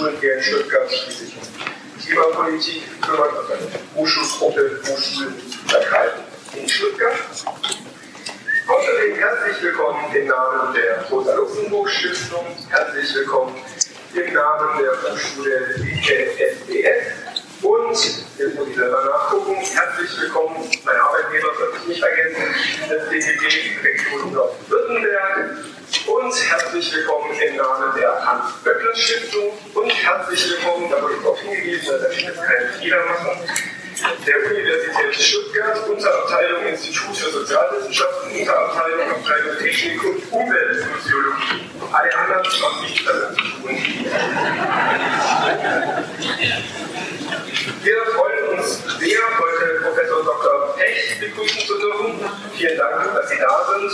Hochschulen hier in Stuttgart, sich um Klimapolitik kümmert, also eine Hochschulgruppe, Hochschulen vertreiben in Stuttgart. Außerdem herzlich willkommen im Namen der Rosa-Luxemburg-Stiftung, herzlich willkommen im Namen der Hochschule SBS und, jetzt muss ich selber nachgucken, herzlich willkommen, mein Arbeitgeber sollte ich nicht vergessen, das DGB Region Nord-Württemberg und herzlich willkommen im Namen der Hans-Böckler-Stiftung und herzlich willkommen, da wurde ich darauf hingewiesen, dass ich jetzt keinen Fehler machen, der Universität Stuttgart, Unterabteilung Institut für Sozialwissenschaften, Unterabteilung Abteilung Technik und Umweltsoziologie. Alle anderen haben nichts damit zu tun. Wir freuen uns sehr, heute Professor Dr. Pech begrüßen zu dürfen. Vielen Dank, dass Sie da sind.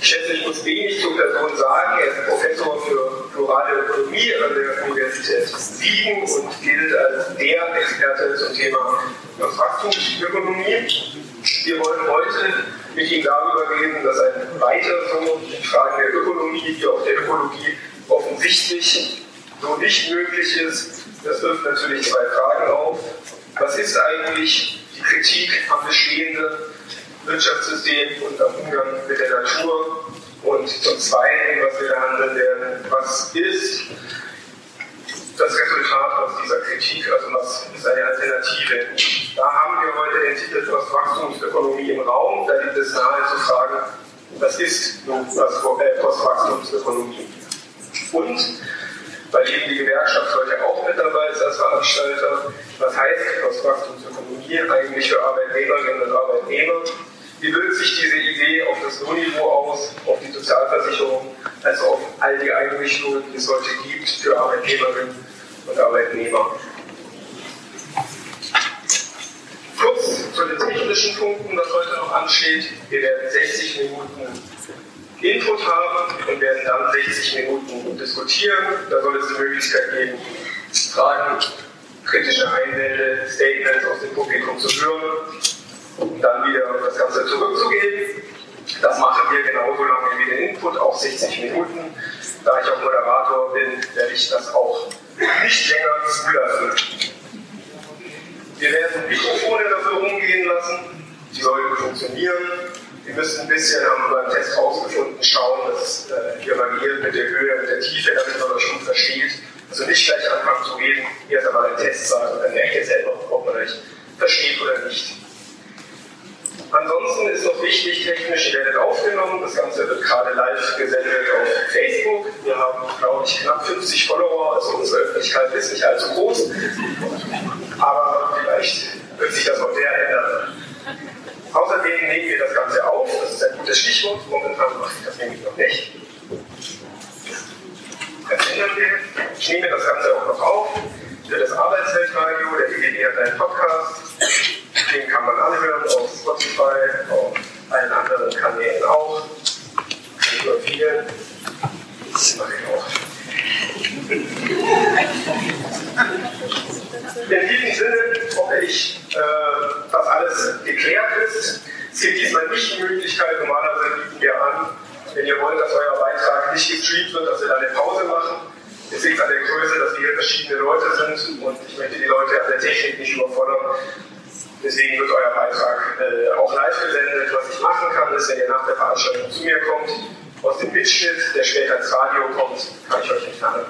Ich schätze, ich muss wenig zur Person sagen. Er ist Professor für plurale Ökonomie an der Universität Siegen und gilt als der Experte zum Thema Wachstumsökonomie. Wir wollen heute mit ihm darüber reden, dass ein weiter so in Fragen der Ökonomie wie auch der Ökologie offensichtlich so nicht möglich ist das wirft natürlich zwei Fragen auf. Was ist eigentlich die Kritik am bestehenden Wirtschaftssystem und am Umgang mit der Natur? Und zum Zweiten, was wir behandeln werden, was ist das Resultat aus dieser Kritik, also was ist eine Alternative? Da haben wir heute den Titel Postwachstumsökonomie im Raum. Da liegt es nahe zu fragen, was ist nun äh, Postwachstumsökonomie? Und weil eben die Gewerkschaft heute auch mit dabei ist als Veranstalter. Was heißt Postwachstumsökonomie eigentlich für Arbeitnehmerinnen und Arbeitnehmer? Wie wirkt sich diese Idee auf das Lohnniveau aus, auf die Sozialversicherung, also auf all die Einrichtungen, die es heute gibt für Arbeitnehmerinnen und Arbeitnehmer? Kurz zu den technischen Punkten, was heute noch ansteht. Wir werden 60 Minuten Input haben und werden dann 60 Minuten diskutieren. Da soll es die Möglichkeit geben, Fragen, kritische Einwände, Statements aus dem Publikum zu hören und dann wieder das Ganze zurückzugeben. Das machen wir genauso lange wie den Input, auch 60 Minuten. Da ich auch Moderator bin, werde ich das auch nicht länger zulassen. Wir werden Mikrofone dafür rumgehen lassen, die sollten funktionieren. Wir müssen ein bisschen, haben wir beim Test rausgefunden, schauen, dass äh, hier variiert mit der Höhe, mit der Tiefe, damit man das schon versteht. Also nicht gleich anfangen zu reden, erst einmal einen Test sagen und dann merkt ihr selber, ob man euch versteht oder nicht. Ansonsten ist noch wichtig, technisch werdet aufgenommen. Das Ganze wird gerade live gesendet auf Facebook. Wir haben, glaube ich, knapp 50 Follower, also unsere Öffentlichkeit ist nicht allzu groß. Aber vielleicht wird sich das auch sehr ändern. Außerdem nehmen wir das Ganze auf, das ist ein gutes Stichwort, momentan mache ich das nämlich noch nicht. Das ändern wir. Ich nehme das Ganze auch noch auf für das Arbeitsweltradio, der DGD hat einen Podcast, den kann man anhören auf Spotify, auf allen anderen Kanälen auch, nicht nur das mache ich auch. In diesem Sinne hoffe ich, äh, dass alles geklärt ist. Es gibt diesmal nicht die Möglichkeit, normalerweise bieten wir an, wenn ihr wollt, dass euer Beitrag nicht gestreamt wird, dass wir dann eine Pause machen. Es liegt an der Größe, dass wir hier verschiedene Leute sind und ich möchte die Leute an der Technik nicht überfordern. Deswegen wird euer Beitrag äh, auch live gesendet. Was ich machen kann, ist, wenn ihr nach der Veranstaltung zu mir kommt, aus dem Mitschnitt, der später ins Radio kommt, kann ich euch entfernen.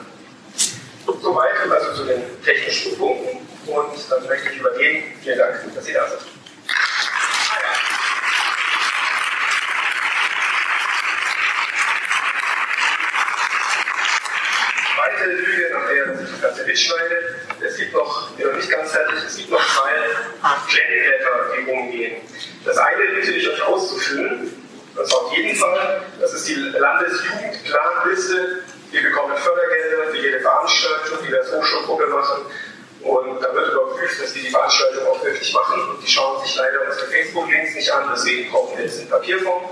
Soweit also zu den technischen Punkten und dann möchte ich übergeben. Vielen Dank, dass Sie da sind. Zweite Lüge, nach der ich das Ganze mitschneide. Es gibt noch, bin noch nicht ganz fertig, es gibt noch zwei Klemmblätter, die rumgehen. Das eine bitte ich euch auszufüllen. Das auf jeden Fall. Das ist die Landesjugendplanliste wir bekommen Fördergelder für jede Veranstaltung, die wir als Hochschulgruppe machen. Und da wird überprüft, dass die die Veranstaltung auch wirklich machen. Und die schauen sich leider unsere Facebook-Links nicht an, deswegen brauchen wir jetzt in Papierform.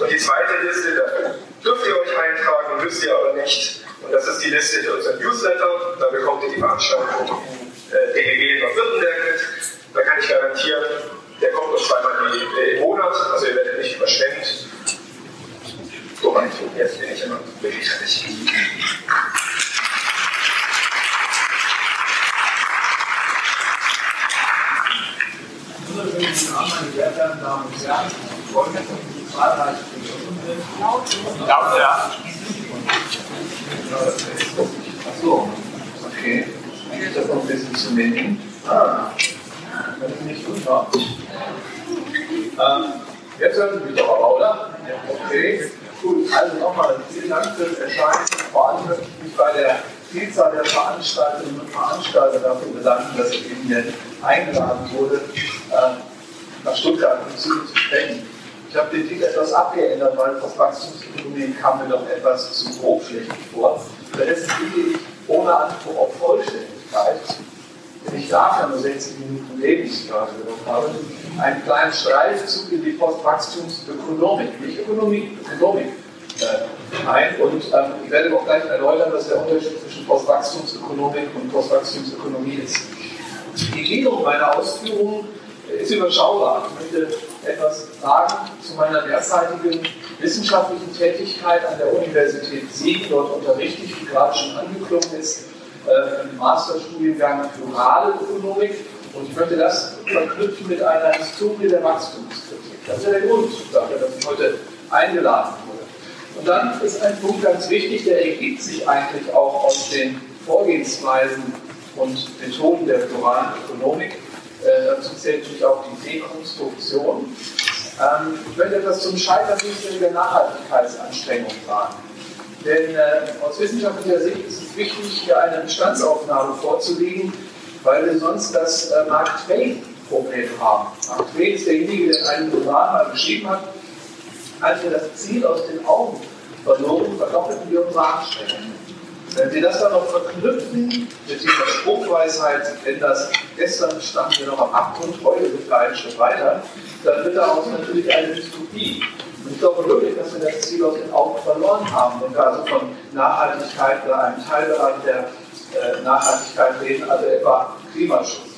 Und die zweite Liste, da dürft ihr euch eintragen, müsst ihr aber nicht. Und das ist die Liste für unseren Newsletter. Da bekommt ihr die Veranstaltung in äh, DGG Nordwürttemberg mit. Da kann ich garantieren, der kommt nur zweimal im Monat, also ihr werdet nicht überschwemmt. Soweit, jetzt bin ich immer wirklich fertig. Meine sehr verehrten Damen und Herren. Ich freue mich, dass Sie zahlreich. Laut, ja. Achso, okay. Eigentlich das noch ein bisschen zu nehmen. Ah, das ist nicht. Ähm, jetzt hören Sie mich doch aber, oder? Okay, gut. Also nochmal vielen Dank fürs Erscheinen. Vor allem möchte ich mich bei der Vielzahl der Veranstalterinnen und Veranstalter dafür bedanken, dass ich hier eingeladen wurde, äh, nach Stuttgart und zu zu sprechen. Ich habe den Titel etwas abgeändert, weil das Wachstumsökonomie kam mir doch etwas zu grobschlächtig vor. Stattdessen biete ich ohne Anspruch auf Vollständigkeit, denn ich darf ja nur 60 Minuten Lebensgrade genommen habe, einen kleinen Streifzug in die Postwachstumsökonomik, nicht Ökonomie, Ökonomik äh, ein. Und ähm, ich werde auch gleich erläutern, was der Unterschied zwischen Postwachstumsökonomik und Postwachstumsökonomie ist. Die Gliederung meiner Ausführungen ist überschaubar. Ich möchte etwas sagen zu meiner derzeitigen wissenschaftlichen Tätigkeit an der Universität Siegen. Dort unterrichte ich, wie gerade schon angeklungen ist, äh, im Masterstudiengang Plurale Ökonomik. Und ich möchte das verknüpfen mit einer Historie der Wachstumskritik. Das ist ja der Grund dafür, dass ich heute eingeladen wurde. Und dann ist ein Punkt ganz wichtig, der ergibt sich eigentlich auch aus den Vorgehensweisen und Methoden der pluralen Ökonomik. Äh, dazu zählt natürlich auch die Dekonstruktion. Ähm, ich möchte etwas zum Scheitern der Nachhaltigkeitsanstrengungen sagen. Denn äh, aus wissenschaftlicher Sicht ist es wichtig, hier eine Bestandsaufnahme vorzulegen, weil wir sonst das äh, Mark Twain-Problem haben. Mark Twain ist derjenige, der einen Roman mal geschrieben hat, als wir das Ziel aus den Augen verloren, verdoppelten wir unsere Anstrengungen. Wenn Sie das dann noch verknüpfen mit dieser Spruchweisheit, kennen das, gestern standen wir noch am Abgrund, heute sind wir einen Schritt weiter, dann wird daraus natürlich eine Dystopie. Und ich glaube wirklich, dass wir das Ziel aus den Augen verloren haben, wenn wir also von Nachhaltigkeit oder einem Teilbereich der äh, Nachhaltigkeit reden, also etwa Klimaschutz.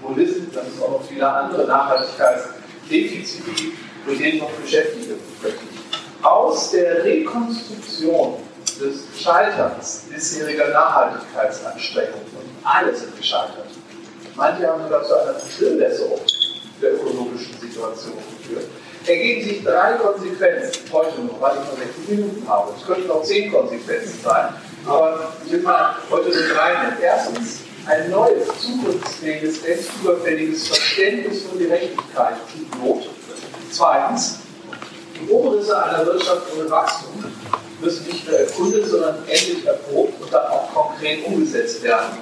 Wo wissen, dass es auch noch viele andere Nachhaltigkeitsdefizite mit denen wir uns beschäftigen. Aus der Rekonstruktion des Scheiterns bisheriger Nachhaltigkeitsanstrengungen und alle sind gescheitert. Manche haben sogar zu einer Verschlimmbesserung der ökologischen Situation geführt. Ergeben sich drei Konsequenzen, heute noch, weil ich nur 60 Minuten habe. Es könnten auch zehn Konsequenzen sein, aber ich will mal heute nur drei nennen. Erstens, ein neues, zukunftsfähiges, selbstüberfälliges Verständnis von Gerechtigkeit tut Not. Zweitens, die Umrisse einer Wirtschaft ohne Wachstum müssen nicht nur erkundet, sondern endlich erprobt und dann auch konkret umgesetzt werden.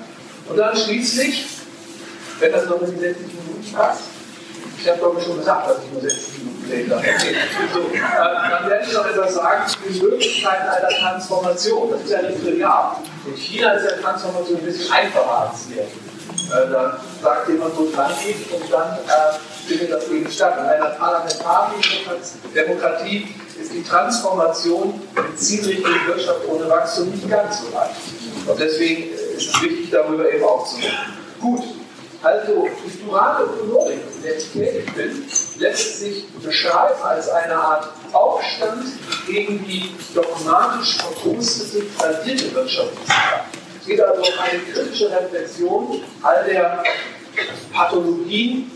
Und dann schließlich, wenn das noch in die 60 Minuten passt, ich habe doch schon gesagt, dass ich nur 60 Minuten rede. Okay. So, äh, dann werde ich noch etwas sagen zu den Möglichkeiten einer Transformation. Das ist ja nicht trivial. In China ist ja Transformation ein bisschen einfacher als hier. Äh, da sagt jemand, wo es lang geht und dann äh, findet das eben statt. In einer parlamentarischen Demokratie ist die Transformation in zielrichtige Wirtschaft ohne Wachstum nicht ganz so leicht. Und deswegen ist es wichtig, darüber eben aufzunehmen. Gut, also die plurale Ökonomik, in der ich tätig bin, lässt sich beschreiben als eine Art Aufstand gegen die dogmatisch verkrustete, tradierte Wirtschaftswissenschaft. Es geht also um eine kritische Reflexion all der Pathologien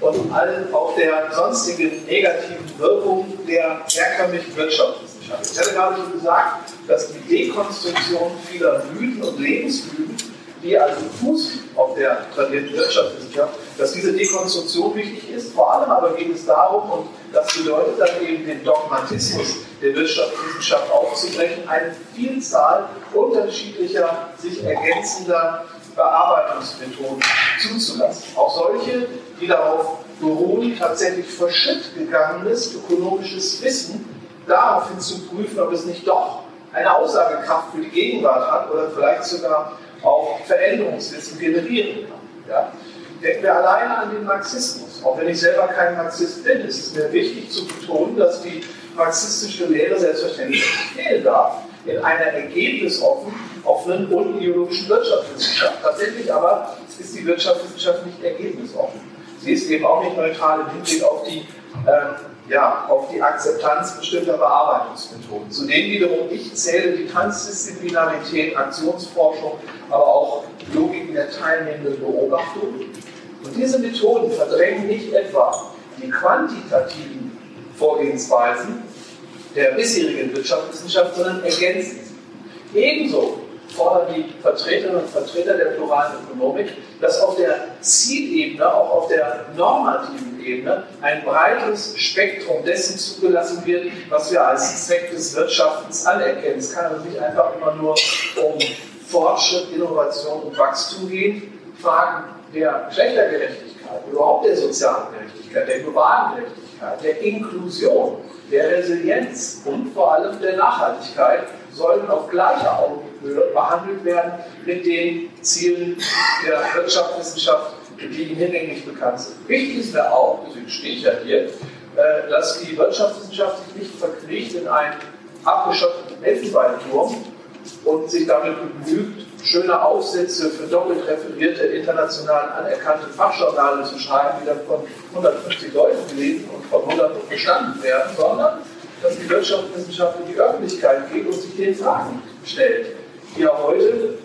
und allen auch der sonstigen negativen Wirkungen der herkömmlichen Wirtschaftswissenschaft. Ich hatte gerade schon gesagt, dass die Dekonstruktion vieler Mythen und Lebensmythen, die also Fuß auf der tradierten Wirtschaftswissenschaft, dass diese Dekonstruktion wichtig ist. Vor allem aber geht es darum, und das bedeutet dann eben den Dogmatismus der Wirtschaftswissenschaft aufzubrechen, eine Vielzahl unterschiedlicher, sich ergänzender Bearbeitungsmethoden zuzulassen. Auch solche, die darauf beruhen, tatsächlich verschütt gegangenes ökonomisches Wissen daraufhin zu prüfen, ob es nicht doch eine Aussagekraft für die Gegenwart hat oder vielleicht sogar auch Veränderungswissen generieren kann. Ja? Denken wir alleine an den Marxismus. Auch wenn ich selber kein Marxist bin, ist es mir wichtig zu betonen, dass die marxistische Lehre selbstverständlich nicht fehlen darf in einer ergebnisoffenen und ideologischen Wirtschaftswissenschaft. Tatsächlich aber ist die Wirtschaftswissenschaft nicht ergebnisoffen. Sie ist eben auch nicht neutral im Hinblick auf die, äh, ja, auf die Akzeptanz bestimmter Bearbeitungsmethoden. Zu denen wiederum ich zähle die Transdisziplinarität, Aktionsforschung, aber auch Logiken der teilnehmenden Beobachtung. Und diese Methoden verdrängen nicht etwa die quantitativen Vorgehensweisen der bisherigen Wirtschaftswissenschaft, sondern ergänzen sie. Ebenso fordern die Vertreterinnen und Vertreter der pluralen Ökonomik, dass auf der Zielebene, auch auf der normativen Ebene, ein breiteres Spektrum dessen zugelassen wird, was wir als Zweck des Wirtschaftens anerkennen. Es kann also nicht einfach immer nur um Fortschritt, Innovation und Wachstum gehen. Fragen der Geschlechtergerechtigkeit, überhaupt der sozialen Gerechtigkeit, der globalen Gerechtigkeit, der Inklusion, der Resilienz und vor allem der Nachhaltigkeit sollen auf gleicher Augenhöhe behandelt werden mit den Zielen der Wirtschaftswissenschaft, die Ihnen hinlänglich bekannt sind. Wichtig ist mir auch, deswegen stehe ich ja hier, äh, dass die Wirtschaftswissenschaft sich nicht verkriecht in einen abgeschotteten Elfenbeinturm und sich damit begnügt, schöne Aufsätze für doppelt referierte, international anerkannte Fachjournale zu schreiben, die dann von 150 Leuten gelesen und von 100 verstanden werden, sondern dass die Wirtschaftswissenschaft in die Öffentlichkeit geht und sich den Fragen stellt, die ja heute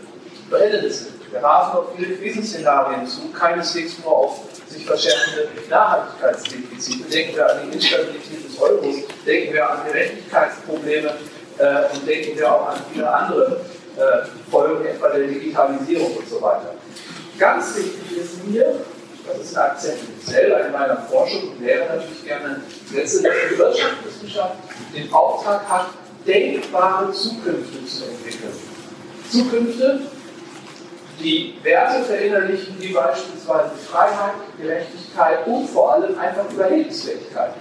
brennend sind. Wir rasen auf viele Krisenszenarien zu, keineswegs nur auf sich verschärfende Nachhaltigkeitsdefizite. Denken wir an die Instabilität des Euros, denken wir an Gerechtigkeitsprobleme äh, und denken wir auch an viele andere äh, Folgen, etwa der Digitalisierung und so weiter. Ganz wichtig ist mir, das ist ein Akzent speziell in meiner Forschung und wäre natürlich gerne Sätze, dass die Wirtschaftswissenschaft den Auftrag hat, denkbare Zukünfte zu entwickeln. Zukünfte, die Werte verinnerlichen, wie beispielsweise Freiheit, Gerechtigkeit und vor allem einfach Überlebensfähigkeit.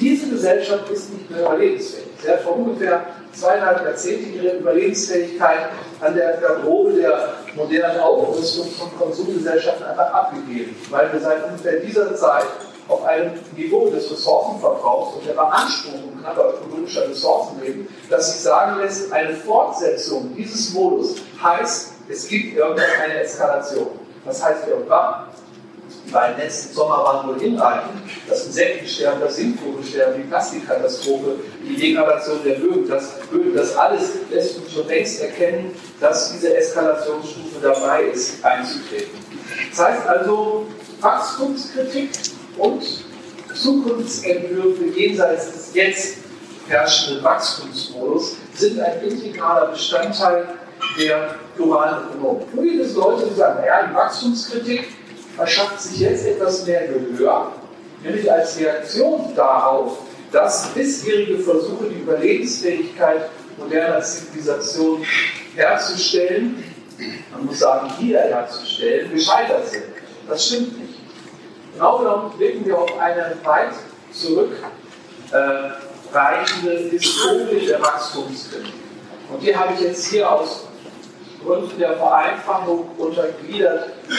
Diese Gesellschaft ist nicht mehr überlebensfähig. Sie hat vor ungefähr zweieinhalb Jahrzehnte ihre Überlebensfähigkeit an der Garderobe der modernen Aufrüstung von Konsumgesellschaften einfach abgegeben, weil wir seit ungefähr dieser Zeit auf einem Niveau des Ressourcenverbrauchs und der Beanspruchung knapper ökologischer Ressourcen leben, dass sich sagen lässt, eine Fortsetzung dieses Modus heißt, es gibt irgendwann eine Eskalation. Was heißt irgendwann? Weil letzten Sommer waren wohl hinreichend, das Insektensterben, das Singvogelsterben, die Plastikkatastrophe, die Degradation der Böden, das, Böden, das alles lässt uns schon längst erkennen, dass diese Eskalationsstufe dabei ist, einzutreten. Das heißt also, Wachstumskritik und Zukunftsentwürfe jenseits des jetzt herrschenden Wachstumsmodus sind ein integraler Bestandteil der globalen Ökonomik. Nur gibt es Leute, die sagen, naja, die Wachstumskritik verschafft sich jetzt etwas mehr Gehör, nämlich als Reaktion darauf, dass bisherige Versuche, die Überlebensfähigkeit moderner Zivilisation herzustellen, man muss sagen, wieder herzustellen, gescheitert sind. Das stimmt nicht. Genau genommen blicken wir auf eine weit zurückreichende äh, Historie der Wachstumskritik. Und die habe ich jetzt hier aus Gründen der Vereinfachung untergliedert in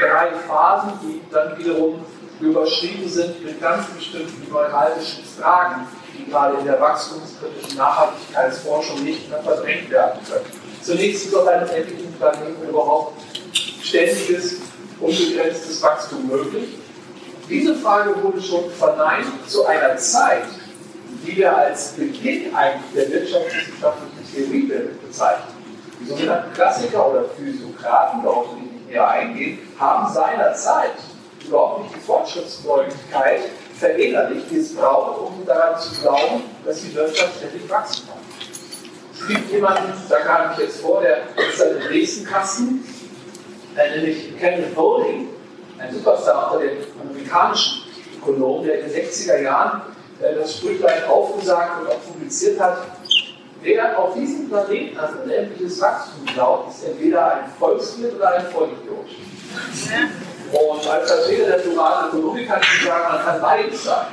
drei Phasen, die dann wiederum überschrieben sind mit ganz bestimmten neuralgischen Fragen, die gerade in der wachstumskritischen Nachhaltigkeitsforschung nicht mehr verdrängt werden können. Zunächst ist auf einem endlichen Planeten überhaupt ständiges, unbegrenztes Wachstum möglich. Diese Frage wurde schon verneint zu einer Zeit, die wir als Beginn eigentlich der wirtschaftswissenschaftlichen Theorie bezeichnen. Die sogenannten Klassiker oder Physiokraten, darauf will ich nicht näher eingehen, haben seinerzeit überhaupt nicht die Fortschrittsfreudigkeit verinnerlicht, die es braucht, um daran zu glauben, dass die Wirtschaft ständig wachsen kann. Es gibt jemanden, da kam ich jetzt vor, der ist ein Dresden-Kasten, äh, nämlich Kenneth Bowling, ein Superstar den amerikanischen Ökonomen, der in den 60er Jahren äh, das Sprüchlein aufgesagt und auch publiziert hat, Wer auf diesem Planeten an unendliches Wachstum glaubt, ist entweder ein Volkswirt oder ein Vollidiot. Und als Vertreter der dualen Ökonomik kann ich sagen, man kann beides sein.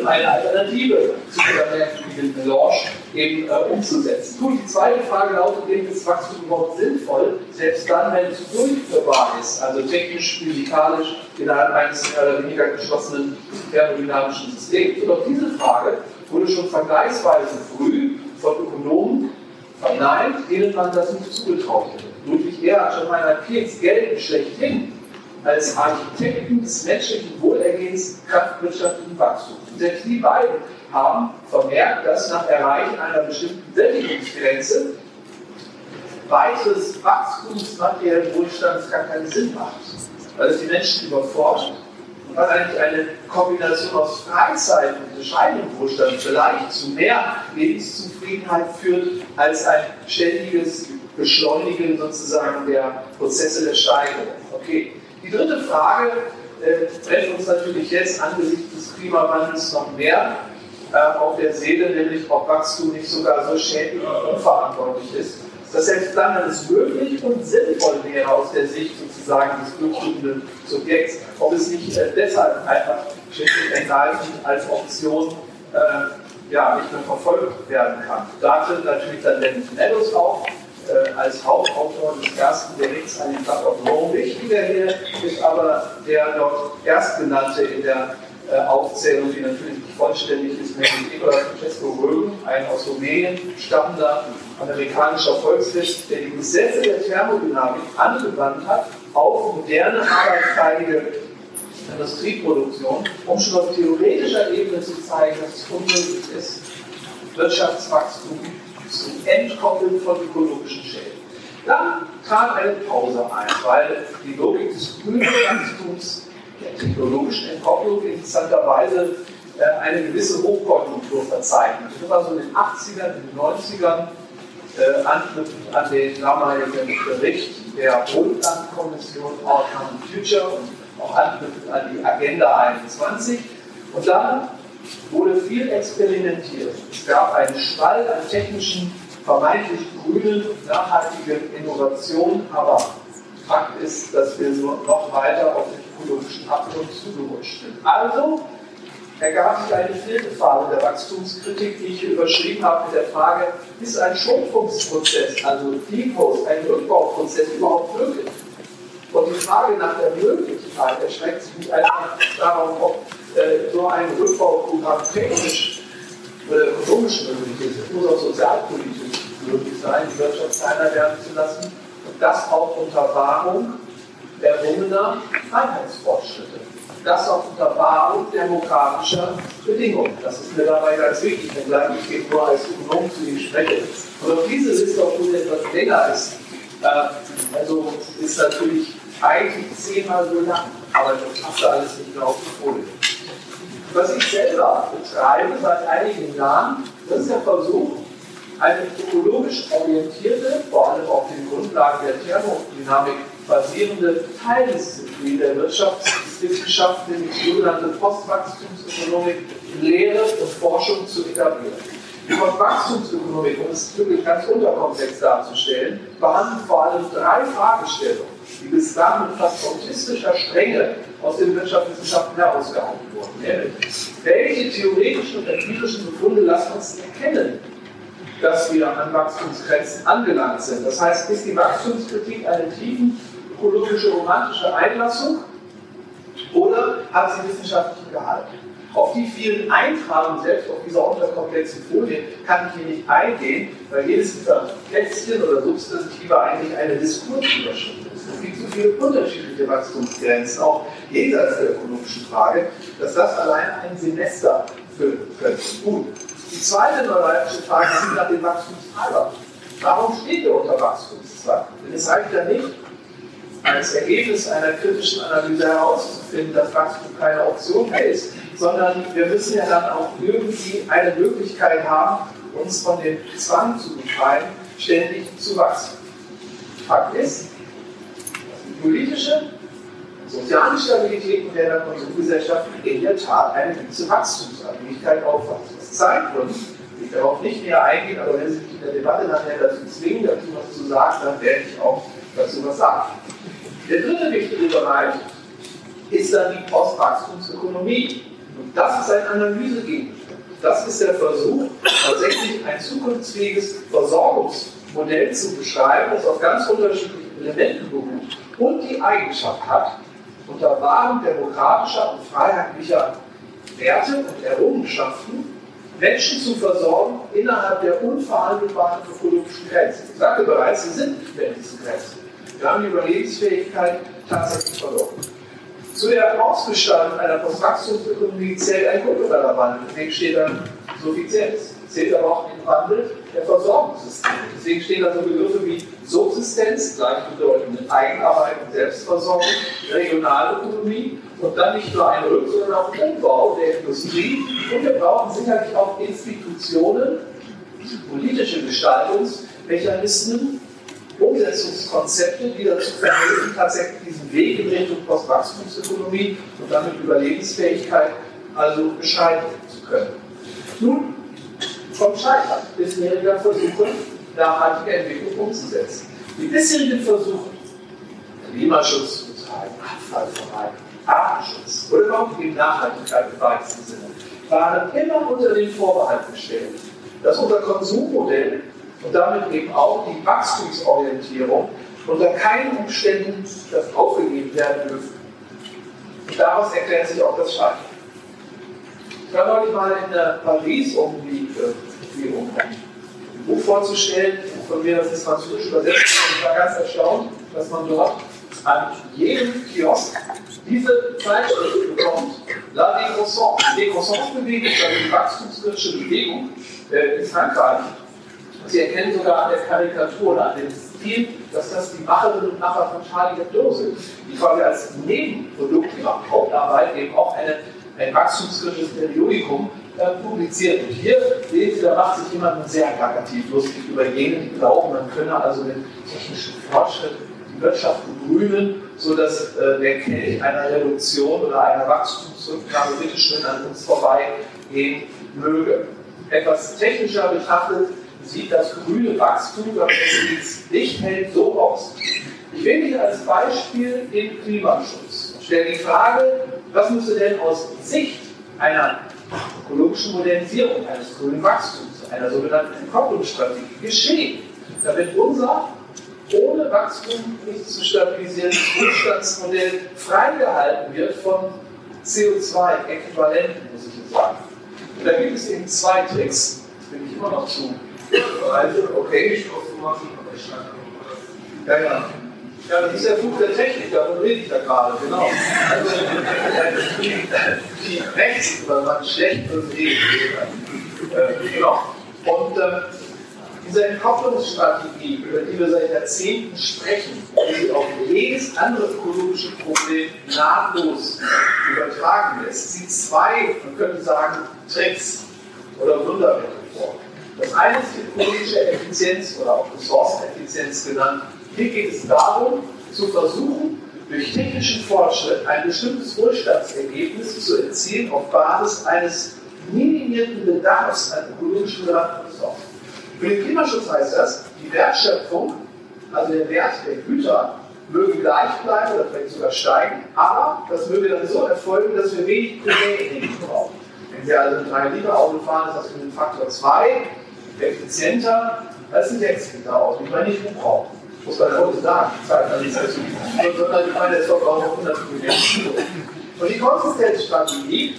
Um eine Alternative zu dieser merkwürdigen Melange eben äh, umzusetzen. Gut, die zweite Frage lautet ist Wachstum überhaupt sinnvoll, selbst dann, wenn es durchführbar ist, also technisch, physikalisch, innerhalb eines mehr oder weniger geschlossenen thermodynamischen Systems. Und auf diese Frage wurde schon vergleichsweise früh von Ökonomen verneint, denen man das nicht zugetraut hätte. Ludwig Erhard, schon meiner Kiez gelten schlechthin als Architekten des menschlichen Wohlergehens, kraftwirtschaftlichen Wachstums. Und selbst die beiden haben vermerkt, dass nach Erreichen einer bestimmten Sättigungsgrenze weiteres Wachstums materiellen Wohlstands gar keinen Sinn macht, weil es die Menschen überfordert und weil eigentlich eine Kombination aus Freizeit und bescheidenem Wohlstand vielleicht zu mehr Lebenszufriedenheit führt, als ein ständiges Beschleunigen sozusagen der Prozesse der Steigerung. Okay. Die dritte Frage äh, brennt uns natürlich jetzt angesichts des Klimawandels noch mehr äh, auf der Seele, nämlich ob Wachstum nicht sogar so schädlich und unverantwortlich ist, dass selbst dann, wenn es möglich und sinnvoll wäre aus der Sicht sozusagen des blutsuchenden Subjekts, ob es nicht äh, deshalb einfach schlicht ergreifend als Option äh, ja, nicht mehr verfolgt werden kann. Da tritt natürlich dann Dennis Meadows auf, als Hauptautor des ersten Berichts an den Tag of Rome. Wichtiger hier ist aber der dort erstgenannte in der äh, Aufzählung, die natürlich nicht vollständig ist, nämlich Nicolas Francesco Rögen, ein aus Rumänien stammender amerikanischer Volkswirt, der die Gesetze der Thermodynamik angewandt hat auf moderne, arbeitsteilige Industrieproduktion, um schon auf theoretischer Ebene zu zeigen, dass es unmöglich ist, Wirtschaftswachstum zu entkoppeln von ökologischen Schäden. Dann trat eine Pause ein, weil die Logik des grünen Wachstums der technologischen Entkopplung interessanterweise äh, eine gewisse Hochkonjunktur verzeichnet. Das war so in den 80ern, in den 90ern, äh, anknüpfend an den damaligen Bericht der Bundlandkommission Outcome Future und auch anknüpfend an die Agenda 21. Und dann wurde viel experimentiert. Es gab einen Schwall an technischen, vermeintlich grünen, nachhaltigen Innovationen, aber Fakt ist, dass wir noch weiter auf den ökologischen Abgrund zugerutscht sind. Also ergab sich eine vierte Phase der Wachstumskritik, die ich hier überschrieben habe mit der Frage, ist ein Schrumpfungsprozess, also Depost, ein Rückbauprozess überhaupt möglich? Und die Frage nach der Möglichkeit erschreckt sich nicht einfach darauf, ob äh, so ein Rückbauprogramm technisch oder ökonomisch möglich ist. Es muss auch sozialpolitisch möglich sein, die Wirtschaft kleiner werden zu lassen. Und das auch unter Wahrung errungener Freiheitsfortschritte. Das auch unter Wahrung demokratischer Bedingungen. Das ist mir dabei ganz wichtig, wenngleich ich eben nur als Ökonom zu Ihnen spreche. Und auf diese Liste, obwohl sie etwas länger ist, äh, also ist natürlich eigentlich zehnmal so lang, aber das passt alles nicht mehr auf die Folie. Was ich selber betreibe seit einigen Jahren, das ist der Versuch, eine ökologisch orientierte, vor allem auf den Grundlagen der Thermodynamik basierende Teildisziplin der Wirtschaftswissenschaften, nämlich die sogenannte Postwachstumsökonomik, Lehre und Forschung zu etablieren. Die Postwachstumsökonomik, um es wirklich ganz unterkomplex darzustellen, behandelt vor allem drei Fragestellungen, die bislang mit fast autistischer Strenge aus den Wirtschaftswissenschaften herausgehauen wurden. Welche theoretischen und empirischen Befunde lassen uns erkennen, dass wir an Wachstumsgrenzen angelangt sind? Das heißt, ist die Wachstumskritik eine tiefen ökologische romantische Einlassung oder hat sie wissenschaftlichen Gehalt? Auf die vielen Eintragen, selbst auf dieser unterkomplexen Folie, kann ich hier nicht eingehen, weil jedes dieser Kästchen oder Substantive eigentlich eine Diskursüberschrift. Es gibt so viele unterschiedliche Wachstumsgrenzen, auch jenseits der ökonomischen Frage, dass das allein ein Semester füllen könnte. Gut. Die zweite neuralgische Frage ist nach dem Wachstumstreiber. Warum steht er unter Wachstumszwang? Denn es reicht ja nicht, als Ergebnis einer kritischen Analyse herauszufinden, dass Wachstum keine Option mehr ist, sondern wir müssen ja dann auch irgendwie eine Möglichkeit haben, uns von dem Zwang zu befreien, ständig zu wachsen. Fakt ist, politische, soziale Stabilität moderner Konsumgesellschaft in der Tat eine gewisse Wachstumsabhängigkeit aufweist. Das zeigt uns, ich darauf nicht näher eingehen, aber wenn Sie mich in der Debatte nachher dazu zwingen, dazu was zu sagen, dann werde ich auch dazu was sagen. Der dritte wichtige Bereich ist dann die Postwachstumsökonomie. Und das ist ein Analysegegenstand. Das ist der Versuch, tatsächlich ein zukunftsfähiges Versorgungsmodell zu beschreiben, das auf ganz unterschiedlichen Elementen beruht und die Eigenschaft hat, unter Wahrung demokratischer und freiheitlicher Werte und Errungenschaften Menschen zu versorgen innerhalb der unverhandelbaren ökologischen Grenzen. Ich sagte bereits, sie sind nicht mehr in diesen Grenzen. Wir haben die Überlebensfähigkeit tatsächlich verloren. Zu der Ausgestaltung einer Postwachstumsökonomie zählt ein kultureller Wandel. Deswegen steht da Suffizienz. Zählt aber auch den Wandel der Versorgungssysteme. Deswegen stehen da so Begriffe wie Subsistenz, gleichbedeutend Eigenarbeit und Selbstversorgung, Regionalökonomie und dann nicht nur ein Rück, sondern auch Umbau der Industrie. Und wir brauchen sicherlich auch Institutionen, politische Gestaltungsmechanismen, Umsetzungskonzepte, die dazu verhelfen, tatsächlich diesen Weg in Richtung Postwachstumsökonomie und damit Überlebensfähigkeit also beschreiten zu können. Nun, vom Scheitern bisheriger Versuche, nachhaltige Entwicklung umzusetzen. Die bisherigen Versuche, Klimaschutz zu betreiben, Abfallvermeidung, Artenschutz oder überhaupt die Nachhaltigkeit im weitesten Sinne, waren immer unter den Vorbehalt gestellt, dass unser Konsummodell und damit eben auch die Wachstumsorientierung unter keinen Umständen das aufgegeben werden dürfen. Und daraus erklärt sich auch das Scheitern. Ich war neulich mal in Paris, um die Äh, ein Buch vorzustellen, von mir das ist französisch übersetzt. Ich war ganz erstaunt, dass man dort an jedem Kiosk diese Zeitschrift bekommt, La Décroissance. Die Décroissance-Bewegung ist eine wachstumskritische Bewegung äh, in Frankreich. Sie erkennen sogar an der Karikatur, an dem Stil, dass das die Macherinnen und Macher von Charlie Hebdo sind, die quasi als Nebenprodukt ihrer Hauptarbeit eben auch eine, ein wachstumskritisches Periodikum äh, publiziert. Und hier sehen Sie, da macht sich jemand sehr plakativ lustig über jene, die glauben, man könne also den technischen Fortschritt die Wirtschaft begrünen, sodass äh, der Kelch einer Reduktion oder einer Wachstumsrücknahme bitteschön an uns vorbeigehen möge. Etwas technischer betrachtet sieht das grüne Wachstum, das es nicht hält, so aus. Ich wähle hier als Beispiel den Klimaschutz und stelle die Frage, was müsste denn aus Sicht einer ökologischen Modernisierung, eines grünen Wachstums, einer sogenannten Entkopplungsstrategie geschehen, damit unser ohne Wachstum nicht zu stabilisierendes Wohlstandsmodell freigehalten wird von CO2-Äquivalenten, muss ich jetzt sagen. Und da gibt es eben zwei Tricks, das bin ich immer noch zu. Also, okay. Ja, ja. Ja, das ist der Fluch der Technik, davon rede ich ja gerade, genau. Also, die, rechts, weil man schlecht reden äh, Genau. Und äh, diese Entkopplungsstrategie, über die wir seit Jahrzehnten sprechen, die auf jedes andere ökologische Problem nahtlos übertragen lässt, sieht zwei, man könnte sagen, Tricks oder Wundermittel vor. Das eine ist die ökologische Effizienz oder auch Ressourceneffizienz genannt hier geht es darum, zu versuchen, durch technischen Fortschritt ein bestimmtes Wohlstandsergebnis zu erzielen auf Basis eines minimierten Bedarfs an ökologischen Ressourcen. Für den Klimaschutz heißt das, die Wertschöpfung, also der Wert der Güter, möge gleich bleiben oder vielleicht sogar steigen, aber das möge dann so erfolgen, dass wir wenig Primärenergie brauchen. Wenn wir also ein 3-Liter-Auto fahren, ist das für den Faktor 2 effizienter als ein 6-Liter-Auto, die man nicht braucht muss man heute sagen, Zeit an nichts dazu. Sondern ich meine, es doch auch noch 100 Millionen Und die Konsistenzstrategie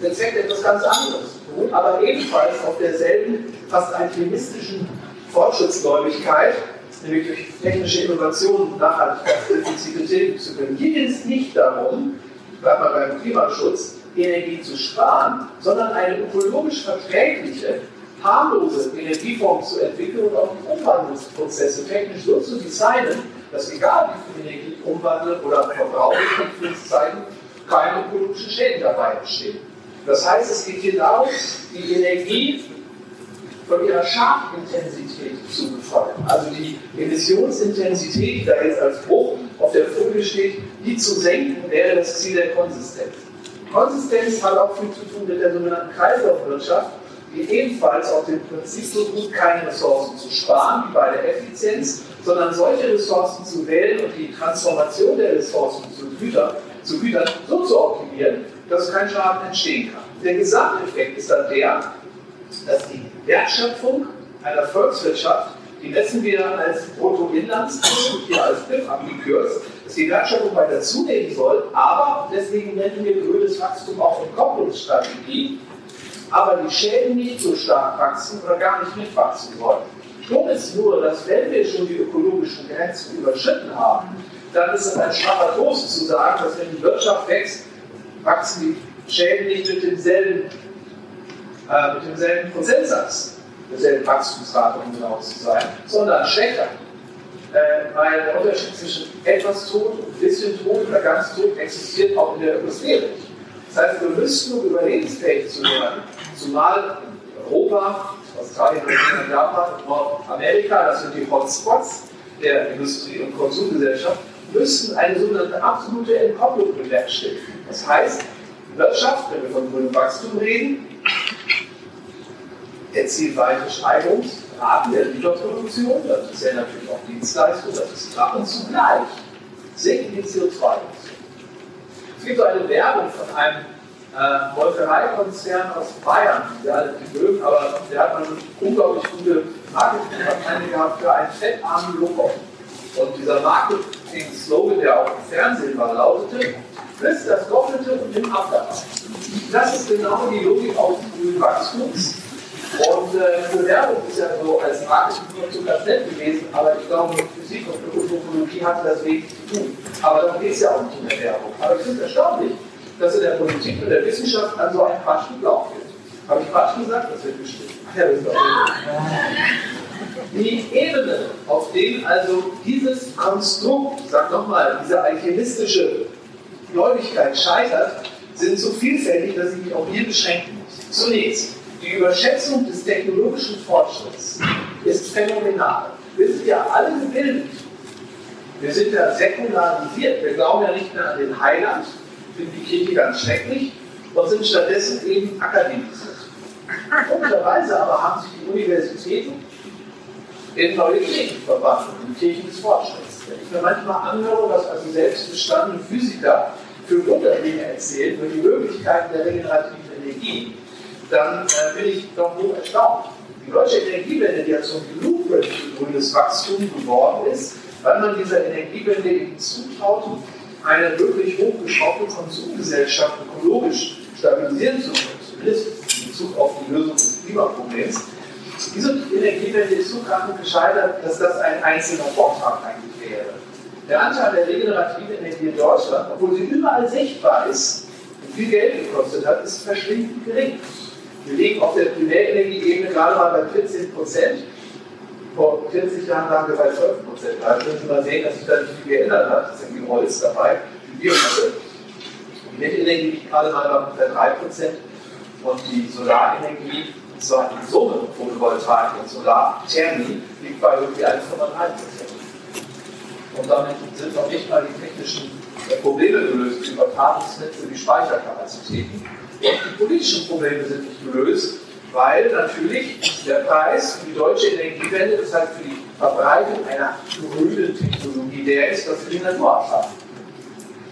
bezweckt etwas ganz anderes, aber ebenfalls auf derselben, fast alchemistischen Fortschrittsgläubigkeit, nämlich durch technische Innovationen Nachhaltigkeitsdefizite tilgen zu können. Hier geht es nicht darum, bleibt mal beim Klimaschutz, Energie zu sparen, sondern eine ökologisch verträgliche harmlose Energieform zu entwickeln und auch die Umwandlungsprozesse technisch so zu designen, dass egal wie viel Energie umwandelt oder verbraucht, keine ökologischen Schäden dabei entstehen. Das heißt, es geht hier darum, die Energie von ihrer Schadintensität zu befreien. Also die Emissionsintensität, die da jetzt als Bruch auf der Folie steht, die zu senken, wäre das Ziel der Konsistenz. Konsistenz hat auch viel zu tun mit der sogenannten Kreislaufwirtschaft, die ebenfalls auf dem Prinzip so gut, keine Ressourcen zu sparen, wie bei der Effizienz, sondern solche Ressourcen zu wählen und die Transformation der Ressourcen zu Gütern zu Gütern so zu optimieren, dass kein Schaden entstehen kann. Der Gesamteffekt ist dann der, dass die Wertschöpfung einer Volkswirtschaft, die messen wir als Bruttoinlandsprodukt, hier als BIF abgekürzt, dass die Wertschöpfung weiter zunehmen soll, aber deswegen nennen wir grünes Wachstum auch Entkopplungsstrategie, aber die Schäden nicht so stark wachsen oder gar nicht mitwachsen wollen. Dumm ist nur, dass wenn wir schon die ökologischen Grenzen überschritten haben, dann ist es ein schwacher Trost zu sagen, dass wenn die Wirtschaft wächst, wachsen die Schäden nicht mit demselben, äh, mit demselben Prozentsatz, derselben Wachstumsrate, um genau zu sein, sondern schwächer. Äh, weil der Unterschied zwischen etwas und ein bisschen Tod oder ganz Tod existiert auch in der nicht. Das heißt, wir müssen, um überlebensfähig zu werden, zumal Europa, Australien, Japan Nordamerika, das sind die Hotspots der Industrie- und Konsumgesellschaft, müssen eine sogenannte absolute Entkopplung bewerkstelligen. Das heißt, Wirtschaft, wenn wir von grünem Wachstum reden, erzielt weitere Steigerungsraten der Lieferproduktion, das ist ja natürlich auch Dienstleistung, das ist klar, und zugleich sinken die CO2-Emissionen. Es gibt so eine Werbung von einem äh, Molkereikonzern aus Bayern, der alle nicht mögen, aber der hat eine unglaublich gute Marketingkampagne gehabt für einen fettarmen Joghurt. Und dieser Marketing-Slogan, der auch im Fernsehen war, lautete, frisst das Doppelte und nimm ab. Das ist genau die Logik auch des grünen Wachstums. Und äh, Bewerbung ist ja so als Marketing ganz nett gewesen, aber ich glaube, mit Physik und Ökologie hat das wenig zu tun. Aber darum geht es ja auch nicht in der Werbung. Aber ich finde es erstaunlich, dass in der Politik und der Wissenschaft an so einen Quatsch geglaubt wird. Habe ich Quatsch gesagt? Das wird bestimmt. Ja, das ist die Ebene, auf denen also dieses Konstrukt, ich sag nochmal, diese alchemistische Gläubigkeit scheitert, sind so vielfältig, dass ich mich auch hier beschränken muss. Zunächst, die Überschätzung des technologischen Fortschritts ist phänomenal. Wir sind ja alle gebildet. Wir sind ja säkularisiert. Wir glauben ja nicht mehr an den Heiland, finden die Kirche ganz schrecklich und sind stattdessen eben akademisiert. Komischerweise aber haben sich die Universitäten in neue Kirchen verwandelt, in Kirchen des Fortschritts. Wenn ich mir manchmal anhöre, was also selbst bestandene Physiker für Wunderdinge erzählen, über die Möglichkeiten der regenerativen Energie, dann äh, bin ich doch hoch erstaunt. Die deutsche Energiewende, die ja zum Blueprint für grünes Wachstum geworden ist, weil man dieser Energiewende eben zutraute, eine wirklich hochgeschraubte Konsumgesellschaft ökologisch stabilisieren zu können, zumindest in Bezug auf die Lösung des Klimaproblems. Diese Energiewende ist so krachend gescheitert, dass das ein einzelner Vortrag eigentlich wäre. Der Anteil der regenerativen Energie in Deutschland, obwohl sie überall sichtbar ist und viel Geld gekostet hat, ist verschwindend gering. Wir liegen auf der Primärenergieebene gerade mal bei 14 Prozent. Vor 40 Jahren lagen wir bei 12 Prozent. Da können Sie mal sehen, dass sich da nicht viel geändert hat. Es ist irgendwie Holz dabei, die Biomasse. Die Windenergie liegt gerade mal bei ungefähr 3 Prozent. Und die Solarenergie, und zwar die Summe Photovoltaik und Solarthermie, liegt bei irgendwie 1,3 Prozent. Und damit sind noch nicht mal die technischen Probleme gelöst, die Übertragungsnetze, die Speicherkapazitäten. Und die politischen Probleme sind nicht gelöst, weil natürlich der Preis für die deutsche Energiewende, das heißt für die Verbreitung einer grünen Technologie, der ist, dass wir die Natur abschaffen.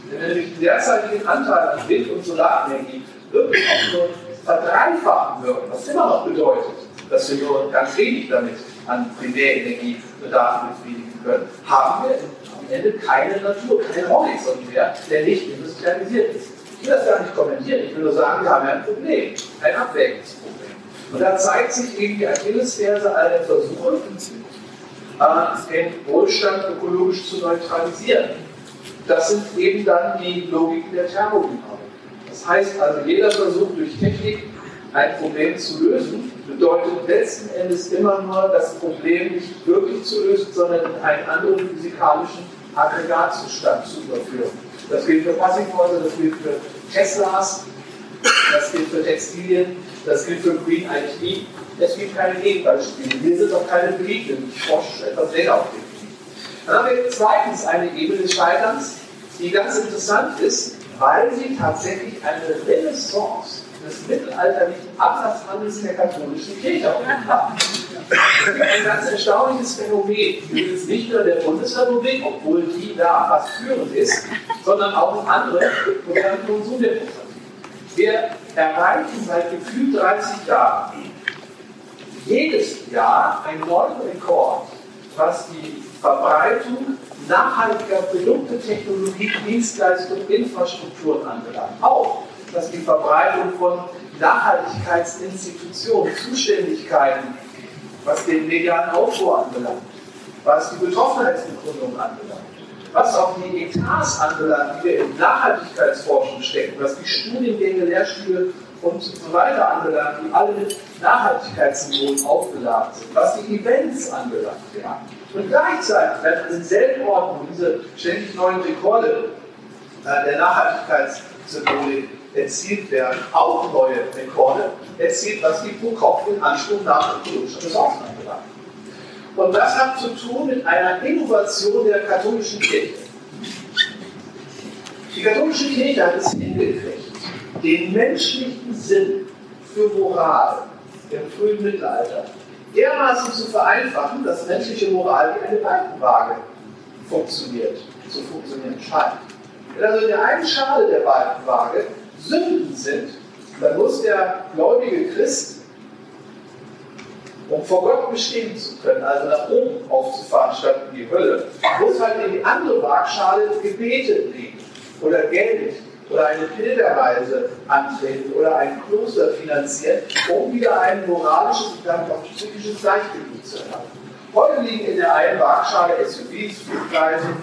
Wenn wir nämlich den derzeitigen Anteil an Wind- und Solarenergie wirklich auch nur verdreifachen würden, was immer noch bedeutet, dass wir nur ganz wenig damit an Primärenergiebedarf befriedigen können, haben wir am Ende keine Natur, keinen Horizont mehr, der nicht industrialisiert ist. Ich will das gar nicht kommentieren, ich will nur sagen, wir haben ja ein Problem, ein Abwägungsproblem. Und da zeigt sich eben die Achillesferse all der Versuche, äh, den Wohlstand ökologisch zu neutralisieren. Das sind eben dann die Logiken der Thermodynamik. Das heißt also, jeder Versuch durch Technik ein Problem zu lösen, bedeutet letzten Endes immer nur, das Problem nicht wirklich zu lösen, sondern in einen anderen physikalischen Aggregatzustand zu überführen. Das gilt für Passivhäuser, das gilt für Teslas, das gilt für Textilien, das gilt für Green IT. Es gibt keine Gegenbeispiele. Wir sind auch keine Begegnungen. Ich forsche etwas länger auf dem Gebiet. Dann haben wir zweitens eine Ebene des Scheiterns, die ganz interessant ist, weil sie tatsächlich eine Renaissance des mittelalterlichen Absatzhandels der katholischen Kirche haben. Ein ganz erstaunliches Phänomen. Übrigens nicht nur der Bundesrepublik, obwohl die da fast führend ist, sondern auch in andere moderne Konsumdemokratien. Wir erreichen seit gefühlt 30 Jahren jedes Jahr einen neuen Rekord, was die Verbreitung nachhaltiger Produkte, Technologie, Dienstleistungen, Infrastrukturen anbelangt. Auch was die Verbreitung von Nachhaltigkeitsinstitutionen, Zuständigkeiten, was den medialen Aufbau anbelangt, was die Betroffenheitsbegründung anbelangt, was auch die Etats anbelangt, die wir in Nachhaltigkeitsforschung stecken, was die Studiengänge, Lehrstühle und so weiter anbelangt, die alle mit Nachhaltigkeitssymbolen aufgeladen sind, was die Events anbelangt. Ja. Und gleichzeitig werden an denselben Orten, diese ständig neuen Rekorde äh, der Nachhaltigkeitssymbolik erzielt werden, auch neue Rekorde erzielt, was die pro Kopf in Anspruch nach ökologischer Ressourcen. Und das hat zu tun mit einer Innovation der katholischen Kirche. Die katholische Kirche hat es hingekriegt, den menschlichen Sinn für Moral im frühen Mittelalter dermaßen zu vereinfachen, dass menschliche Moral wie eine Balkenwaage funktioniert, zu funktionieren scheint. Wenn also in der einen Schale der Balkenwaage Sünden sind, dann muss der gläubige Christ, um vor Gott bestehen zu können, also nach oben aufzufahren statt in die Hölle, muss halt in die andere Waagschale Gebete legen oder Geld oder eine Pilgerreise antreten oder ein Kloster finanzieren, um wieder ein moralisches und damit auch psychisches Gleichgewicht zu erhalten. Heute liegen in der einen Waagschale SUVs, Flugreisen,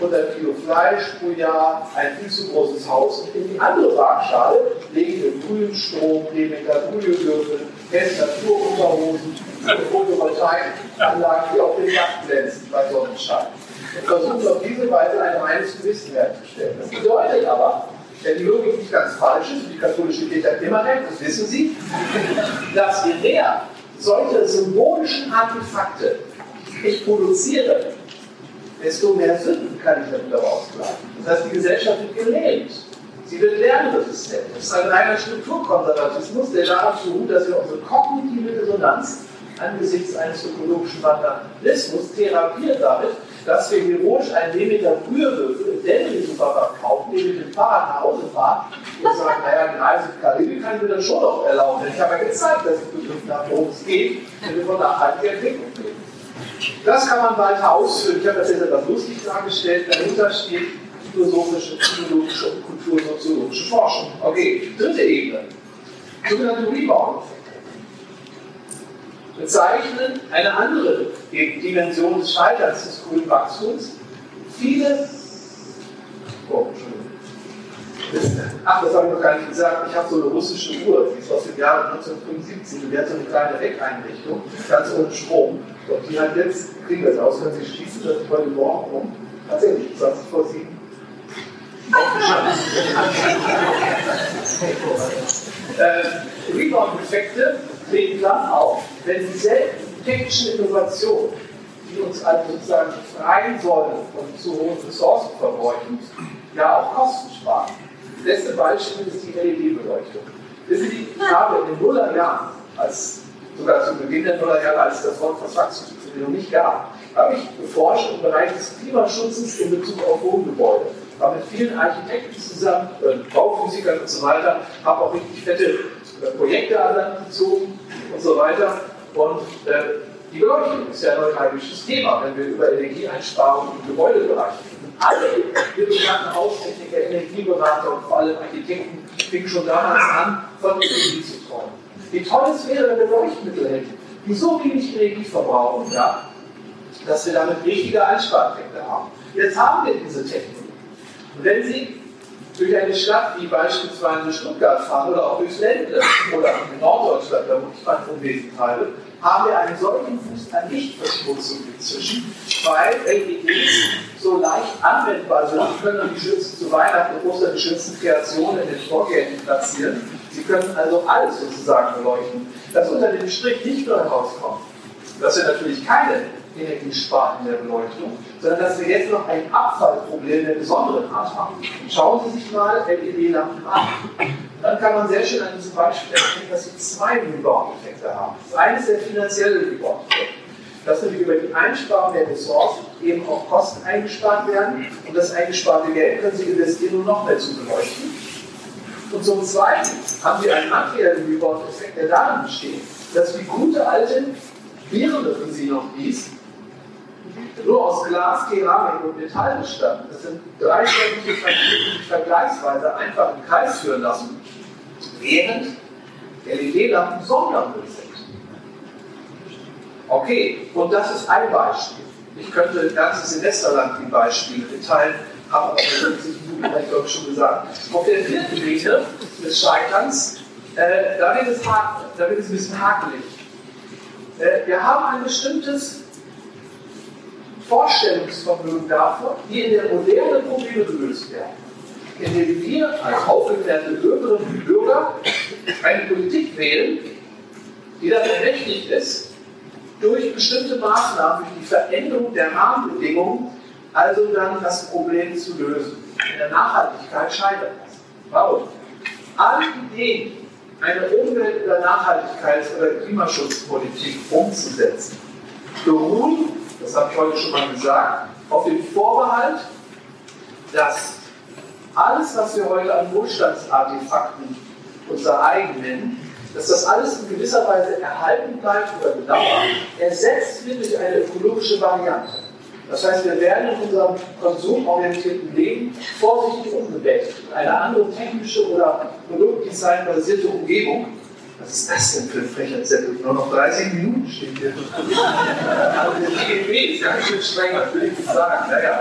100 Kilo Fleisch pro Jahr, ein viel zu großes Haus und in die andere Waagschale legen wir grünen Strom, Demeter, Brühewürfel, Naturunterhosen, Photovoltaikanlagen, die auf den Dach glänzen bei Sonnenschein und versucht auf diese Weise ein reines Gewissen herzustellen. Das bedeutet aber, wenn die Logik nicht ganz falsch ist, und die katholische Kirche hat immer recht, das wissen Sie, dass je mehr solche symbolischen Artefakte ich produziere, desto mehr Sünden kann ich darüber ausgleichen. Das heißt, die Gesellschaft wird gelähmt. Sie wird lernresistent. Das ist ein reiner Strukturkonservatismus, der darauf beruht, dass wir unsere kognitive Resonanz angesichts eines ökologischen Vandalismus therapieren damit, dass wir heroisch einen Demeter Brühewürfel im Dänemark Supermarkt kaufen, den mit dem Fahrrad nach Hause fahren und sagen, naja, die Reise in Karibik kann ich mir dann schon noch erlauben. Denn ich habe ja gezeigt, dass ich begriffen habe, worum es geht, wenn wir von nachhaltiger Entwicklung reden. Das kann man weiter ausführen. Ich habe das jetzt etwas lustig dargestellt. Dahinter steht philosophische, psychologische und kultursoziologische Forschung. Okay, dritte Ebene. Sogenannte Rebound-Effekte bezeichnen eine andere Dimension des Scheiterns des grünen Wachstums. Viele, oh, Ach, das habe ich noch gar nicht gesagt. Ich habe so eine russische Uhr, die ist aus dem Jahre 1975 und die hat so eine kleine Weckeinrichtung, ganz ohne Strom. Und die hat jetzt, kriegen es aus, wenn sie schließen, dass ich heute Morgen um, tatsächlich 20 vor 7, äh, Rebound-Effekte treten dann auf, wenn dieselben technischen Innovationen, die uns also sozusagen befreien sollen und zu hohen Ressourcenverbräuchen, ja auch Kosten sparen. Das beste Beispiel ist die LED-Beleuchtung. Wissen Sie, ich habe in den Nullerjahren, als sogar zu Beginn der Nullerjahre, als das Wort Vertragszustimmung noch nicht gab, habe ich geforscht im Bereich des Klimaschutzes in Bezug auf Wohngebäude. War mit vielen Architekten zusammen, äh, Bauphysikern und so weiter, habe auch richtig fette äh, Projekte an Land gezogen und so weiter. Und äh, die Beleuchtung ist ja ein neuralgisches Thema, wenn wir über Energieeinsparungen im Gebäudebereich reden. Alle wir bekannten Haustechniker, Energieberater und vor allem Architekten fingen schon damals an, von Energie zu träumen. Wie toll es wäre, wenn wir Leuchtmittel hätten, die so wenig Energie verbrauchen, ja, dass wir damit richtige Einspareffekte haben. Jetzt haben wir diese Technik. Wenn Sie durch eine Stadt wie beispielsweise Stuttgart fahren oder auch durchs Ländle oder in Norddeutschland, da wo ich mein Unwesen treibe, haben wir einen solchen Fuß an Lichtverschmutzung inzwischen, weil LEDs so leicht anwendbar sind. Sie können die Schützen zu Weihnachten und Ostern die schönsten Kreationen in den Vorgängen platzieren. Sie können also alles sozusagen beleuchten. Das unter dem Strich nicht nur herauskommt, dass wir natürlich keine Energiesparen in der Beleuchtung, sondern dass wir jetzt noch ein Abfallproblem der besonderen Art haben. Schauen Sie sich mal LED-Lampen an. Dann kann man sehr schön an diesem Beispiel erkennen, dass sie zwei Rebound-Effekte haben. Das eine ist der finanzielle Rebound-Effekt. dass nämlich über die Einsparung der Ressourcen eben auch Kosten eingespart werden und das eingesparte Geld können Sie investieren, um noch mehr zu beleuchten. Und zum Zweiten haben wir einen materiellen Rebound-Effekt, der darin besteht, dass die gute alte Birne für Sie noch ist, nur aus Glas, Keramik und Metall bestanden. Das sind drei sämtliche Faktoren, die vergleichsweise einfach im Kreis führen lassen, während LED-Lampen Sondermüll sind. Okay, und das ist ein Beispiel. Ich könnte ein ganzes Semester lang die Beispiele mitteilen, habe aber 50 Minuten vielleicht auch schon gesagt. Auf der vierten Ebene des Scheiterns, äh, da, wird es da wird es ein bisschen hakelig. Äh, wir haben ein bestimmtes Vorstellungsvermögen davon, wie in der Moderne Probleme gelöst werden. Indem wir als aufgeklärte Bürgerinnen und Bürger eine Politik wählen, die dann ermächtigt ist, durch bestimmte Maßnahmen, durch die Veränderung der Rahmenbedingungen, also dann das Problem zu lösen. In der Nachhaltigkeit scheitert das. Warum? Alle Ideen, eine Umwelt- oder Nachhaltigkeits- oder Klimaschutzpolitik umzusetzen, beruhen, das habe ich heute schon mal gesagt, auf dem Vorbehalt, dass alles, was wir heute an Wohlstandsartefakten unser eigen nennen, dass das alles in gewisser Weise erhalten bleibt oder gedauert, ersetzt wird durch eine ökologische Variante. Das heißt, wir werden in unserem konsumorientierten Leben vorsichtig umgewälzt in eine andere technische oder produktdesignbasierte Umgebung. Was ist das denn für ein frecher Zettel? Nur noch 30 Minuten steht hier. Also der DGB ist ganz schön streng, das will ich nicht sagen. Naja.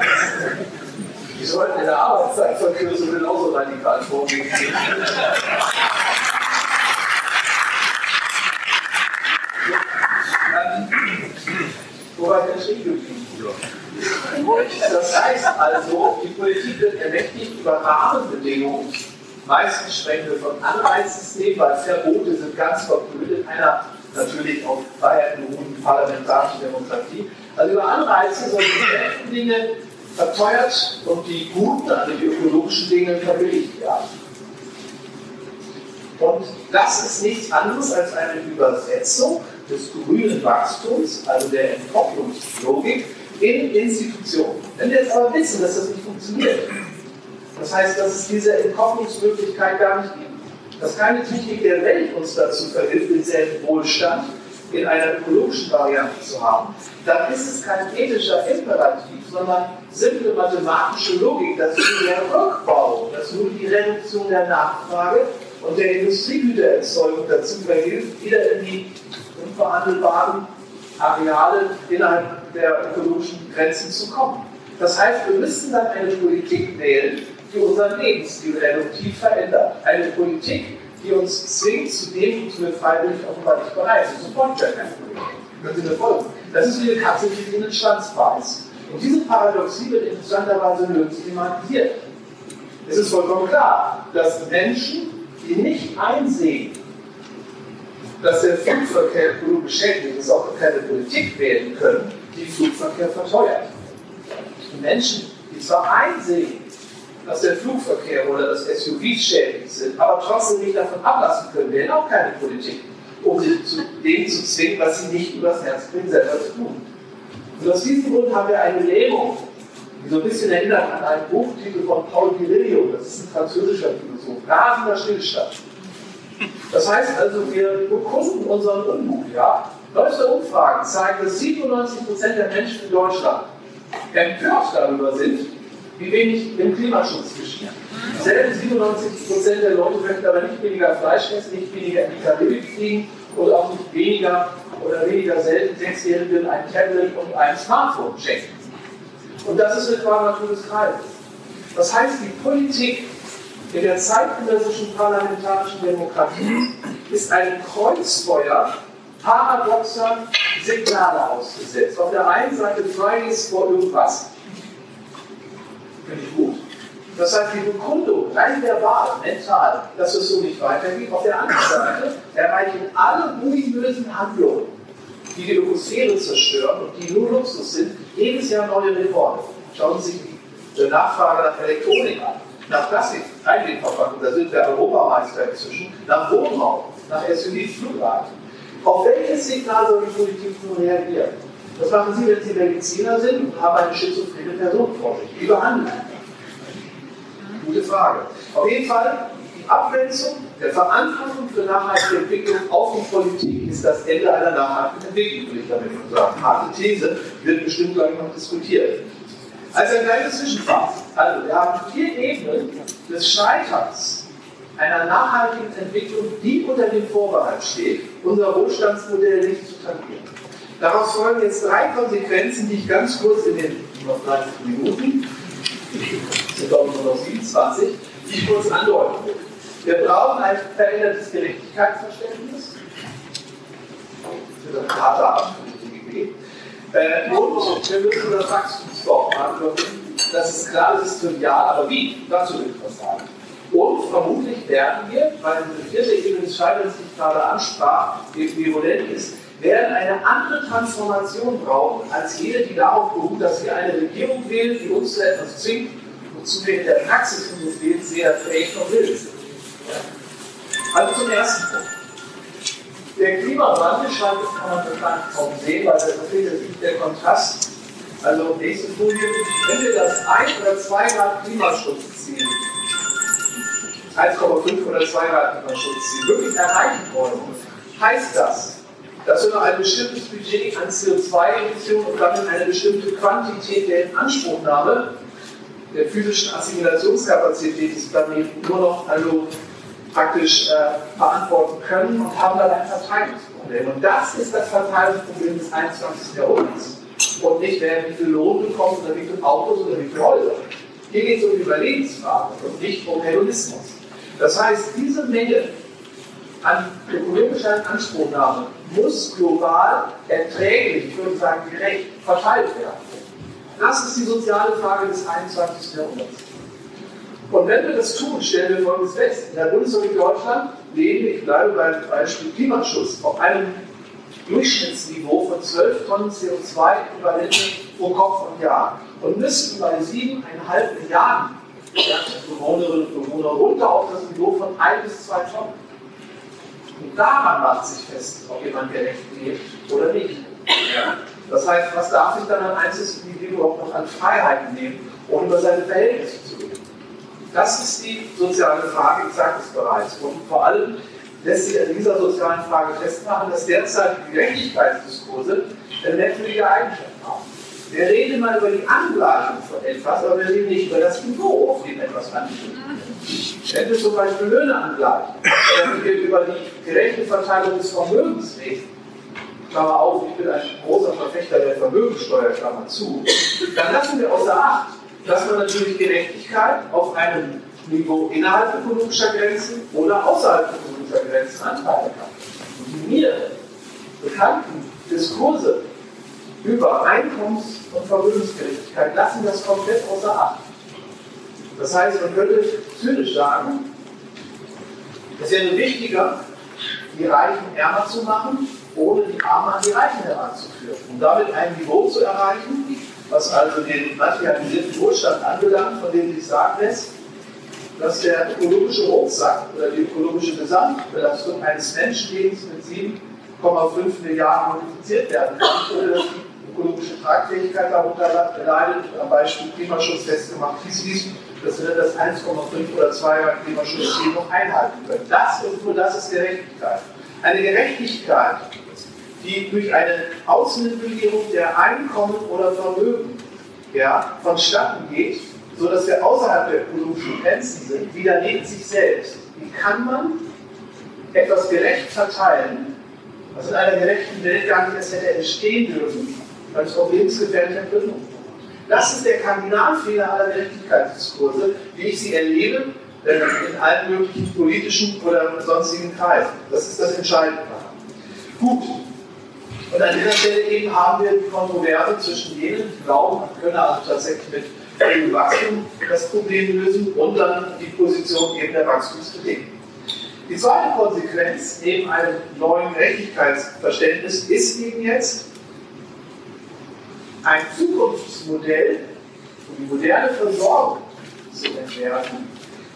Die sollten in der Arbeitszeitverkürzung genauso radikal vorgehen. Wo war der stehen geblieben? Das heißt also, die Politik wird ermächtigt über Rahmenbedingungen. Meistens sprechen wir von Anreizsystemen, weil Verbote sind ganz verbrüht in einer natürlich auf Freiheit beruhenden parlamentarischen Demokratie. Also über Anreize sollen die schlechten Dinge verteuert und die guten, also die ökologischen Dinge verbilligt werden. Und das ist nichts anderes als eine Übersetzung des grünen Wachstums, also der Entkopplungslogik, in Institutionen. Wenn wir jetzt aber wissen, dass das nicht funktioniert, das heißt, dass es diese Entkopplungsmöglichkeit gar nicht gibt, dass keine Technik der Welt uns dazu verhilft, denselben Wohlstand in einer ökologischen Variante zu haben, dann ist es kein ethischer Imperativ, sondern simple mathematische Logik, dass nur der Rückbau, dass nur die Reduktion der Nachfrage und der Industriegütererzeugung dazu verhilft, wieder in die unverhandelbaren Areale innerhalb der ökologischen Grenzen zu kommen. Das heißt, wir müssen dann eine Politik wählen, die unseren Lebensstil reduktiv verändert. Eine Politik, die uns zwingt zu dem, wozu wir freiwillig offenbar nicht bereit sind. So folgt ja keine Politik. Können Sie folgen? Das ist wie eine Katze, die in den Schwanz beißt. Und diese Paradoxie wird interessanterweise nirgends thematisiert. Es ist vollkommen klar, dass Menschen, die nicht einsehen, dass der Flugverkehr ökologisch schädlich ist, auch keine Politik wählen können, die Flugverkehr verteuert. Die Menschen, die zwar einsehen, dass der Flugverkehr oder das SUVs schädlich sind, aber trotzdem nicht davon ablassen können, wählen auch keine Politik, um sie zu dem zu zwingen, was sie nicht übers Herz bringen, selber zu tun. Und aus diesem Grund haben wir eine Lähmung, die so ein bisschen erinnert an einen Buchtitel von Paul Virilio, das ist ein französischer Philosoph, rasender Stillstand. Das heißt also, wir bekunden unseren Unmut. Ja? Neueste Umfragen zeigen, dass 97% der Menschen in Deutschland empört darüber sind, wie wenig im Klimaschutz geschieht. Selben 97% der Leute möchten aber nicht weniger Fleisch essen, nicht weniger in fliegen und auch nicht weniger oder weniger selten Sechsjährigen ein Tablet und ein Smartphone schenken. Und das ist eine Quadratur des Kreises. Das heißt, die Politik in der zeitgenössischen parlamentarischen Demokratie ist ein Kreuzfeuer paradoxer Signale ausgesetzt. Auf der einen Seite Fridays vor irgendwas, finde ich gut. Das heißt, die Bekundung, rein verbal, mental, dass es so nicht weitergeht. Auf der anderen Seite erreichen alle ruinösen Handlungen, die die Ökosphäre zerstören und die nur Luxus sind, jedes Jahr neue Reformen. Schauen Sie sich die Nachfrage nach Elektronik an nach Plastik, Einwegverpackung, da sind wir Europameister inzwischen, nach Wohnraum, nach SUVs, Flugraten. Auf welches Signal soll die Politik nun reagieren? Was machen Sie, wenn Sie Mediziner sind und haben eine schizophrene Person vor sich? Wie behandeln? Gute Frage. Auf jeden Fall, die Abgrenzung der Verantwortung für nachhaltige Entwicklung auf die Politik ist das Ende einer nachhaltigen Entwicklung, würde ich damit sagen. Harte These wird bestimmt gleich noch diskutiert. Als ein kleines Zwischenfazit. Also, wir haben vier Ebenen des Scheiterns einer nachhaltigen Entwicklung, die unter dem Vorbehalt steht, unser Wohlstandsmodell nicht zu tangieren. Daraus folgen jetzt drei Konsequenzen, die ich ganz kurz in den noch 30 Minuten, sind glaube ich nur noch 27, die ich kurz andeuten will. Wir brauchen ein verändertes Gerechtigkeitsverständnis. Das wird ein harter Abend für die. Äh, und wir müssen das Wachstumsbau beantworten. Das ist klar, das ist trivial, aber wie? Dazu will ich was sagen. Und vermutlich werden wir, weil diese vierte Ebene des Scheiterns, die ich gerade ansprach, virulent ist, werden eine andere Transformation brauchen, als jene, die darauf beruht, dass wir eine Regierung wählen, die uns zu etwas zwingt, wozu wir in der Praxis unseres Lebens sehr fähig und will sind. Also zum ersten Punkt. Der Klimawandel scheint, das kann man wahrscheinlich kaum sehen, weil da fehlt der Kontrast. Also nächste Folie, wenn wir das 1 oder 2 Grad Klimaschutzziel 1,5 oder 2 Grad Klimaschutzziel wirklich erreichen wollen, heißt das, dass wir noch ein bestimmtes Budget an CO2-Emissionen und damit eine bestimmte Quantität der Inanspruchnahme der physischen Assimilationskapazität des Planeten nur noch also praktisch äh, verantworten können und haben dann ein Verteilungsproblem. Und das ist das Verteilungsproblem des 21. Jahrhunderts. Und nicht, wer wie viel Lohn bekommt oder wie viele Autos oder wie viele Häuser. Hier geht es um Überlebensfragen und nicht um Hedonismus. Das heißt, diese Menge an ökonomischer Anspruchnahme muss global erträglich, ich würde sagen gerecht, verteilt werden. Das ist die soziale Frage des 21. Jahrhunderts. Und wenn wir das tun, stellen wir Folgendes fest. In der Bundesrepublik Deutschland leben ich bleibe beim Beispiel Klimaschutz, auf einem Durchschnittsniveau von 12 Tonnen CO2-Äquivalenten pro Kopf und Jahr und müssten bei 7,5 Milliarden Bewohnerinnen und Bewohner runter auf das Niveau von 1 bis 2 Tonnen. Und daran macht sich fest, ob jemand gerecht lebt oder nicht. Ja? Das heißt, was darf sich dann ein einzelnes Individuum auch noch an Freiheiten nehmen, ohne über seine Verhältnisse zu reden? Das ist die soziale Frage, ich sage es bereits. Und vor allem lässt sich an dieser sozialen Frage festmachen, dass derzeit die Gerechtigkeitsdiskurse eine merkwürdige Eigenschaft haben. Wir reden immer über die Angleichung von etwas, aber wir reden nicht über das Niveau, auf dem etwas wird. Wenn wir zum Beispiel Löhne angleichen, wenn wir über die gerechte Verteilung des Vermögens reden, Klammer auf, ich bin ein großer Verfechter der Vermögensteuer, Klammer zu, dann lassen wir außer Acht, dass man natürlich Gerechtigkeit auf einem Niveau innerhalb ökonomischer Grenzen oder außerhalb ökonomischer Grenzen antreiben kann. Und die mir bekannten Diskurse über Einkommens- und Vermögensgerechtigkeit lassen das komplett außer Acht. Das heißt, man könnte zynisch sagen, es wäre wichtiger, die Reichen ärmer zu machen, ohne die Armen an die Reichen heranzuführen, um damit ein Niveau zu erreichen, was also den materialisierten Wohlstand anbelangt, von dem sich sagen lässt, dass der ökologische Rucksack oder die ökologische Gesamtbelastung eines Menschenlebens mit 7,5 Milliarden multipliziert werden kann, ohne dass die ökologische Tragfähigkeit darunter leidet. Am Beispiel Klimaschutz festgemacht hieß dies, dass wir das 1,5 oder 2 Klimaschutzziel noch einhalten können. Das und nur das ist Gerechtigkeit. Eine Gerechtigkeit, die durch eine Ausnivellierung der Einkommen oder Vermögen ja, vonstatten geht, sodass wir außerhalb der ökonomischen Grenzen sind, widerlegt sich selbst. Wie kann man etwas gerecht verteilen, was in einer gerechten Welt gar nicht erst hätte entstehen dürfen, es auch lebensgefährliche Entwicklung Das ist der Kardinalfehler aller Gerechtigkeitsdiskurse, wie ich sie erlebe in allen möglichen politischen oder sonstigen Kreisen. Das ist das Entscheidende. Gut, und an dieser Stelle eben haben wir die Kontroverse zwischen jenen, die glauben, man könne also tatsächlich mit dem Wachstum das Problem lösen und dann die Position eben der Wachstumskritik. Die zweite Konsequenz neben einem neuen Gerechtigkeitsverständnis ist eben jetzt ein Zukunftsmodell, um die moderne Versorgung zu entwerfen,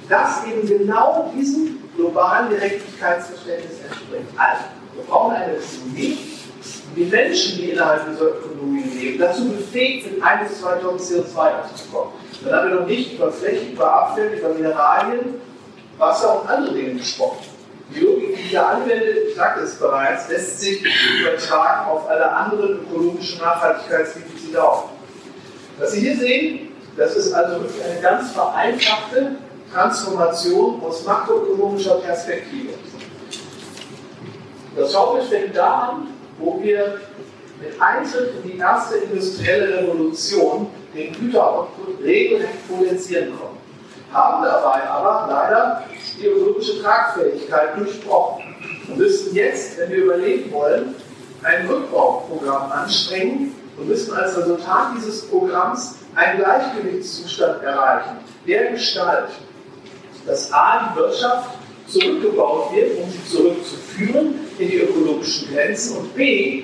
das eben genau diesem globalen Gerechtigkeitsverständnis entspricht. Also, wir brauchen eine Ökonomie, die Menschen, die innerhalb dieser Ökonomie leben, dazu befähigt sind, ein bis zwei Tonnen CO2 aufzukommen. Dann haben wir noch nicht über Flächen, über Abfälle, über Mineralien, Wasser und andere Dinge gesprochen. Die Logik, die ich hier anwende, ich sagte es bereits, lässt sich übertragen auf alle anderen ökologischen Nachhaltigkeitsdefizite auch. Was Sie hier sehen, das ist also eine ganz vereinfachte Transformation aus makroökonomischer Perspektive. Das Schaubild fängt da an, wo wir mit Eintritt in die erste industrielle Revolution den Güteroutput regelrecht potenzieren konnten. Haben dabei aber leider die ökologische Tragfähigkeit durchbrochen und müssen jetzt, wenn wir überleben wollen, ein Rückbauprogramm anstrengen und müssen als Resultat dieses Programms einen Gleichgewichtszustand erreichen, der Gestalt, dass A, die Wirtschaft zurückgebaut wird, um sie zurückzuführen in die ökologischen Grenzen und B,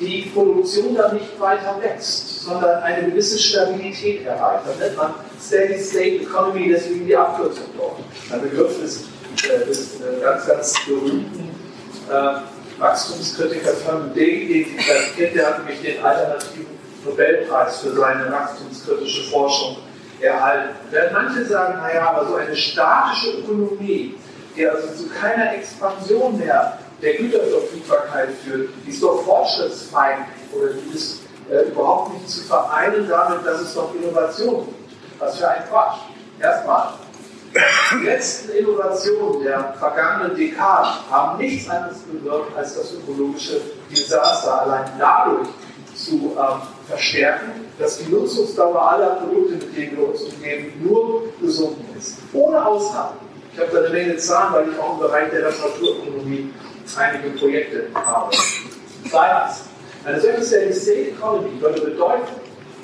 die Produktion dann nicht weiter wächst, sondern eine gewisse Stabilität erreicht. Das nennt man Steady State Economy, deswegen die Abkürzung dort. Ein Begriff des, äh, äh, ganz, ganz berühmten äh, Wachstumskritikers von Davy, den der hat nämlich den alternativen Nobelpreis für seine wachstumskritische Forschung erhalten. Während manche sagen, naja, aber so eine statische Ökonomie, die also zu keiner Expansion mehr der Güterverfügbarkeit führt, die ist doch fortschrittsfeindlich oder die ist äh, überhaupt nicht zu vereinen damit, dass es doch Innovation gibt. Was für ein Quatsch. Erstmal, die letzten Innovationen der vergangenen Dekaden haben nichts anderes bewirkt, als das ökologische Desaster allein dadurch zu ähm, verstärken, dass die Nutzungsdauer aller Produkte, mit denen wir uns umgeben, nur gesunken ist. Ohne Ausnahme. Ich habe da eine Menge Zahlen, weil ich auch im Bereich der Naturökonomie einige Projekte habe. Zweitens, eine solche Steady State Economy würde bedeuten,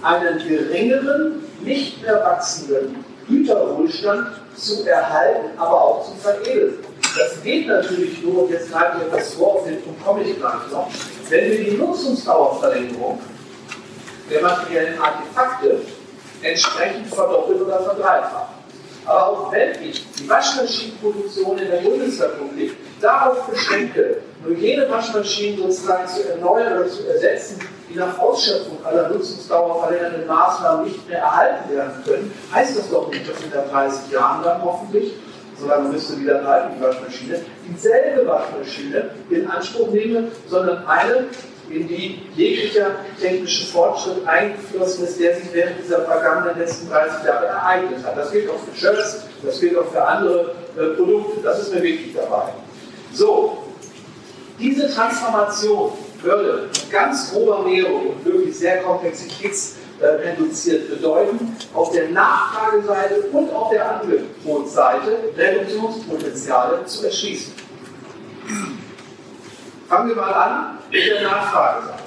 einen geringeren, nicht mehr wachsenden Güterwohlstand zu erhalten, aber auch zu veredeln. Das geht natürlich nur, und jetzt greife ich etwas vor, auf den komme ich gleich noch, wenn wir die Nutzungsdauerverlängerung der materiellen Artefakte entsprechend verdoppeln oder verdreifachen. Aber auch wenn ich die Waschmaschinenproduktion in der Bundesrepublik darauf beschränke, nur jene Waschmaschinen sozusagen zu erneuern oder zu ersetzen, die nach Ausschöpfung aller Nutzungsdauer verlängernden Maßnahmen nicht mehr erhalten werden können, heißt das doch nicht, dass in der 30 Jahren dann hoffentlich, solange müsste wieder bleiben, die Waschmaschine, dieselbe Waschmaschine in Anspruch nehme, sondern eine, in die jeglicher technische Fortschritt eingeflossen ist, der sich während dieser vergangenen letzten 30 Jahre ereignet hat. Das gilt auch für Shirts, das gilt auch für andere äh, Produkte. Das ist mir wichtig dabei. So, diese Transformation würde ganz grober Näherung und wirklich sehr komplexitätsreduziert bedeuten, auf der Nachfrageseite und auf der Angebotsseite Reduktionspotenziale zu erschließen. Fangen wir mal an mit der Nachfrageseite.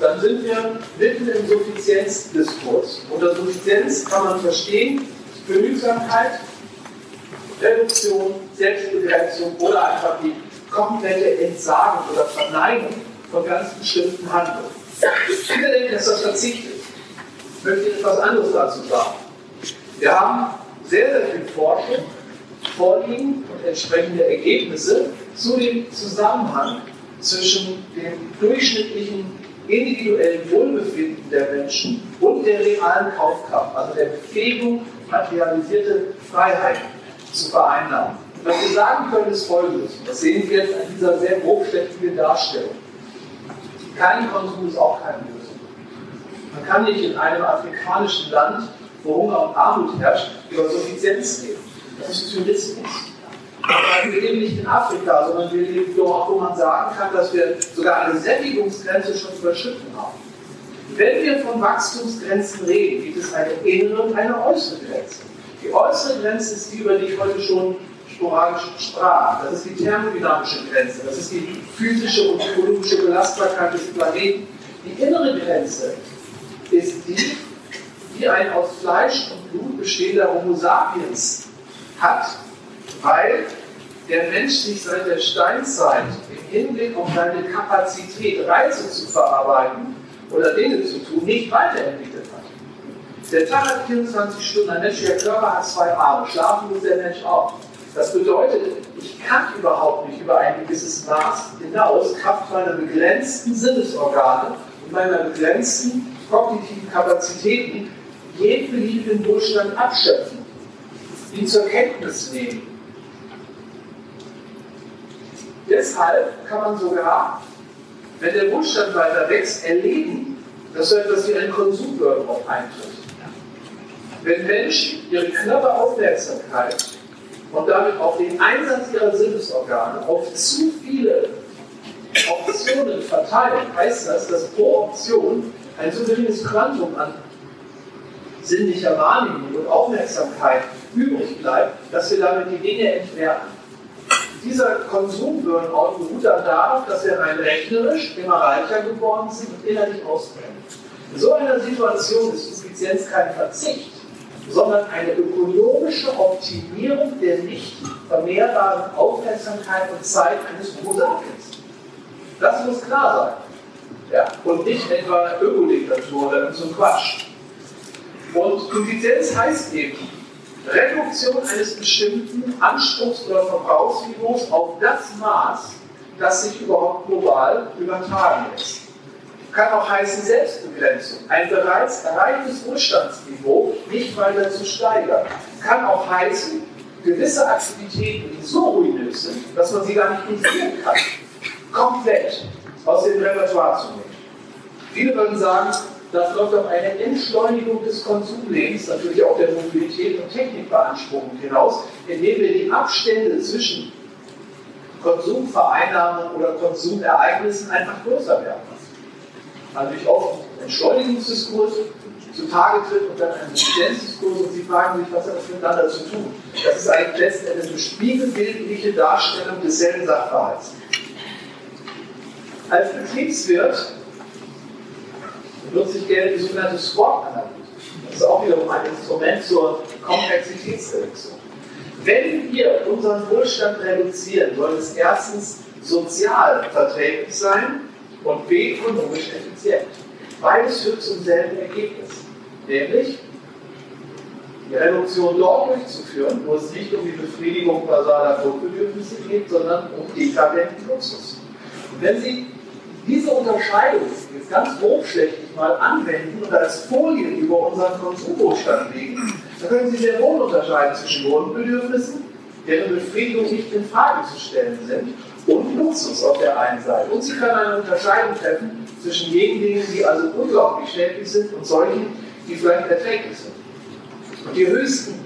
Dann sind wir mitten im Suffizienzdiskurs. Unter Suffizienz kann man verstehen Genügsamkeit, Reduktion, Selbstbegrenzung oder einfach die komplette Entsagung oder Verneinung von ganz bestimmten Handlungen. Viele denken, dass das Verzicht ist. Ich möchte etwas anderes dazu sagen. Wir haben sehr, sehr viel Forschung vorliegen und entsprechende Ergebnisse zu dem Zusammenhang zwischen dem durchschnittlichen individuellen Wohlbefinden der Menschen und der realen Kaufkraft, also der Befähigung, materialisierte Freiheit zu vereinnahmen. Was wir sagen können, ist Folgendes. Das sehen wir jetzt an dieser sehr grobschlächtigen Darstellung. Kein Konsum ist auch keine Lösung. Man kann nicht in einem afrikanischen Land, wo Hunger und Armut herrscht, über Suffizienz reden. Das ist Zynismus. Wir leben nicht in Afrika, sondern wir leben dort, wo man sagen kann, dass wir sogar eine Sättigungsgrenze schon überschritten haben. Wenn wir von Wachstumsgrenzen reden, gibt es eine innere und eine äußere Grenze. Die äußere Grenze ist die, über die ich heute schon sporadisch sprach. Das ist die thermodynamische Grenze, das ist die physische und biologische Belastbarkeit des Planeten. Die innere Grenze ist die, die ein aus Fleisch und Blut bestehender Homo sapiens hat, weil der Mensch sich seit der Steinzeit im Hinblick auf seine Kapazität, Reize zu verarbeiten oder Dinge zu tun, nicht weiterentwickelt hat. Der Tag hat 24 Stunden, ein menschlicher Körper hat zwei Arme, schlafen muss der Mensch auch. Das bedeutet, ich kann überhaupt nicht über ein gewisses Maß hinaus, Kraft meiner begrenzten Sinnesorgane und meiner begrenzten kognitiven Kapazitäten, jeden beliebigen Wohlstand abschöpfen, ihn zur Kenntnis nehmen. Deshalb kann man sogar, wenn der Wohlstand weiter wächst, erleben, dass so etwas wie ein Konsumburnout eintritt. Wenn Menschen ihre knappe Aufmerksamkeit und damit auch den Einsatz ihrer Sinnesorgane auf zu viele Optionen verteilen, heißt das, dass pro Option ein so geringes Quantum an sinnlicher Wahrnehmung und Aufmerksamkeit übrig bleibt, dass wir damit die Dinge entwerten. Dieser Konsum-Burnout beruht dann darauf, dass wir rein rechnerisch immer reicher geworden sind und innerlich ausbrennen. In so einer Situation ist Suffizienz kein Verzicht, sondern eine ökonomische Optimierung der nicht vermehrbaren Aufmerksamkeit und Zeit eines Großartigen. Das muss klar sein. Ja? Und nicht etwa Ökodiktatur oder so Quatsch. Und Suffizienz heißt eben Reduktion eines bestimmten Anspruchs- oder Verbrauchsniveaus auf das Maß, das sich überhaupt global übertragen lässt kann auch heißen Selbstbegrenzung, ein bereits erreichtes Wohlstandsniveau nicht weiter zu steigern. Kann auch heißen, gewisse Aktivitäten, die so ruinös sind, dass man sie gar nicht durchführen kann, komplett aus dem Repertoire zu nehmen. Viele würden sagen, das läuft auf eine Entschleunigung des Konsumlebens, natürlich auch der Mobilität und Technikbeanspruchung hinaus, indem wir die Abstände zwischen Konsumvereinnahmungen oder Konsumereignissen einfach größer werden natürlich oft Entschleunigungsdiskurs zutage tritt und dann ein Effizienzdiskurs und Sie fragen sich, was hat das miteinander zu tun? Das ist eigentlich letztendlich eine spiegelbildliche Darstellung desselben Sachverhalts. Als Betriebswirt nutze ich gerne die sogenannte SWOT-Analyse. Das ist auch wiederum ein Instrument zur Komplexitätsreduktion. Wenn wir unseren Wohlstand reduzieren, soll es erstens sozial verträglich sein und B ökonomisch effizient. Beides führt zum selben Ergebnis, nämlich die Reduktion dort durchzuführen, wo es nicht um die Befriedigung basaler Grundbedürfnisse geht, sondern um dekadenten Luxus. Und wenn Sie diese Unterscheidung jetzt ganz grobschlächtig mal anwenden und als Folien über unseren Konsumwohlstand legen, dann können Sie sehr wohl unterscheiden zwischen Grundbedürfnissen, deren Befriedigung nicht in Frage zu stellen sind, und Luxus auf der einen Seite. Und Sie können eine Unterscheidung treffen zwischen jenen Dingen, die also unglaublich schädlich sind und solchen, die vielleicht erträglich sind. Und die höchsten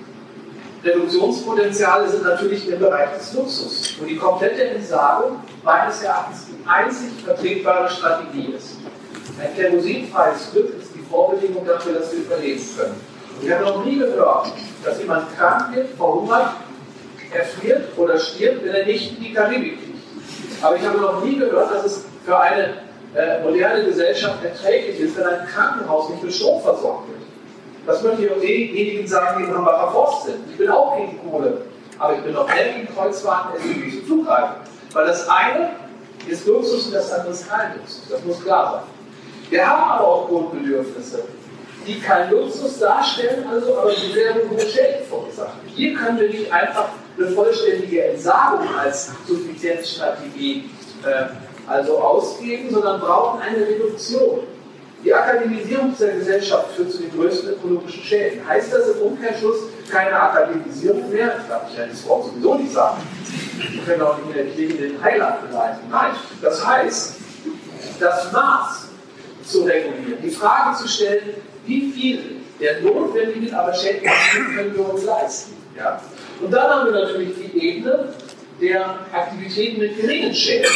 Reduktionspotenziale sind natürlich im Bereich des Luxus, wo die komplette Entsagung meines Erachtens die einzig vertretbare Strategie ist. Ein kerosinfreies Glück ist die Vorbedingung dafür, dass wir überleben können. Und ich habe noch nie gehört, dass jemand krank wird, verhungert, erfriert oder stirbt, wenn er nicht in die Karibik fliegt. Aber ich habe noch nie gehört, dass es für eine äh, moderne Gesellschaft erträglich ist, wenn ein Krankenhaus nicht mit Strom versorgt wird. Das möchte ich auch denjenigen sagen, die im Hambacher Forst sind. Ich bin auch gegen Kohle, aber ich bin noch mehr gegen Kreuzfahrten, SUVs und Flugreifen. Weil das eine ist Luxus und das andere ist kein. Das muss klar sein. Wir haben aber auch Grundbedürfnisse, die kein Luxus darstellen, also aber die sehr hohe Schäden verursachen. Hier können wir nicht einfach eine vollständige Entsagung als Suffizienzstrategie äh, also ausgeben, sondern brauchen eine Reduktion. Die Akademisierung der Gesellschaft führt zu den größten ökologischen Schäden. Heißt das im Umkehrschluss keine Akademisierung mehr? Das darf ich ja das Wort sowieso nicht sagen. Wir können auch nicht mehr in den Heiland beleidigen. Nein, das heißt, das Maß zu regulieren, die Frage zu stellen, wie viel der notwendigen, aber schädlichen können wir uns leisten. Ja? Und dann haben wir natürlich die Ebene der Aktivitäten mit geringen Schäden.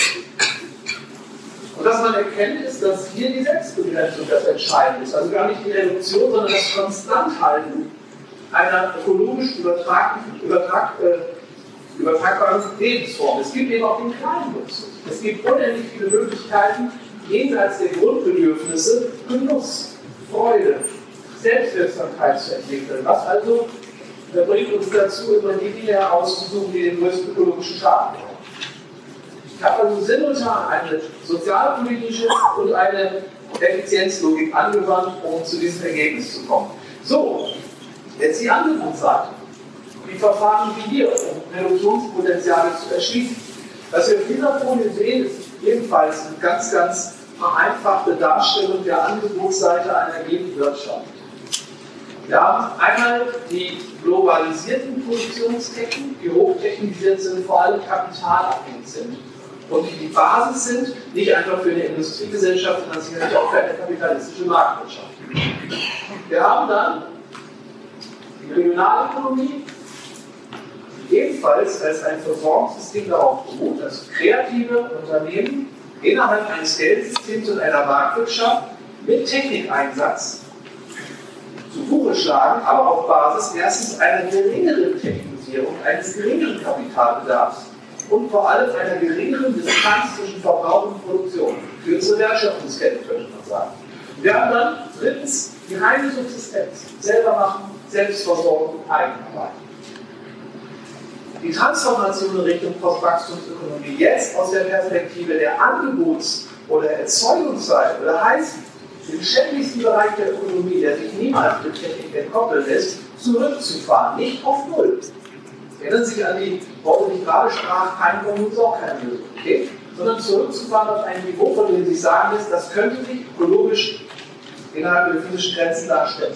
Und was man erkennt, ist, dass hier die Selbstbegrenzung das Entscheidende ist. Also gar nicht die Reduktion, sondern das Konstanthalten einer ökologisch äh, übertragbaren Lebensform. Es gibt eben auch den kleinen Luxus. Es gibt unendlich viele Möglichkeiten, jenseits der Grundbedürfnisse Genuss, Freude, Selbstwirksamkeit zu entwickeln. Was also der bringt uns dazu, immer die Dinge herauszusuchen, die den größten ökologischen Schaden haben. Ich habe also simultan eine sozialpolitische und eine Effizienzlogik angewandt, um zu diesem Ergebnis zu kommen. So, jetzt die andere Seite. wie verfahren wie wir, um Reduktionspotenziale zu erschließen. Was wir auf dieser Folie sehen, ist ebenfalls eine ganz, ganz vereinfachte Darstellung der Angebotsseite einer jeden Wirtschaft. Wir haben einmal die globalisierten Produktionsketten, die hochtechnisiert sind, vor allem kapitalabhängig sind und die die Basis sind, nicht einfach für eine Industriegesellschaft, sondern sicherlich auch für eine kapitalistische Marktwirtschaft. Wir haben dann die Regionalökonomie, die ebenfalls als ein Versorgungssystem darauf beruht, dass kreative Unternehmen innerhalb eines Geldsystems und einer Marktwirtschaft mit Technikeinsatz zu Buche schlagen, aber auf Basis erstens einer geringeren Technisierung, eines geringeren Kapitalbedarfs und vor allem einer geringeren Distanz zwischen Verbrauch und Produktion. Kürzere Wertschöpfungskette, könnte man sagen. Wir haben dann drittens die reine Subsistenz. Selber machen, Selbstversorgung, Eigenarbeit. Die Transformation in Richtung Postwachstumsökonomie jetzt aus der Perspektive der Angebots- oder Erzeugungsseite oder heißt, den schädlichsten Bereich der Ökonomie, der sich niemals mit Technik entkoppeln lässt, zurückzufahren, nicht auf Null. Erinnern Sie sich an die Worte, die ich gerade sprach, kein Kommun auch keine Lösung, okay? sondern zurückzufahren auf ein Niveau, von dem sich sagen lässt, das könnte sich ökologisch innerhalb der physischen Grenzen darstellen.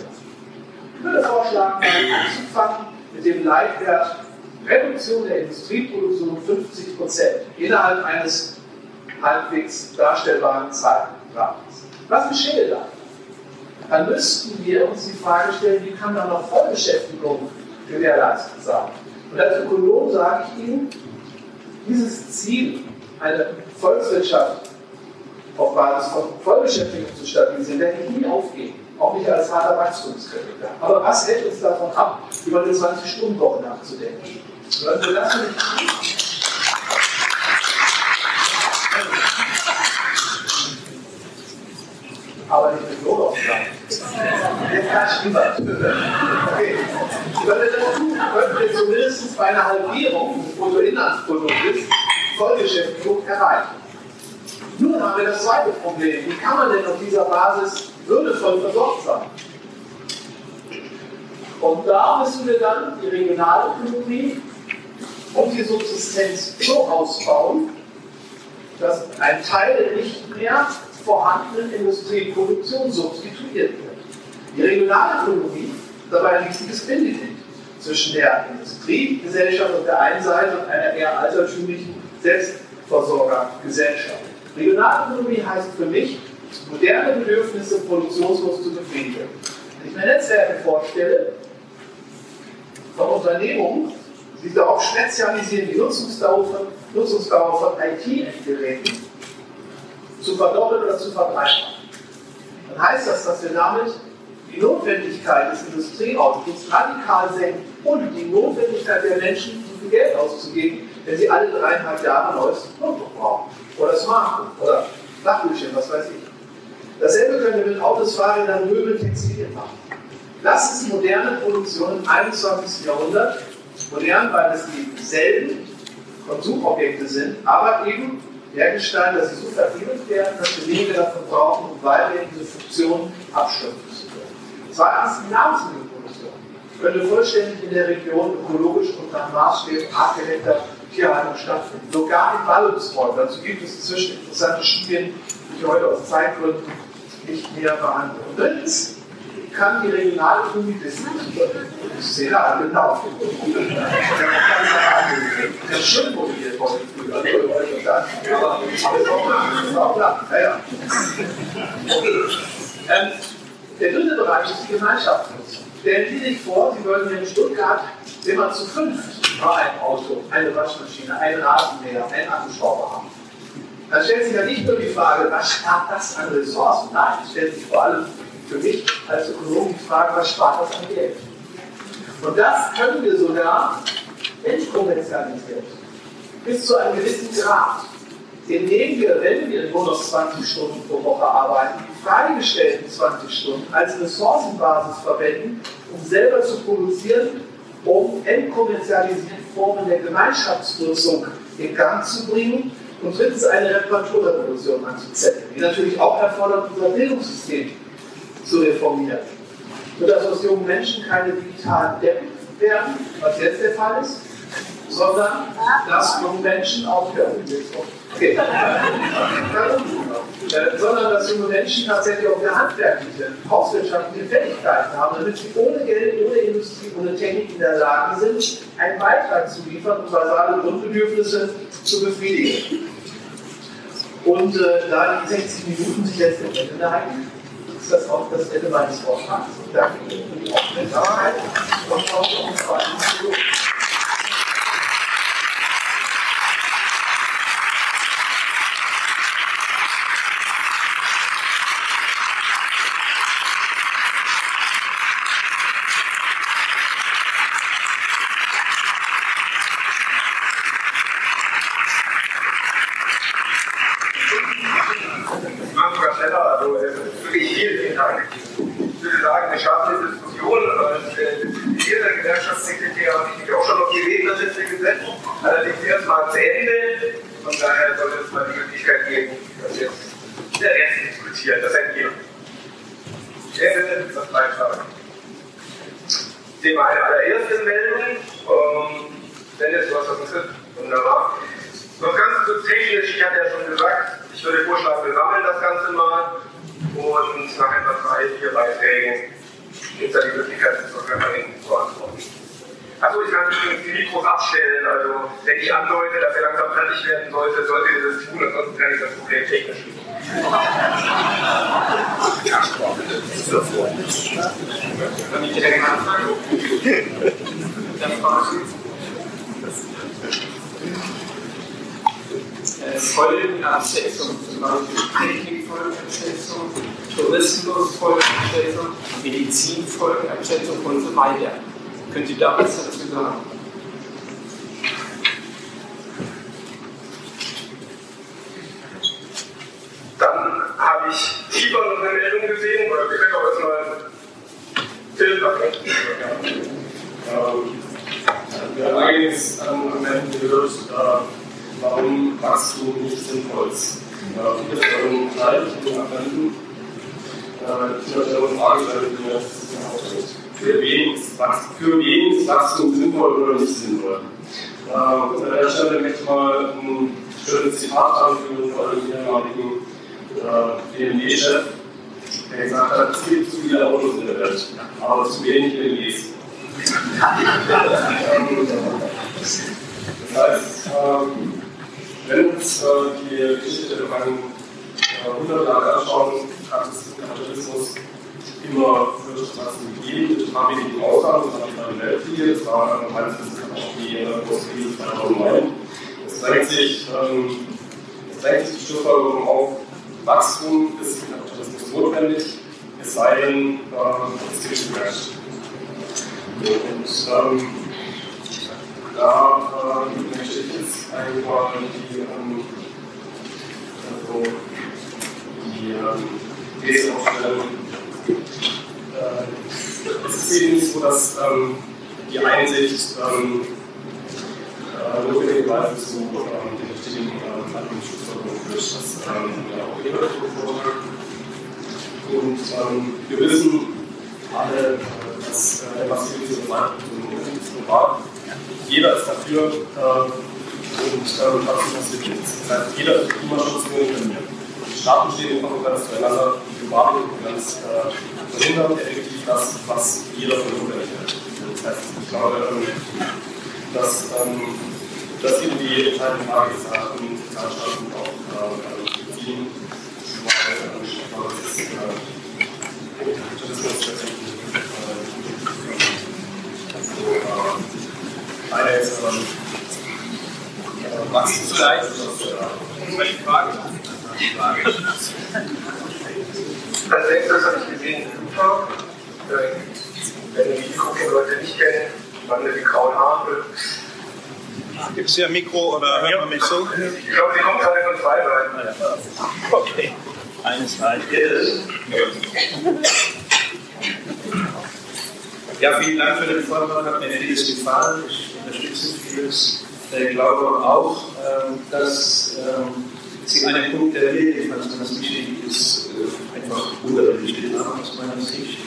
Ich würde vorschlagen, anzufangen mit dem Leitwert Reduktion der Industrieproduktion um 50 Prozent innerhalb eines halbwegs darstellbaren Zeitrahmens. Was geschieht dann? Dann müssten wir uns die Frage stellen, wie kann da noch Vollbeschäftigung gewährleistet sein? Und als Ökonom sage ich Ihnen, dieses Ziel, eine Volkswirtschaft auf Basis von Vollbeschäftigung zu stabilisieren, werde ich nie aufgeben. Auch nicht als harter Wachstumskritiker. Aber was hält uns davon ab, über eine 20-Stunden-Woche nachzudenken? Aber nicht mit Lohn aufschlagen. Jetzt kann ich niemand. Okay. Wir das tun, könnten wir zumindest bei einer Halbierung des Bruttoinlandsproduktes Vollbeschäftigung erreichen. Nun haben wir das zweite Problem. Wie kann man denn auf dieser Basis würdevoll versorgt sein? Und da müssen wir dann die Regionalökonomie und die Subsistenz so ausbauen, dass ein Teil der nicht mehr vorhandenen Industrieproduktion substituiert wird. Die Regionalökonomie ist dabei ein wichtiges Bindeglied zwischen der Industriegesellschaft auf der einen Seite und einer eher altertümlichen Selbstversorgergesellschaft. Regionalökonomie heißt für mich, moderne Bedürfnisse produktionslos zu befriedigen. Wenn ich mir Netzwerke vorstelle, von Unternehmungen, die darauf spezialisieren, die Nutzungsdauer von, Nutzungsdauer von IT-Geräten zu verdoppeln oder zu verdreifachen. Dann heißt das, dass wir damit die Notwendigkeit des Industrieoutputs radikal senken und die Notwendigkeit der Menschen, so viel Geld auszugeben, wenn sie alle dreieinhalb Jahre ein neues Notebook brauchen. Oder Smartphone oder Flachbildschirm, was weiß ich. Dasselbe können wir mit Autos, Fahrrädern, Möbeln, Textilien machen. Das ist moderne Produktion im 21. Jahrhundert. Modern, weil es dieselben Konsumobjekte sind, aber eben hergestellt, dass sie so verfehlt werden, dass wir weniger davon brauchen, um weiterhin diese Funktion abschöpfen zu können. Zweitens die Nahrungsmittelproduktion könnte vollständig in der Region ökologisch und nach Maßstäben artgerechter Tierhaltung stattfinden. Sogar in Ballungsräumen. Dazu gibt es inzwischen interessante Studien, die ich heute aus Zeitgründen nicht näher behandle. Und drittens kann die Regionalökonomie wissen, da genau. Das ist schön motiviert worden. Aber ist auch klar. Ja, ja. Okay. Ähm, der dritte Bereich ist die Gemeinschaftsnutzung. Stellen Sie sich vor, Sie würden in Stuttgart immer zu fünf war ein Auto, eine Waschmaschine, ein Rasenmäher, ein Akkuschrauber haben. Dann stellt sich ja nicht nur die Frage, was spart das an Ressourcen? Nein, es stellt sich vor allem für mich als Ökonom die Frage, was spart das an Geld? Und das können wir sogar entkommerzialisieren. Bis zu einem gewissen Grad. Indem wir, wenn wir nur noch 20 Stunden pro Woche arbeiten, die freigestellten 20 Stunden als Ressourcenbasis verwenden, um selber zu produzieren, um entkommerzialisierte Formen der Gemeinschaftsnutzung in Gang zu bringen und drittens eine Reparaturrevolution anzuzetteln, die natürlich auch erfordert, unser Bildungssystem zu reformieren. Sodass aus jungen Menschen keine digitalen Deppen werden, was jetzt der Fall ist, sondern dass junge Menschen aufhören. Okay. Äh, sondern dass junge Menschen tatsächlich auch eine handwerkliche, hauswirtschaftliche Fähigkeiten haben, damit sie ohne Geld, ohne Industrie, ohne Technik in der Lage sind, einen Beitrag zu liefern und basale Grundbedürfnisse zu befriedigen. Und äh, da die 60 Minuten sich jetzt am Ende halten, ist das auch das Ende meines Vortrags. Ich danke Ihnen für die Aufmerksamkeit und schaue uns weiter. Does. dots. Als nächstes habe ich gesehen, Luther. Wenn die Mikrofonleute nicht kennen, Mann mit den grauen Haare. Gibt es hier ein Mikro oder hört ja. man mich so? Ich glaube, die kommt gerade von zwei Seiten. Ah, okay, eines halbes. Ja, vielen Dank für den Vortrag, hat mir vieles gefallen. Ich unterstütze vieles. Ich glaube auch, ähm, dass ähm, zu einem Punkt erwähnt, was ganz wichtig ist, äh, einfach unterbelichtet aus meiner Sicht.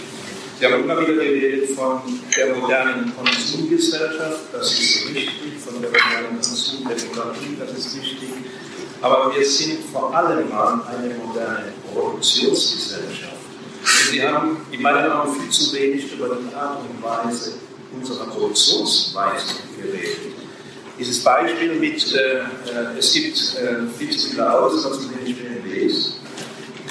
Sie haben immer wieder geredet von der modernen Konsumgesellschaft, das ist wichtig, von der modernen Konsumdemokratie, das ist wichtig. Aber wir sind vor allem eine moderne Produktionsgesellschaft. Und wir haben in meiner Meinung viel zu wenig über die Art und Weise unserer Produktionsweise geredet. Dieses Beispiel mit, äh, äh es gibt äh, viel zu viele Autos, was man nicht mehr lesen,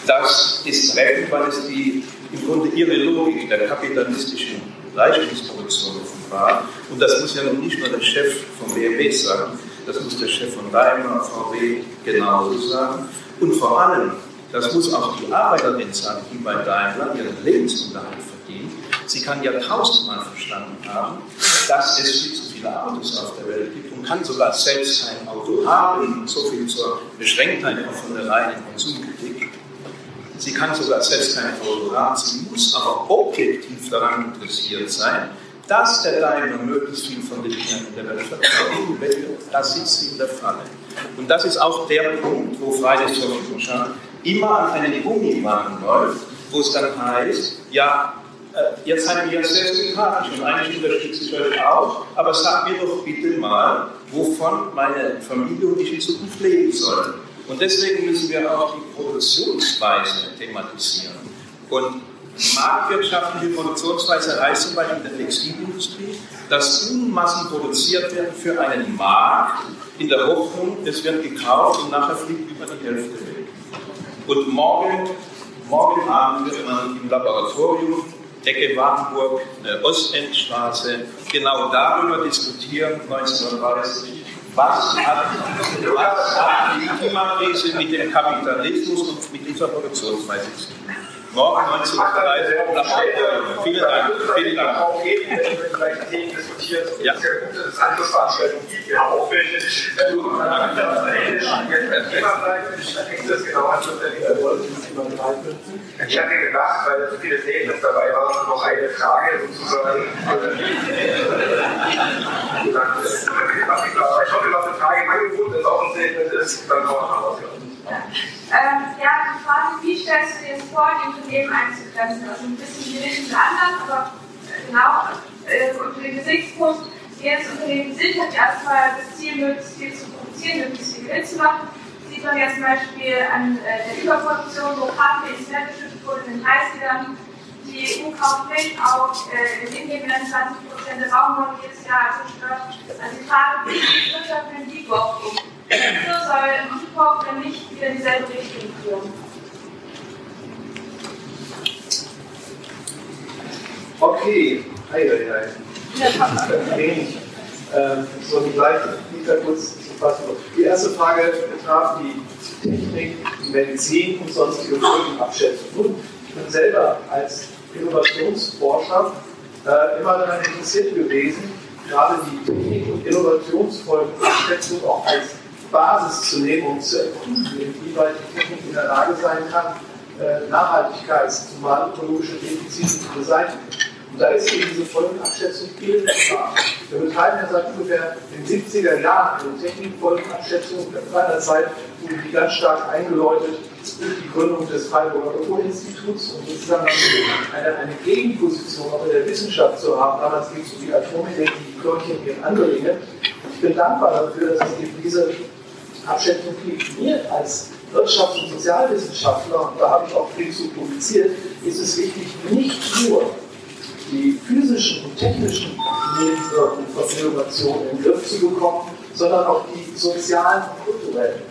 das ist treffend, weil es die, im Grunde ihre Logik der kapitalistischen Leistungsproduktion offenbart. Und das muss ja nun nicht nur der Chef von BMW sagen, das muss der Chef von Daimler, VW genauso sagen. Und vor allem, das muss auch die Arbeiterin sagen, die bei Daimler ihren Lebensunterhalt verdient. Sie kann ja tausendmal verstanden haben, dass es viel zu viele Autos auf der Welt gibt und kann sogar selbst ein Auto haben, so viel zur Beschränktheit von der reinen Konsumkritik. Sie kann sogar selbst kein Auto haben, sie muss aber objektiv daran interessiert sein, dass der Daimler möglichst viel von den Dingen in der Welt verkauft. Das sitzt in der Falle. Und das ist auch der Punkt, wo Fridays for Future immer an einen Gummiwagen läuft, wo es dann heißt, ja, jetzt haben wir sehr sympathisch und eigentlich unterstütze ich euch auch, aber sag mir doch bitte mal, wovon meine Familie und ich in Zukunft leben sollen. Und deswegen müssen wir auch die Produktionsweise thematisieren. Und marktwirtschaftliche Produktionsweise heißt zum Beispiel in der Textilindustrie, dass Unmassen produziert werden für einen Markt in der Hoffnung, es wird gekauft und nachher fliegt über die Hälfte weg. Und morgen, morgen Abend wird man im Laboratorium Ecke Wartenburg, Ostendstraße, genau darüber diskutieren, 1930, was hat, was hat die Klimakrise mit dem Kapitalismus und mit dieser Produktionsweise zu tun? Morgen 19.30 Uhr. Vielen Dank. Vielen Dank. Ja. Dass. Ich hatte gedacht, weil so viele Themen dabei waren, noch eine Frage sozusagen. Ich hoffe, was eine Frage angeboten ist, auch ein Statement ist, dann kann man hören. Ähm, ja, die Frage, wie stellst du dir das vor, die Unternehmen einzugrenzen? Also ein bisschen die Richtung der anderen, aber genau äh, unter dem Gesichtspunkt, jedes Unternehmen sind, hat erstmal das Ziel, möglichst viel zu produzieren, möglichst viel Gewinn zu machen. Sieht man ja zum Beispiel an äh, der Überproduktion, wo Kaffee ins Meer geschüttet wurde in den 30ern. Die EU kauft Milch auf, äh, in Indien werden 20% der Baumwolle jedes Jahr zerstört. Also die Frage, wie wirtschaften die überhaupt um? Wieso soll Import dann nicht wieder in dieselbe Richtung führen? Okay, ei, ei, ei. Wenig. Ähm, so, die gleiche, die kurz zu fassen. Die erste Frage betraf die Technik, die Medizin und sonstige Folgenabschätzung. Ich bin selber als Innovationsforscher äh, immer daran interessiert gewesen, gerade die Technik- und Innovationsfolgenabschätzung auch als Basis zu nehmen, um zu erkunden, inwieweit die Technik in der Lage sein kann, äh, Nachhaltigkeits-, zumal ökologische Defizite zu beseitigen. Und da ist eben diese Folgenabschätzung viel elementar. Wir betreiben ja seit ungefähr den 70er Jahren eine Technikfolgenabschätzung. In einer Zeit wurde die ganz stark eingeläutet durch die Gründung des Freiburger Öko-Instituts und sozusagen eine, eine Gegenposition auch in der Wissenschaft zu haben. Damals ging es um die Atomenergie, die Körnchen und andere Dinge. Ich bin dankbar dafür, dass es eben diese Abschätzung. Mir als Wirtschafts- und Sozialwissenschaftler, und da habe ich auch viel zu publiziert, ist es wichtig, nicht nur die physischen und technischen Nebenwirkungen von Innovation in den Griff zu bekommen, sondern auch die sozialen und kulturellen.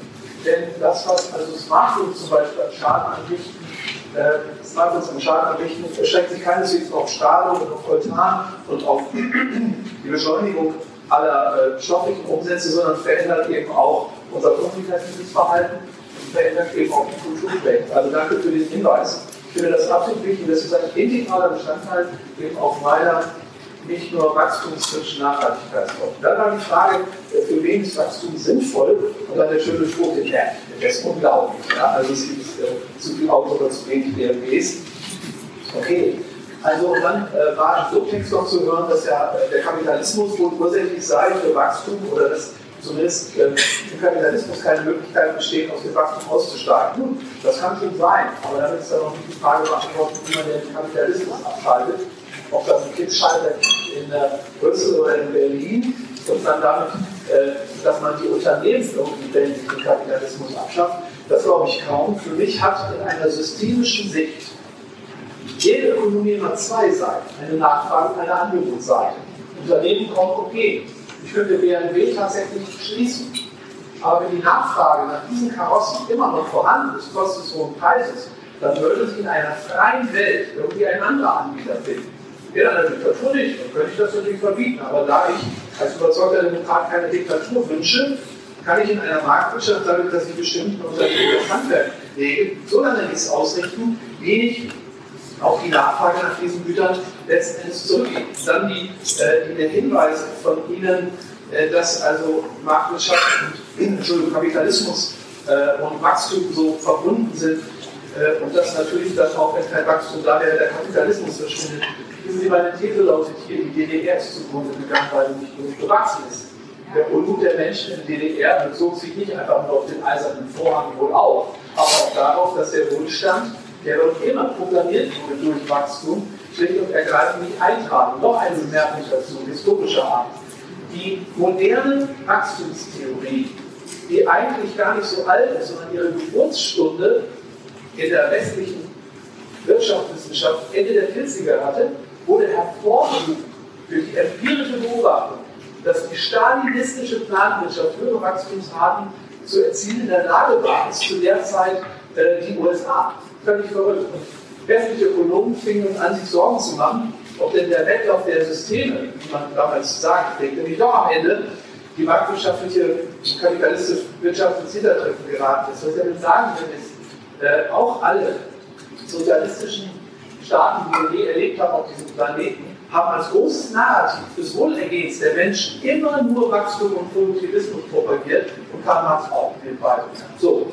Denn das, was also Smartphones zum Beispiel an Schaden anrichten, äh, Smartphones an Schaden anrichten, erschreckt sich keineswegs auf Strahlung und auf Voltan und auf die Beschleunigung aller äh, stofflichen Umsätze, sondern verändert eben auch unser kommunikatives Verhalten und verändert eben auch die Kulturwelt. Also danke für den Hinweis. Ich finde das absolut wichtig, das ist ein integraler Bestandteil eben auch meiner nicht nur wachstumskritischen Nachhaltigkeitsforschung. Dann war die Frage, für wen ist Wachstum sinnvoll? Und dann der schöne Spruch, den Herrn. Das ist unglaublich. Ja? Also es gibt äh, zu viel Auto oder zu wenig BMWs. Okay, also und dann äh, war im Subtext noch zu hören, dass ja äh, der Kapitalismus wohl ursächlich sei für Wachstum oder dass zumindest äh, im Kapitalismus keine Möglichkeit besteht, aus dem Wachstum auszusteigen. Das kann schon sein, aber dann ist dann noch nicht die Frage beantwortet, wie man den Kapitalismus abschaltet. Ob das einen Kippschalter gibt in äh, Brüssel oder in Berlin und dann damit, äh, dass man die Unternehmen irgendwie den Kapitalismus abschafft, das glaube ich kaum. Für mich hat in einer systemischen Sicht jede Ökonomie immer zwei Seiten, eine Nachfrage und eine Angebotsseite. Unternehmen kommen, okay, ich könnte BMW tatsächlich schließen. Aber wenn die Nachfrage nach diesen Karossen immer noch vorhanden ist, trotz des hohen Preises, dann würde sich in einer freien Welt irgendwie ein anderer Anbieter finden. In einer Diktatur nicht, dann könnte ich das natürlich verbieten. Aber da ich als überzeugter Demokrat keine Diktatur wünsche, kann ich in einer Marktwirtschaft, damit dass ich bestimmten Unternehmen das Handwerk lege, so lange nichts ausrichten, wie ich auch die Nachfrage nach diesen Gütern letzten Endes zurückgeht. Dann die, äh, der Hinweis von Ihnen, äh, dass also Marktwirtschaft und Entschuldigung, Kapitalismus äh, und Wachstum so verbunden sind äh, und dass natürlich dann auch, wenn kein Wachstum da wäre, der Kapitalismus verschwindet. Wissen Sie, meine These lautet hier, die DDR ist zugrunde gegangen, weil sie nicht genug gewachsen ist. Der Unmut der Menschen in der DDR bezog sich nicht einfach nur auf den eisernen Vorhang wohl auf, aber auch darauf, dass der Wohlstand der dort immer programmiert wurde durch Wachstum, schlicht und ergreifend nicht eintragen. Noch eine Bemerkung dazu, historischer Art. Die moderne Wachstumstheorie, die eigentlich gar nicht so alt ist, sondern ihre Geburtsstunde in der westlichen Wirtschaftswissenschaft Ende der 40er hatte, wurde hervorgerufen durch die empirische Beobachtung, dass die stalinistische Planwirtschaft höhere Wachstumsraten zu erzielen in der Lage war, als zu der Zeit äh, die USA völlig verrückt. Westliche Ökonomen fingen an, sich Sorgen zu machen, ob denn der Wettlauf der Systeme, wie man damals sagt, nämlich doch am Ende die marktwirtschaftliche, kapitalistische Wirtschaft ins Hintertreffen geraten ist. Was er damit sagen will, ist, äh, auch alle sozialistischen Staaten, die wir je erlebt haben auf diesem Planeten, haben als großes Narrativ des Wohlergehens der Menschen immer nur Wachstum und Produktivismus propagiert und Karl Marx auch in den beiden. So,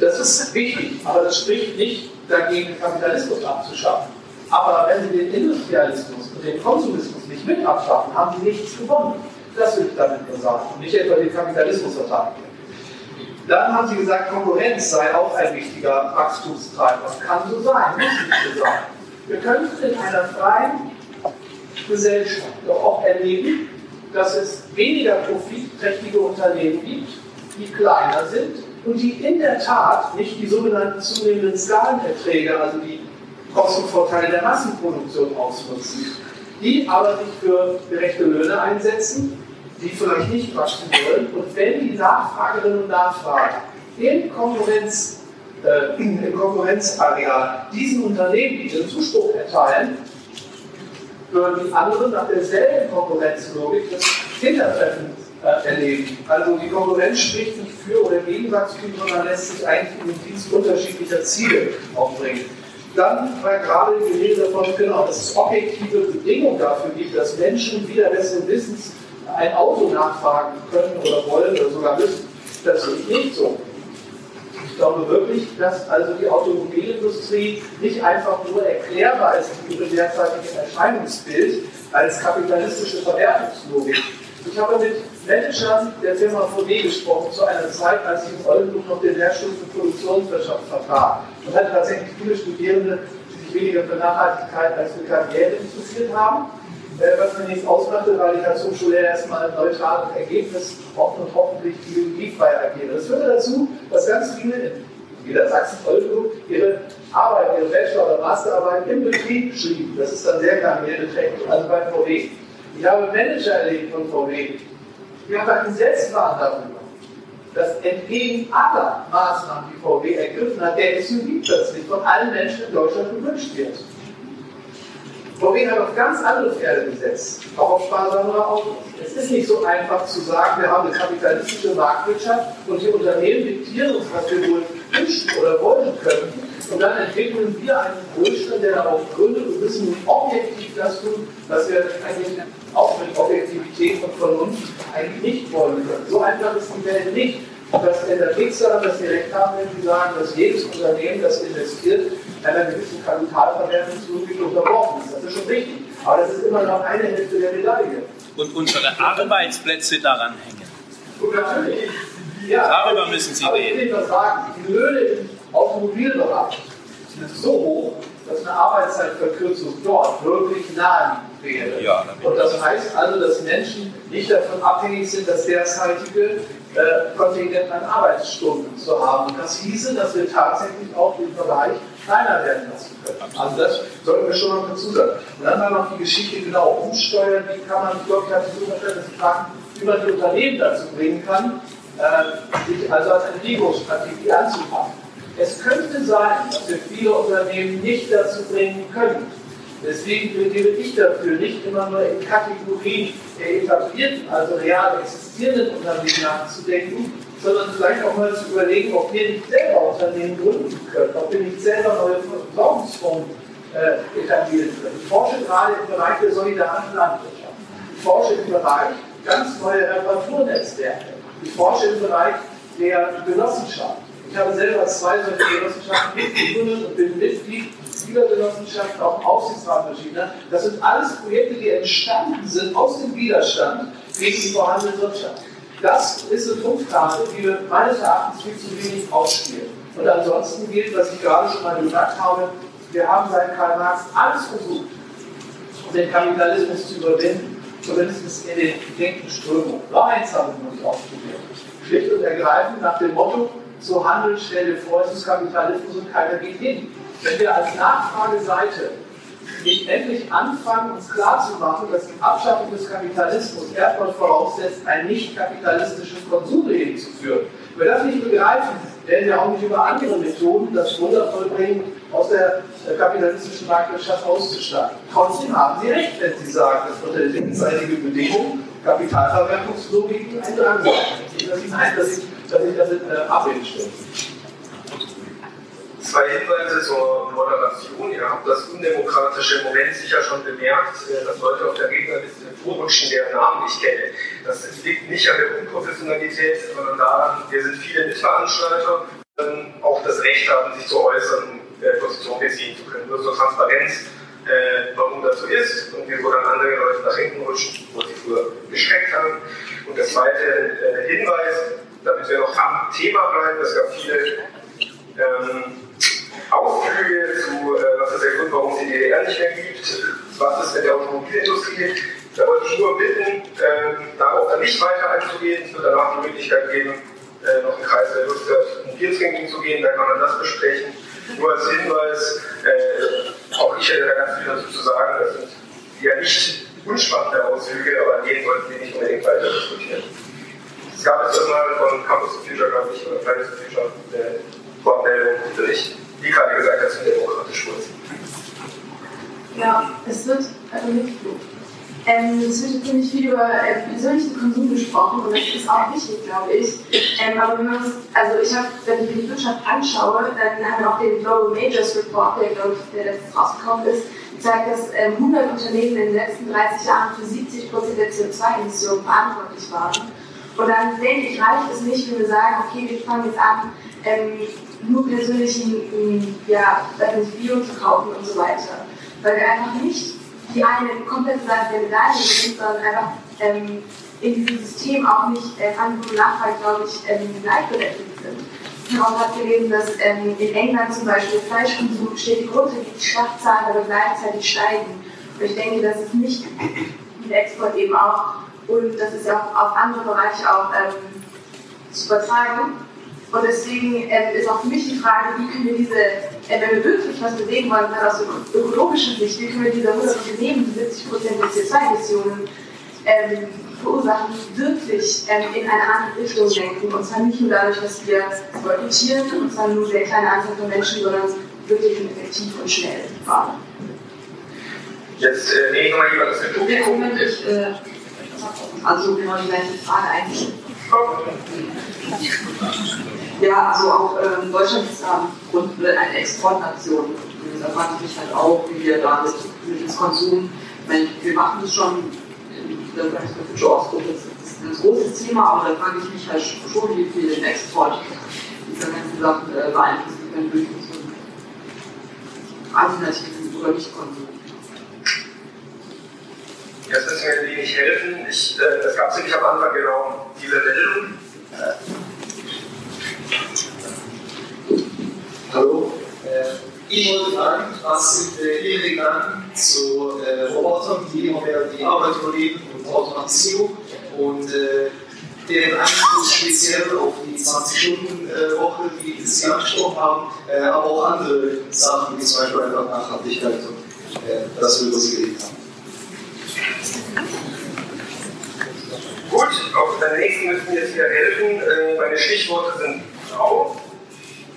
das ist wichtig, aber das spricht nicht dagegen, Kapitalismus abzuschaffen. Aber wenn Sie den Industrialismus und den Konsumismus nicht mit abschaffen, haben Sie nichts gewonnen. Das will ich damit nur sagen. Und nicht etwa den Kapitalismus verteidigen. Dann haben Sie gesagt, Konkurrenz sei auch ein wichtiger Wachstumstreiber. Kann so sein, muss nicht so sein. Wir könnten in einer freien Gesellschaft doch auch erleben, dass es weniger profitträchtige Unternehmen gibt, die kleiner sind und die in der Tat nicht die sogenannten zunehmenden Skalenerträge, also die Kostenvorteile der Massenproduktion ausnutzen, die aber sich für gerechte Löhne einsetzen, die vielleicht nicht wachsen wollen. Und wenn die Nachfragerinnen und Nachfrager im, Konkurrenz, äh, im Konkurrenzareal diesen Unternehmen ihren Zuspruch erteilen, würden die anderen nach derselben Konkurrenzlogik das Hintertreffen äh, erleben. Also die Konkurrenz spricht nicht für oder gegen Wachstum, sondern lässt sich eigentlich im Dienst unterschiedlicher Ziele aufbringen. Dann war gerade die Rede davon, genau, dass es objektive Bedingungen dafür gibt, dass Menschen wieder besseren Wissens ein Auto nachfragen können oder wollen oder sogar müssen. Das ist nicht so. Ich glaube wirklich, dass also die Automobilindustrie nicht einfach nur erklärbar ist in ihrem derzeitigen Erscheinungsbild als kapitalistische Verwertungslogik. Ich habe mit Managern der Firma VW gesprochen zu einer Zeit, als ich in Oldenburg noch den Lehrstuhl für Produktionswirtschaft vertrag und hatte tatsächlich viele Studierende, die sich weniger für Nachhaltigkeit als für Karriere interessiert haben, äh, was mir nichts ausmachte, weil ich als Hochschullehrer erstmal ein neutrales Ergebnis und hoffentlich ideologiefrei agiere. Das führte dazu, dass ganz viele in Niedersachsen-Oldenburg ihre Arbeit, ihre Bachelor- oder Masterarbeit im Betrieb schrieben. Das ist dann sehr karriereträchtig, also bei VW. Ich habe Manager erlebt von VW, die einfach entsetzt waren darüber, dass entgegen aller Maßnahmen, die VW ergriffen hat, der SUV plötzlich von allen Menschen in Deutschland gewünscht wird. VW hat auf ganz andere Pferde gesetzt, auch auf sparsamere Autos. Es ist nicht so einfach zu sagen, wir haben eine kapitalistische Marktwirtschaft und die Unternehmen diktieren uns, was wir wohl wünschen oder wollen können. Und dann entwickeln wir einen Wohlstand, der darauf gründet und müssen objektiv das tun, was wir eigentlich auch mit Objektivität und Vernunft eigentlich nicht wollen können. So einfach ist die Welt nicht. Das ändert nichts daran, dass Sie recht haben, wenn Sie sagen, dass jedes Unternehmen, das investiert, einer gewissen Kapitalverwertungslogik unterworfen ist. Das ist schon richtig. Aber das ist immer noch eine Hälfte der Medaille. Und unsere Arbeitsplätze daran hängen. Und natürlich. Ja, Darüber müssen Sie reden. Ich will sagen. Die Löhne im Automobilbereich sind so hoch, dass eine Arbeitszeitverkürzung dort wirklich naheliegend wäre. Ja, und das heißt also, dass Menschen nicht davon abhängig sind, das derzeitige äh, Kontingent an Arbeitsstunden zu haben. Und das hieße, dass wir tatsächlich auch den Bereich kleiner werden lassen können. Also das sollten wir schon noch dazu sagen. Und dann war noch die Geschichte genau umsteuern, wie kann man, ich glaube, ich hatte so verstanden, dass Sie fragen, wie man die Unternehmen dazu bringen kann, sich also als Entwicklungsstrategie anzupassen. Es könnte sein, dass wir viele Unternehmen nicht dazu bringen können. Deswegen plädiere ich dafür, nicht immer nur in Kategorien der etablierten, also real existierenden Unternehmen nachzudenken, sondern vielleicht auch mal zu überlegen, ob wir nicht selber Unternehmen gründen können, ob wir nicht selber neue Versorgungsformen äh, etablieren können. Ich forsche gerade im Bereich der solidarischen Landwirtschaft. Ich forsche im Bereich ganz neue Reparaturnetzwerke. Ich forsche im Bereich der Genossenschaft. Ich habe selber zwei solche Genossenschaften mitgegründet und bin Mitglied dieser Genossenschaften, auch Aufsichtsrat verschiedener. Das sind alles Projekte, die entstanden sind aus dem Widerstand gegen die vorhandene Wirtschaft. Das ist eine Punktkarte, die wir meines Erachtens viel zu wenig ausspielen. Und ansonsten gilt, was ich gerade schon mal gesagt habe, wir haben seit Karl Marx alles versucht, den Kapitalismus zu überwinden, zumindest in den gedenkten Strömungen. Nur eins haben wir noch nicht ausprobiert. Schlicht und ergreifend nach dem Motto, so es ist Kapitalismus und keiner geht hin. Wenn wir als Nachfrageseite nicht endlich anfangen, uns klarzumachen, dass die Abschaffung des Kapitalismus erstmal voraussetzt, ein nicht kapitalistisches Konsumleben zu führen. Wenn wir das nicht begreifen, werden wir auch nicht über andere Methoden das Wunder vollbringen, aus der kapitalistischen Marktwirtschaft auszusteigen. Trotzdem haben Sie recht, wenn Sie sagen, dass unter den linksseitigen Bedingungen Kapitalverwertungslogiken ein Drang sein. Nein, dass ich, dass ich das äh, ablehnen stimme. Zwei Hinweise zur Moderation. Ihr habt das undemokratische Moment sicher schon bemerkt, äh, dass Leute auf der Rednerliste vorrutschen, deren Namen ich kenne. Das liegt nicht an der Unprofessionalität, sondern daran, wir sind viele Mitveranstalter, auch das Recht haben, sich zu äußern, äh, Position beziehen zu können. Nur zur Transparenz, äh, warum das so ist und wieso dann andere Leute nach hinten rutschen, wo sie früher geschreckt haben. Und der zweite äh, Hinweis, damit wir noch am Thema bleiben, es gab viele ähm, Ausflüge zu, äh, was ist der Grund, warum es die DDR nicht mehr gibt, was ist mit der Automobilindustrie. Da wollte ich nur bitten, äh, darauf dann nicht weiter einzugehen. Es wird danach die Möglichkeit geben, noch im Kreis der Lust hat, ein Bier trinken zu gehen, da kann man das besprechen. Nur als Hinweis, äh, auch ich hätte da ganz viel dazu zu sagen, das sind ja nicht unspannende Ausflüge, aber an denen sollten wir nicht unbedingt weiter diskutieren. Es gab jetzt mal von Campus of Future, glaube ich, oder Fridays of Future, eine Wortmeldung, Bericht wie gerade gesagt, das sind demokratisch Wurzeln. Ja, es wird also nicht gut. Ähm, es wird ziemlich viel über äh, persönlichen Konsum gesprochen und das ist auch wichtig, glaube ich. Ähm, aber wenn also ich habe, wenn ich mir die Wirtschaft anschaue, dann haben wir auch den Global Majors Report, der, glaube ich, der letztes rausgekommen ist, zeigt, dass ähm, 100 Unternehmen in den letzten 30 Jahren für 70 Prozent der CO2-Emissionen verantwortlich waren. Und dann denke ich, reicht es nicht, wenn wir sagen, okay, wir fangen jetzt an, ähm, nur persönlichen ja, Bio zu kaufen und so weiter. Weil wir einfach nicht die eine komplette Seite der Medaille sind, sondern einfach ähm, in diesem System auch nicht äh, Angebot und Nachfrage, glaube ich, ähm, gleichberechtigt sind. Ich habe auch gelesen, dass ähm, in England zum Beispiel Fleischkonsum stetig runtergeht, die Schlachtzahlen aber gleichzeitig steigen. Und ich denke, das ist nicht mit Export eben auch, und das ist ja auch auf andere Bereiche auch ähm, zu übertragen. Und deswegen äh, ist auch für mich die Frage, wie können wir diese, wenn wir wirklich was bewegen wollen, aus ökologischer Sicht, wie können wir diese 100 Unternehmen, die 70 Prozent der CO2-Emissionen ähm, verursachen, wirklich ähm, in eine andere Richtung denken. Und zwar nicht nur dadurch, dass wir boykottieren, und zwar nur sehr kleine Anzahl von Menschen, sondern wirklich effektiv und schnell fahren. Jetzt äh, nehme ich nochmal jemand aus dem Publikum. Ich, äh, also genau die gleiche Frage eigentlich. Ja, also auch ähm, Deutschland ist ja im eine Exportnation. Da frage ich mich halt auch, wie wir da mit dem Konsum, meine, wir machen das schon in der Future Ostgruppe, das ist ein großes Thema, aber da frage ich mich halt schon, wie viel den Export dieser ganzen Sachen äh, beeinflussen können durch unseren alternativen oder Nicht-Konsum. Jetzt müssen wir ein wenig helfen. Ich, äh, es gab ziemlich am Anfang genau diese Meldung. Hallo. Äh, ich wollte fragen, was sind äh, Ihre Gedanken zu äh, Robotern, die immer mehr die Arbeit übernehmen und Automatisierung und äh, deren Einfluss speziell auf die 20-Stunden-Woche, die Sie angesprochen haben, äh, aber auch andere Sachen, wie zum Beispiel einfach Nachhaltigkeit und äh, das, worüber Sie geredet haben. Gut, auf der nächsten müssten jetzt wieder helfen. Äh, meine Stichworte sind Frau,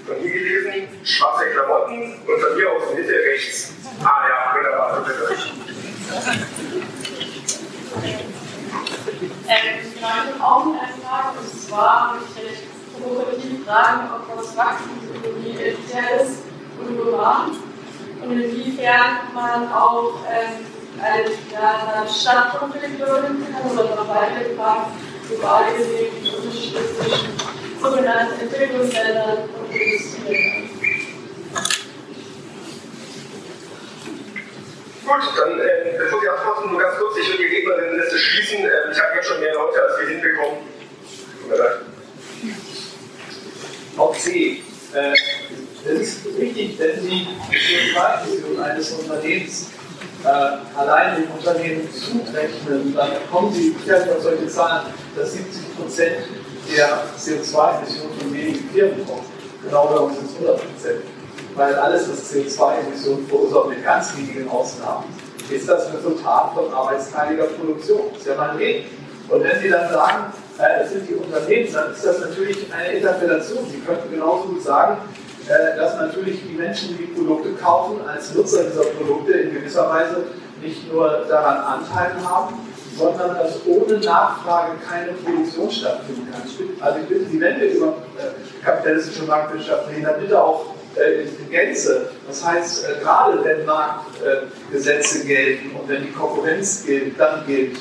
von hier gelesen, schwarze Klamotten und von hier aus Mitte rechts. Ah ja, wunderbar, bitte. Ähm, ich habe auch eine Frage und zwar würde ich recht provokativ fragen, ob das Wachstumsökonomie effizient ist und global und inwiefern man auch ähm, eine, ja, Stadtkonflikt lösen kann oder noch weiter gefragt, global gesehen die Unterschiede zwischen sogenannten Entwicklungsländern und Industrieländern. Gut, dann äh, bevor Sie antworten, nur ganz kurz, ich will die Rednerinnenliste schließen. Äh, ich habe jetzt schon mehr Leute, als wir hinbekommen. Tut C. Äh, es ist wichtig, wenn Sie die CO2-Emissionen eines Unternehmens äh, allein dem Unternehmen zurechnen, dann kommen Sie sicherlich auf solche Zahlen, dass 70 Prozent der CO2-Emissionen von wenigen Firmen kommen. Genau darum sind es 100 Prozent. Weil alles, was CO2-Emissionen verursacht, mit ganz wenigen Ausnahmen, ist das Resultat von arbeitsteiliger Produktion. Das ist ja mein Leben. Und wenn Sie dann sagen, äh, es sind die Unternehmen, dann ist das natürlich eine Interpellation. Sie könnten genauso gut sagen, äh, dass natürlich die Menschen, die Produkte kaufen, als Nutzer dieser Produkte in gewisser Weise nicht nur daran Anteil haben, sondern dass ohne Nachfrage keine Produktion stattfinden kann. Also ich bitte Sie, wenn wir über äh, kapitalistische Marktwirtschaft reden, dann bitte auch äh, in Gänze. Das heißt, gerade wenn Marktgesetze gelten und wenn die Konkurrenz gilt, dann gilt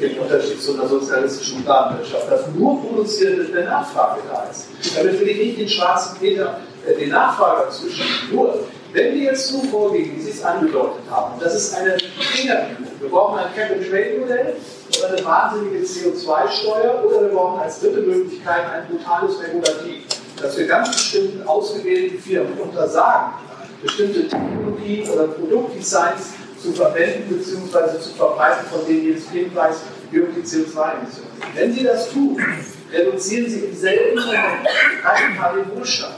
im Unterschied zu einer sozialistischen Planwirtschaft, dass nur produziert wird, wenn Nachfrage da ist. Damit will ich nicht den schwarzen Peter, äh, den Nachfrager zwischen. Nur, wenn wir jetzt so vorgehen, wie Sie es angedeutet haben, das ist eine Fingerübung. Wir brauchen ein Cap-and-Trade-Modell oder eine wahnsinnige CO2-Steuer oder wir brauchen als dritte Möglichkeit ein brutales Regulativ, dass wir ganz bestimmten ausgewählten Firmen untersagen, bestimmte Technologien oder Produktdesigns zu verwenden bzw. zu verbreiten, von denen jedes wie hoch die CO2-Emissionen sind. Wenn Sie das tun, reduzieren Sie im selben Moment radikal den Wohlstand.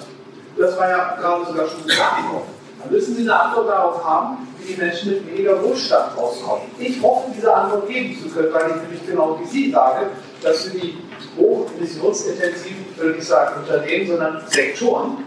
Das war ja gerade sogar schon gesagt worden. Dann müssen Sie eine Antwort darauf haben, wie die Menschen mit weniger Wohlstand rauskommen. Ich hoffe, diese Antwort geben zu können, weil ich nämlich genau wie Sie sage, dass für die hochemissionsintensiven, würde ich sagen, Unternehmen, sondern Sektoren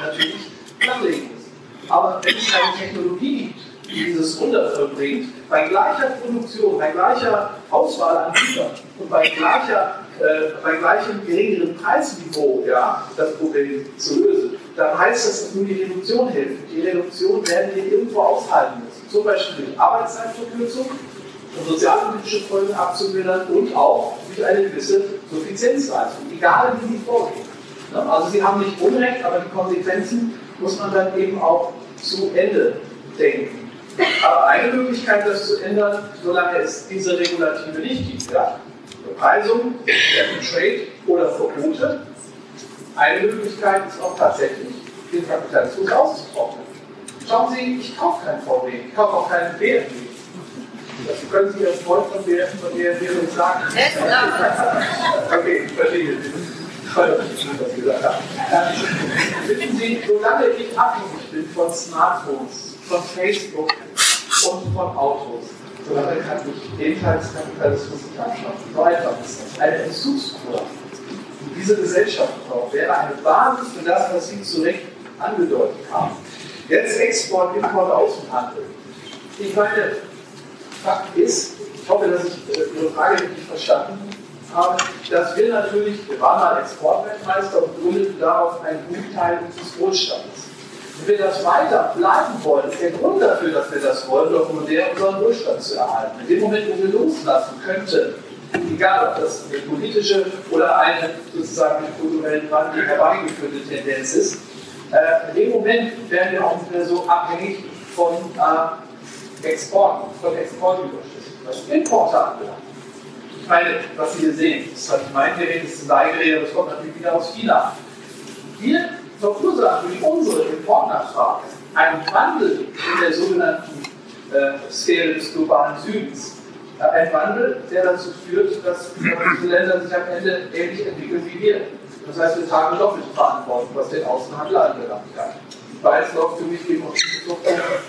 natürlich nachlegen müssen. Aber wenn es keine Technologie gibt, dieses Wunder vollbringt, bei gleicher Produktion, bei gleicher Auswahl an Gütern und bei, gleicher, äh, bei gleichem geringeren Preisniveau ja, das Problem zu lösen, dann heißt das, dass nur die Reduktion hilft. Die Reduktion werden wir irgendwo aushalten müssen. Zum Beispiel durch Arbeitszeitverkürzung, um sozialpolitische Folgen abzumildern und auch durch eine gewisse Suffizienzleistung, egal wie sie vorgehen. Also Sie haben nicht Unrecht, aber die Konsequenzen muss man dann eben auch zu Ende denken. Aber eine Möglichkeit, das zu ändern, solange es diese Regulative nicht gibt, ja, Bepreisung, Trade oder Verbote, eine Möglichkeit ist auch tatsächlich, den Kapitalismus auszutrocknen. Schauen Sie, ich kaufe kein VW, ich kaufe auch keinen BMW. Das können Sie als Freund von BMW, von BMW nicht sagen. Okay, ich verstehe. Ich nicht, was Sie gesagt haben. Wissen Sie, solange ich abhängig bin von Smartphones, von Facebook und von Autos. Solange kann ich Jedenfallskapitalismus nicht abschaffen. So einfach ist das. Eine Entzugskur, die diese Gesellschaft braucht, wäre eine Basis für das, was Sie zu Recht angedeutet haben. Jetzt Export, Import, Außenhandel. Ich meine, Fakt ist, ich hoffe, dass ich äh, Ihre Frage richtig verstanden habe, dass wir natürlich, wir waren mal Exportweltmeister und gründeten darauf einen Gutteil unseres Wohlstandes. Wenn wir das weiter bleiben wollen, ist der Grund dafür, dass wir das wollen, doch nur der, unseren Wohlstand zu erhalten. In dem Moment, wo wir loslassen könnten, egal ob das eine politische oder eine sozusagen durch kulturellen Wandel herbeigeführte Tendenz ist, äh, in dem Moment werden wir auch nicht mehr so abhängig von äh, Exporten, von Exportüberschüssen, was Importe anbelangt. Ich meine, was Sie hier sehen, das ist mein Gerät, das ist ein Leihgerät, das kommt natürlich wieder aus China. Wir verursachen durch unsere Importnachfrage einen Wandel in der sogenannten äh, Sphäre des globalen Südens. Äh, ein Wandel, der dazu führt, dass diese Länder sich am Ende ähnlich entwickeln wie wir. Das heißt, wir tragen doppelte Verantwortung, was den Außenhandel anbelangt. Beides läuft für mich gegen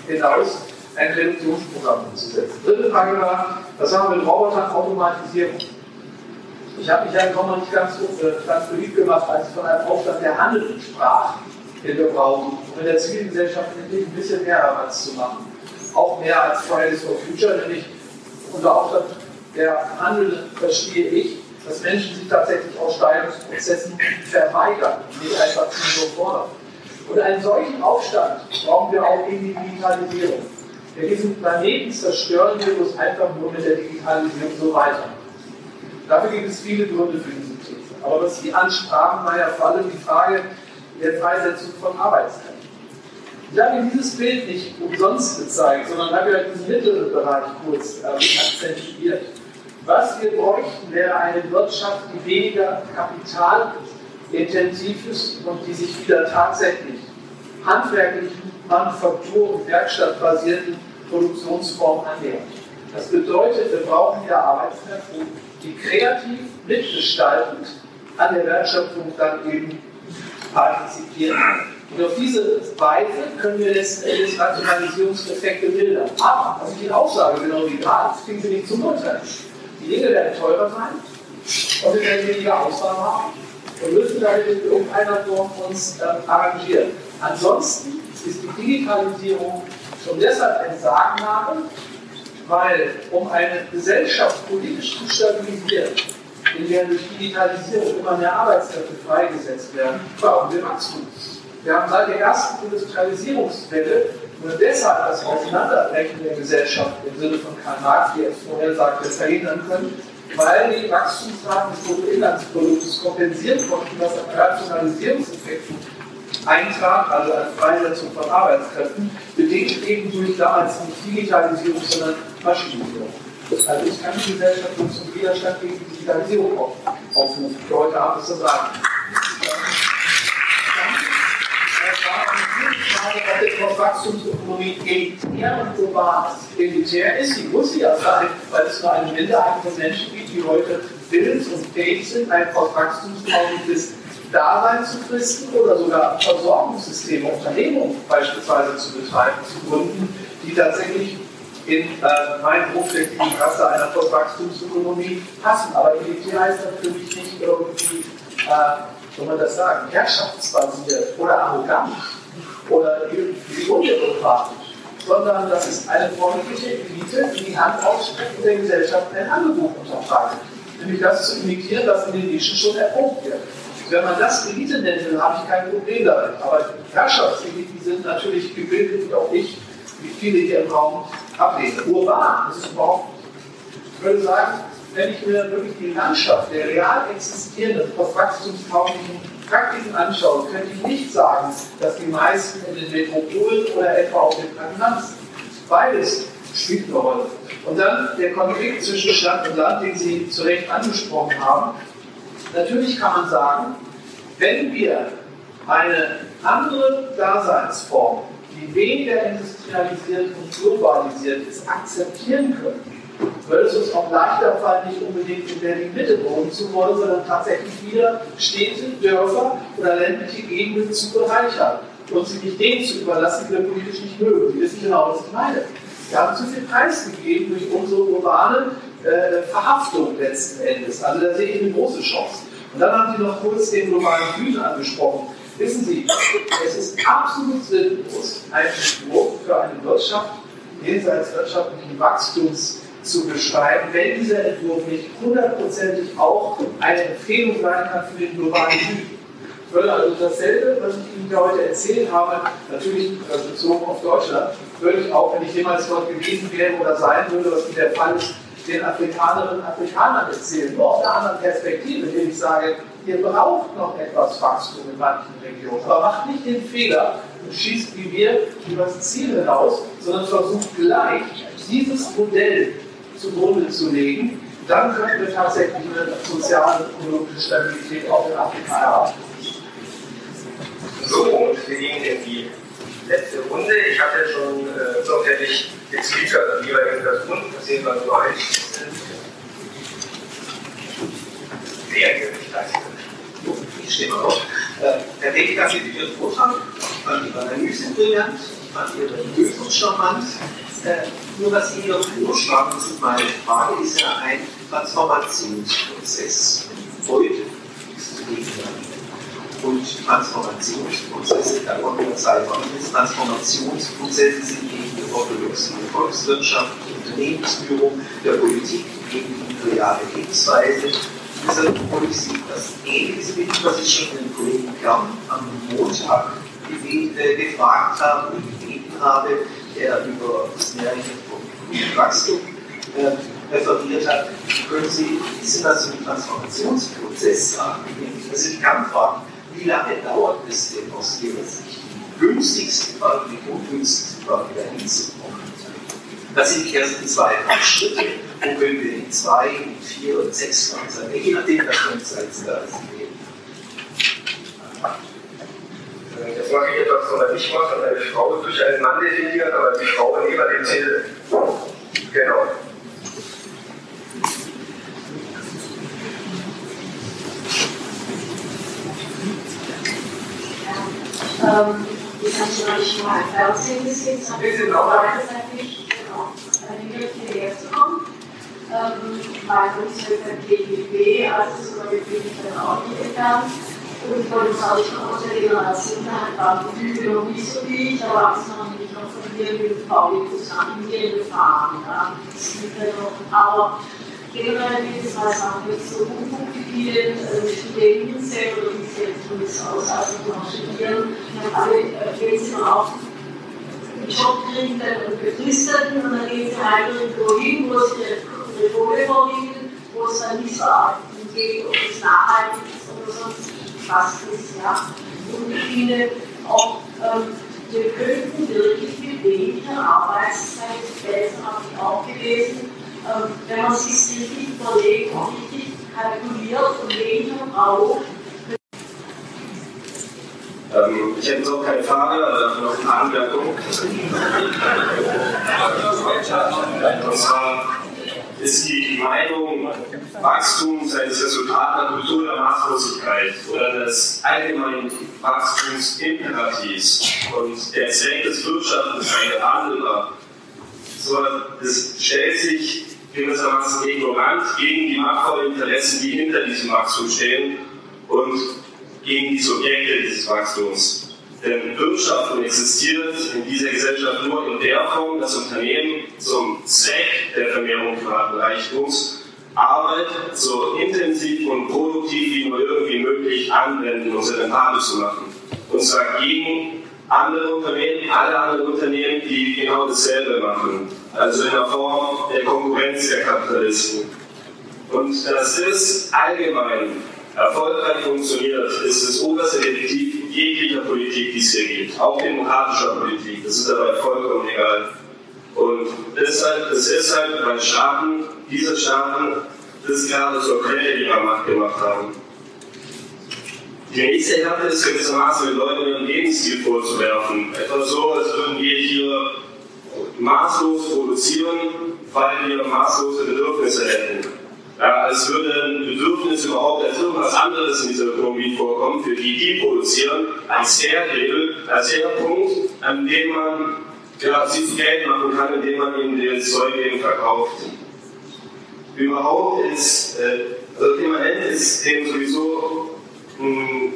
hinaus, ein Reduktionsprogramm umzusetzen. Dritte Frage war, was haben wir mit Robotern, Automatisierung? Ich habe mich ja noch nicht ganz, äh, ganz beliebt gemacht, als ich von einem Aufstand der Handel sprach, den wir brauchen, um in der Zivilgesellschaft ein bisschen mehr Rabatz zu machen. Auch mehr als Fridays for Future, nämlich unser Aufstand der Handel verstehe ich, dass Menschen sich tatsächlich Aussteigungsprozessen verweigern, nicht einfach nur fordern. Und einen solchen Aufstand brauchen wir auch in die Digitalisierung. Wir diesen Planeten zerstören wir uns einfach nur mit der Digitalisierung so weiter. Dafür gibt es viele Gründe für diese These. Aber was Sie ansprachen, war ja vor allem die Frage der Freisetzung von Arbeitskräften. Ich habe dieses Bild nicht umsonst gezeigt, sondern habe ja diesen mittleren Bereich kurz äh, akzentuiert. Was wir bräuchten, wäre eine Wirtschaft, die weniger kapitalintensiv ist und die sich wieder tatsächlich handwerklichen, manufaktur- und werkstattbasierten Produktionsformen annähert. Das bedeutet, wir brauchen wieder Arbeitskräfte, die kreativ, mitgestaltend an der Wertschöpfung dann eben partizipieren. Und auf diese Weise können wir letzten Endes Rationalisierungseffekte mildern. Aber, was ich Ihnen auch sage, genau wie gerade, das kriegen Sie nicht zum Urteil. Die Dinge werden teurer sein und wir werden weniger Auswahl haben und müssen damit in irgendeiner Form uns ähm, arrangieren. Ansonsten ist die Digitalisierung schon deshalb ein Sagenname, weil um eine Gesellschaft politisch zu stabilisieren, in der durch Digitalisierung immer mehr Arbeitskräfte freigesetzt werden, brauchen wir Wachstum. Wir haben seit der ersten Industrialisierungswelle nur deshalb das Auseinanderbrechen der Gesellschaft im Sinne von Karl Marx, wie er es vorher sagte, verhindern können, weil die Wachstumsraten des Bruttoinlandsproduktes kompensiert wurden, was an Rationalisierungseffekten eintrat, also an Freisetzung von Arbeitskräften, bedingt eben durch damals nicht Digitalisierung, sondern Maschinisierung. Also ich kann die Gesellschaft zum Widerstand gegen Digitalisierung aufrufen. Für heute Abend ist das sagen. Ob etwas Wachstumsökonomie elitär und ist. Elitär ist, die muss sie ja sein, weil es nur eine Minderheit von Menschen gibt, die heute willens und fähig sind, ein wachstumstaugliches Dasein zu fristen oder sogar Versorgungssysteme, Unternehmungen beispielsweise zu betreiben, zu gründen, die tatsächlich in äh, meinen hochflächigen Raster einer Postwachstumsökonomie passen. Aber elitär heißt natürlich nicht irgendwie, äh, soll man das sagen, herrschaftsbasiert oder arrogant oder irgendwie undemokratisch, sondern das ist eine freundliche Elite, die die Hand ausstreckt und der Gesellschaft ein Angebot unterbreitet. Nämlich das zu imitieren, was in den Nischen schon erprobt wird. Wenn man das Elite nennt, dann habe ich kein Problem damit. Aber Herrschaftseliten sind natürlich gebildet und auch ich, wie viele hier im Raum, ablehne. Urban, das ist überhaupt. Ich würde sagen, wenn ich mir wirklich die Landschaft der real existierenden, postwachstumstauglichen Praktiken anschaue, könnte ich nicht sagen, dass die meisten in den Metropolen oder etwa auf den Plattenland sind. Beides spielt eine Rolle. Und dann der Konflikt zwischen Stadt und Land, den Sie zu Recht angesprochen haben. Natürlich kann man sagen, wenn wir eine andere Daseinsform, die weniger industrialisiert und globalisiert ist, akzeptieren können, würde es uns auch leichter fallen, nicht unbedingt in Berlin-Mitte wohnen zu wollen, sondern tatsächlich wieder Städte, Dörfer oder ländliche Gegenden zu bereichern und sie nicht denen zu überlassen, die wir politisch nicht mögen. Sie wissen genau, was ich meine. Wir haben zu viel Preis gegeben durch unsere urbane äh, Verhaftung letzten Endes. Also da sehe ich eine große Chance. Und dann haben Sie noch kurz den globalen Süden angesprochen. Wissen Sie, es ist absolut sinnlos, einen Entwurf für eine Wirtschaft jenseits wirtschaftlichen Wachstums zu beschreiben, wenn dieser Entwurf nicht hundertprozentig auch eine Empfehlung sein kann für den globalen Süden. Ich würde also dasselbe, was ich Ihnen heute erzählt habe, natürlich bezogen auf Deutschland, würde ich auch, wenn ich jemals dort gewesen wäre oder sein würde, was der Fall ist, den Afrikanerinnen und Afrikanern erzählen, nur aus einer anderen Perspektive, indem ich sage, ihr braucht noch etwas Wachstum in manchen Regionen, aber macht nicht den Fehler, und schießt wie wir über das Ziel hinaus, sondern versucht gleich, dieses Modell zugrunde zu legen. Dann könnten wir tatsächlich eine soziale und ökologische Stabilität auch in Afrika erreichen. So, und wir gehen in die letzte Runde. Ich hatte schon äh, sorgfältig getwittert, wie wir in das Grund passieren, was nur ein Sehr gerecht, Ich stimme auch. Äh, Herr Weg, danke für Ihren Vortrag. Ich fand Ihre Analyse brillant, ich fand Ihre Lösung charmant. Äh, nur was Sie hier vorschlagen, das ist meine Frage, ist ja ein Transformationsprozess. Heute ist es. Und Transformationsprozesse dauern ja Zeit. Transformationsprozesse sind gegen die orthodoxe Volkswirtschaft, die Unternehmensführung, der Politik, gegen die reale Lebensweise. Deshalb wollte ich Sie das Ähnliches bitten, was ich schon den Kollegen Kern am Montag äh, gefragt habe und gebeten habe, der über das vom Wachstum äh, referiert hat. Können Sie ein bisschen was zum Transformationsprozess sagen? Das sind Kernfragen. Wie lange dauert es denn aus Ihrer Sicht, die günstigsten Fall, die ungünstigsten Fall wieder hinzukommen? Das sind die ersten zwei Schritte. Wo können wir in zwei, in vier und sechs Jahren sein? Je nachdem, was für ein Zeitskala Sie Jetzt mache ich etwas, was man nicht macht, eine Frau durch einen Mann definieren, aber die Frau neben dem Ziel. Genau. Ähm, ich habe schon nicht mal im Fernsehen gesehen, es hat mir beiderseitig genau, eine Hilfe hierher zu kommen. Ähm, mein Umfeld beim DGB, also sogar bin ich dann auch nicht entfernt. Und wollte sagen, ich komme aus der Generation, hat war Gefühle noch nicht so wie ich, aber Erwachsene haben mich noch von hier mit VW-Bus nach Indien gefahren. Ja. Aber generell geht es halt auch nicht so wie vielen Studenten selber, die sich jetzt zumindest aus, also noch studieren, alle, wenn sie mal auf einen Job kriegen, dann befristeten und dann gehen sie halt irgendwo hin, wo sie ihre Reformen vorliegen, wo es dann nicht so geht, ob es nachhaltig ist oder sonst was ist. Ja. Und ich finde auch, ähm, wir könnten wirklich mit weniger Arbeitszeit, Felsen habe ich auch gelesen, ähm, wenn man sich richtig überlegt und richtig kalkuliert und weniger braucht. Ähm, ich hätte so keine Frage, aber noch eine Anmerkung. Und zwar ist die Meinung, Wachstum sei das Resultat der Kultur der Maßlosigkeit oder des allgemeinen Wachstumsimperatives und der Zweck des Wirtschaftens sei handelbar. So, das stellt sich gewissermaßen ignorant gegen die machtvollen Interessen, die hinter diesem Wachstum stehen und gegen die Subjekte dieses Wachstums. Denn Wirtschaft existiert in dieser Gesellschaft nur in der Form, dass Unternehmen zum Zweck der Vermehrung privaten Reichtums Arbeit so intensiv und produktiv wie nur irgendwie möglich anwenden, um sie rentabel zu machen. Und zwar gegen andere Unternehmen, alle anderen Unternehmen, die genau dasselbe machen. Also in der Form der Konkurrenz der Kapitalisten. Und das ist allgemein erfolgreich funktioniert, ist das oberste Detektiv jeglicher Politik, die es hier gibt, auch demokratischer Politik. Das ist dabei vollkommen egal. Und deshalb, das ist halt bei Staaten, diese Staaten, das gerade zur Quelle ihrer Macht gemacht haben. Die nächste Härte ist gewissermaßen den Leuten ihren Lebensstil vorzuwerfen. Etwas so, als würden wir hier maßlos produzieren, weil wir maßlose Bedürfnisse hätten. Ja, als würde ein Bedürfnis überhaupt als irgendwas anderes in dieser Ökonomie vorkommen, für die die produzieren, als der Hebel, als der Punkt, an dem man ja, sie zu Geld machen kann, indem man ihnen das Zeug eben verkauft. Überhaupt ist, äh, also immanent ist dem sowieso hm,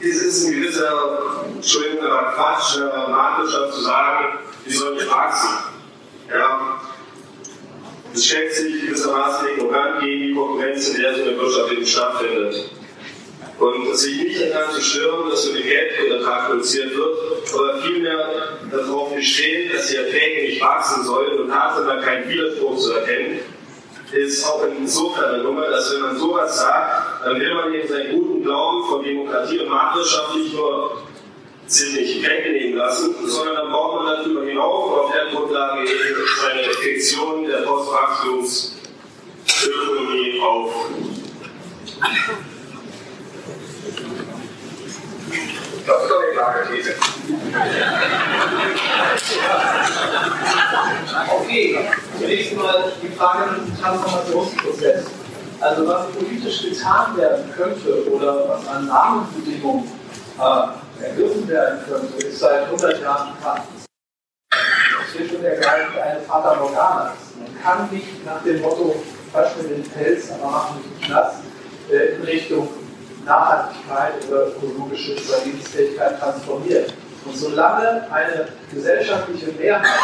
es ist ein gewisser, Entschuldigung, aber Quatsch, der Marktwirtschaft zu sagen, die sollen nicht wachsen. Ja. Es stellt sich gewissermaßen ignorant gegen die Konkurrenz, in der so eine Wirtschaft eben stattfindet. Und sich nicht daran zu stören, dass so viel Geld pro Ertrag produziert wird, aber vielmehr darauf besteht, dass die Erträge nicht wachsen sollen und darin kein Widerspruch zu erkennen, ist auch insofern eine Nummer, dass wenn man sowas sagt, dann will man eben seinen guten Glauben von Demokratie und Marktwirtschaft nicht nur ziemlich wegnehmen lassen, sondern dann baut man darüber hinaus und auf der Grundlage eben seine Fiktion der Postwachstumsökonomie auf. Das ist doch eine klare These. Okay, zunächst mal die Frage nach dem Transformationsprozess. Also was politisch getan werden könnte oder was an Rahmenbedingungen äh, ergriffen werden könnte, ist seit 100 Jahren bekannt. Schon der Geist eine Fata Morgana. Man kann nicht nach dem Motto, wasch mir den Pelz, aber mach mich nicht nass, äh, in Richtung Nachhaltigkeit oder ökologische Überlebensfähigkeit transformieren. Und solange eine gesellschaftliche Mehrheit